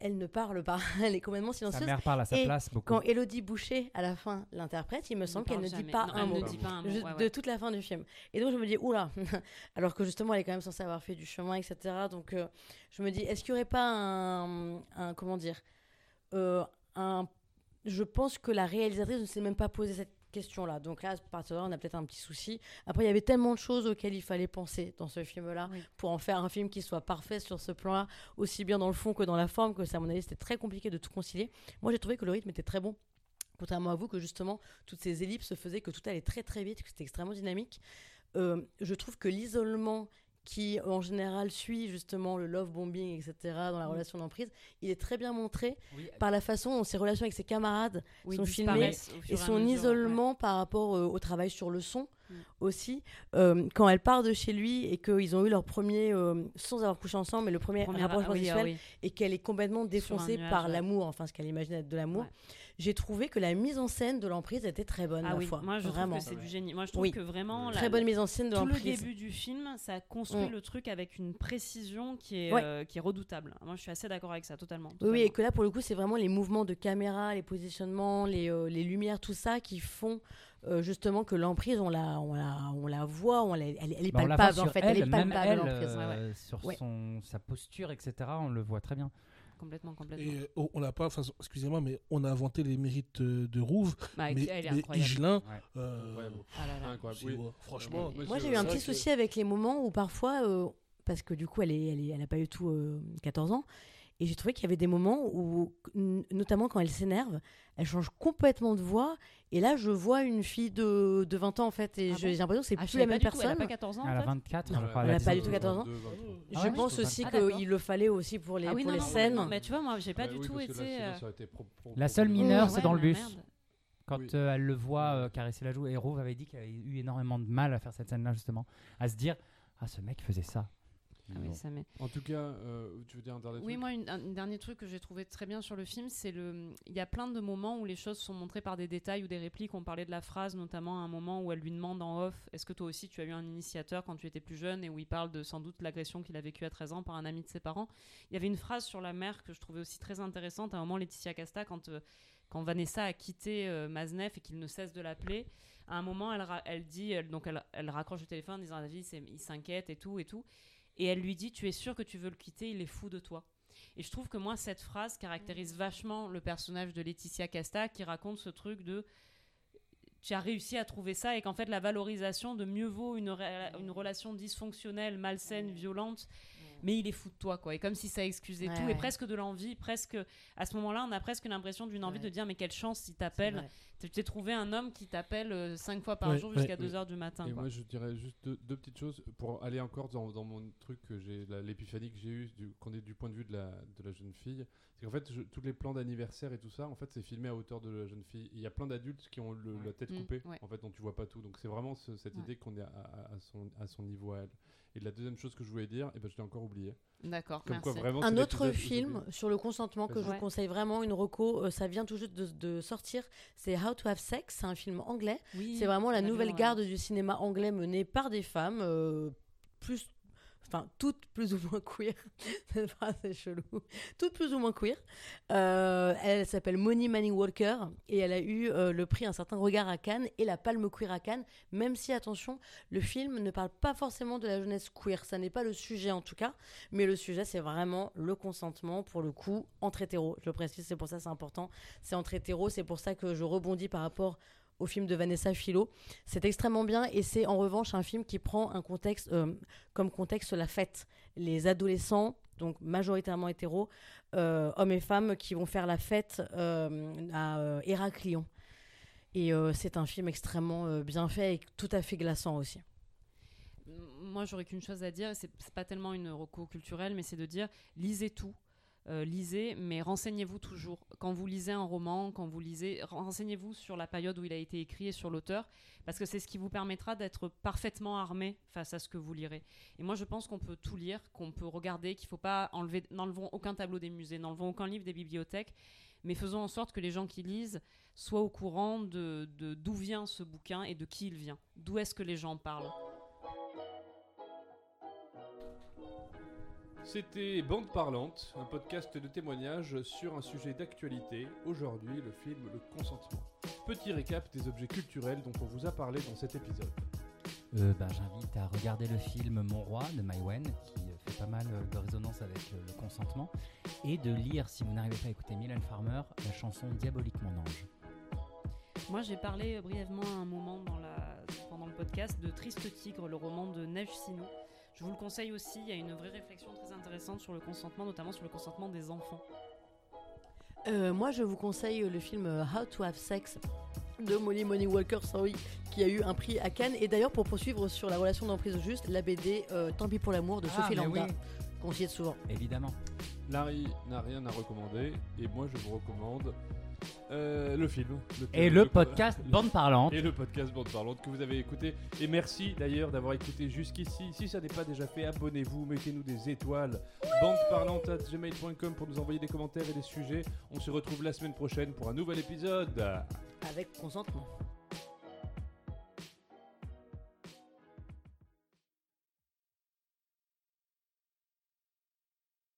elle ne parle pas, *laughs* elle est complètement Sa silencieuse. mère parle à sa Et place beaucoup. Quand Elodie Boucher à la fin l'interprète, il me semble qu'elle ne dit pas Non, un elle mot ne dit pas un mot. juste ouais, de toute la fin du film. Et donc je me dis, oula, *laughs* alors que justement elle est quand même censée avoir fait du chemin, etc. Donc euh, je me dis, est-ce qu'il n'y aurait pas un, un- comment dire, euh, un, je pense que la réalisatrice ne s'est même pas posé cette question-là. Donc là, à partir de là, on a peut-être un petit souci. Après, il y avait tellement de choses auxquelles il fallait penser dans ce film-là Oui. pour en faire un film qui soit parfait sur ce plan-là, aussi bien dans le fond que dans la forme, que ça, à mon avis, c'était très compliqué de tout concilier. Moi, j'ai trouvé que le rythme était très bon. Contrairement à vous, que justement, toutes ces ellipses faisaient que tout allait très très vite, que c'était extrêmement dynamique. Euh, je trouve que l'isolement qui, en général, suit justement le love bombing, etc., dans la Mm. relation d'emprise, il est très bien montré Oui, par la façon dont ses relations avec ses camarades Oui, sont au et son mesure, ouais. isolement par rapport euh, au travail sur le son Mm. aussi. Euh, quand elle part de chez lui et qu'ils ont eu leur premier, euh, sans avoir couché ensemble, mais le premier Première- rapprochement ah oui, ah sexuel, oui. et qu'elle est complètement défoncée nuage, par ouais. l'amour, enfin ce qu'elle imagine être de l'amour, Ouais. J'ai trouvé que la mise en scène de l'emprise était très bonne, Ah ma oui, foi. moi je Vraiment. trouve que c'est du génie. Moi je trouve Oui. que vraiment Très la- bonne mise en scène de tout le l'emprise. début du film, ça construit Mm. le truc avec une précision qui est, Ouais. euh, qui est redoutable. Moi, je suis assez d'accord avec ça, totalement. Oui, et que là, pour le coup, c'est vraiment les mouvements de caméra, les positionnements, les, euh, les lumières, tout ça qui font euh, justement que l'emprise, on la, on, la, on la voit, on la- elle, elle est Bah, la palpable en fait, elle, elle est palpable l'emprise. euh, sur Ouais. son, sa posture, etc. On le voit très bien. Complètement, complètement. Et euh, on- n'a pas, enfin, excusez-moi, mais on a inventé les mérites euh, de Rouve, Bah, mais, elle est mais incroyable. Higelin, Ouais. euh, Incroyable. Ah là là. Incroyable. c'est- Oui. ouais, franchement, Moi, j'ai eu un petit que- souci avec les moments où parfois, euh, parce que du coup, elle est, elle est, elle a pas eu tout euh, 14 ans, et j'ai trouvé qu'il y avait des moments où, notamment quand elle s'énerve, elle change complètement de voix, et là, je vois une fille de, de 20 ans en fait, et Ah bon j'ai l'impression que c'est Ah, plus la même tout, Elle a personne. pas 14 ans Elle a fait 24, Non, je crois. elle a a pas du 19. tout 14 ans. Ah je ouais, pense aussi. Ah, qu'il le fallait aussi pour les, Ah oui, pour non, les non, scènes. mais tu vois, moi, j'ai pas Bah du oui, tout été. euh, La seule mineure, c'est dans le bus. Quand Oui. euh, elle le voit euh, caresser la joue, et Rove avait dit qu'elle avait eu énormément de mal à faire cette scène-là, justement, à se dire Ah, ce mec faisait ça. Ah oui, ça En tout cas, euh, tu veux dire un dernier Oui, truc moi, une- un dernier truc que j'ai trouvé très bien sur le film, c'est le. Il y a plein de moments où les choses sont montrées par des détails ou des répliques. On parlait de la phrase, notamment à un moment où elle lui demande en off Est-ce que toi aussi tu as eu un initiateur quand tu étais plus jeune? Et où il parle de sans doute l'agression qu'il a vécue à 13 ans par un ami de ses parents. Il y avait une phrase sur la mère que je trouvais aussi très intéressante. À un moment, Laetitia Casta, quand, euh, quand Vanessa a quitté euh, Maznev et qu'il ne cesse de l'appeler, à un moment, elle, elle dit elle- donc elle, elle raccroche le téléphone en disant à la vie, c'est- il s'inquiète et tout et tout. Et elle lui dit Tu es sûr que tu veux le quitter Il est fou de toi. Et je trouve que moi, cette phrase caractérise vachement le personnage de Laetitia Casta qui raconte ce truc de tu as réussi à trouver ça et qu'en fait la valorisation de mieux vaut une, une relation dysfonctionnelle, malsaine, violente, mais il est fou de toi quoi. Et comme si ça excusait Ouais, tout ouais. et presque de l'envie, presque à ce moment-là on a presque l'impression d'une envie Ouais. de dire mais quelle chance il t'appelle. Tu t'es trouvé un homme qui t'appelle euh, cinq fois par Ouais, jour jusqu'à ouais. 2h du matin. Et quoi. moi, je dirais juste deux, deux petites choses pour aller encore dans, dans mon truc que j'ai, l'épiphanie que j'ai eue, du, qu'on est du point de vue de la, de la jeune fille. C'est qu'en fait, je- tous les plans d'anniversaire et tout ça, en fait, c'est filmé à hauteur de la jeune fille. Il y a plein d'adultes qui ont le- la tête Mm, coupée, ouais. en fait, dont tu vois pas tout. Donc, c'est vraiment ce- cette Ouais. idée qu'on est à, à- à son, à son niveau à elle. Et la deuxième chose que je voulais dire, et ben, je l'ai encore oublié. D'accord, Comme quoi, merci. vraiment, c'est Un autre film sur le consentement que je vous conseille vraiment, une reco, euh, ça vient tout juste de, de sortir, c'est How to Have Sex, c'est un film anglais. Oui, C'est vraiment la nouvelle ouais. garde du cinéma anglais menée par des femmes, euh, plus, enfin toutes plus ou moins queer. *laughs* Cette phrase est chelou. Toutes plus ou moins queer. Euh, elle s'appelle Moni Manning Walker et elle a eu euh, le prix Un certain regard à Cannes et la Palme queer à Cannes. Même si attention, le film ne parle pas forcément de la jeunesse queer, ça n'est pas le sujet en tout cas, mais le sujet c'est vraiment le consentement pour le coup entre hétéros. Je le précise, c'est pour ça c'est important. C'est entre hétéros, c'est pour ça que je rebondis par rapport au film de Vanessa Philo. C'est extrêmement bien et c'est en revanche un film qui prend un contexte euh, comme contexte la fête. Les adolescents, donc majoritairement hétéros, euh, hommes et femmes qui vont faire la fête euh, à Héraclion. Et c'est un film extrêmement bien fait et tout à fait glaçant aussi. moi, j'aurais qu'une chose à dire. C'est pas tellement une reco culturelle, mais c'est de dire lisez tout. Euh, lisez, mais renseignez-vous toujours. Quand vous lisez un roman, quand vous lisez, renseignez-vous sur la période où il a été écrit et sur l'auteur, parce que c'est ce qui vous permettra d'être parfaitement armé face à ce que vous lirez. Et moi, je pense qu'on peut tout lire, qu'on peut regarder, qu'il ne faut pas enlever, n'enlevons aucun tableau des musées, n'enlevons aucun livre des bibliothèques, mais faisons en sorte que les gens qui lisent soient au courant de d'où vient ce bouquin et de qui il vient. D'où est-ce que les gens parlent? C'était Bande Parlante, un podcast de témoignages sur un sujet d'actualité, aujourd'hui le film Le Consentement. Petit récap des objets culturels dont on vous a parlé dans cet épisode. Euh, bah, J'invite à regarder le film Mon Roi de Mai Wen, qui fait pas mal euh, de résonance avec euh, le consentement, et de lire, si vous n'arrivez pas à écouter Mylène Farmer, la chanson Diabolique mon ange. Moi, j'ai parlé brièvement à un moment dans la... pendant le podcast de Triste Tigre, le roman de Neige Sinou. Je vous le conseille aussi, il y a une vraie réflexion très intéressante sur le consentement, notamment sur le consentement des enfants. Euh, moi, je vous conseille le film euh, How to Have Sex de Molly Money Walker, sorry, qui a eu un prix à Cannes. Et d'ailleurs, pour poursuivre sur la relation d'emprise juste, la BD euh, Tant pis pour l'amour de Ah, Sophie Lambda, oui. qu'on cite souvent. Évidemment. Larry n'a rien à recommander, et moi je vous recommande euh, le film. Et le podcast Bande Parlante. Et le podcast Bande Parlante que vous avez écouté. Et merci d'ailleurs d'avoir écouté jusqu'ici. Si ça n'est pas déjà fait, abonnez-vous, mettez-nous des étoiles. Bandeparlante.gmail.com pour nous envoyer des commentaires et des sujets. On se retrouve la semaine prochaine pour un nouvel épisode. Avec consentement.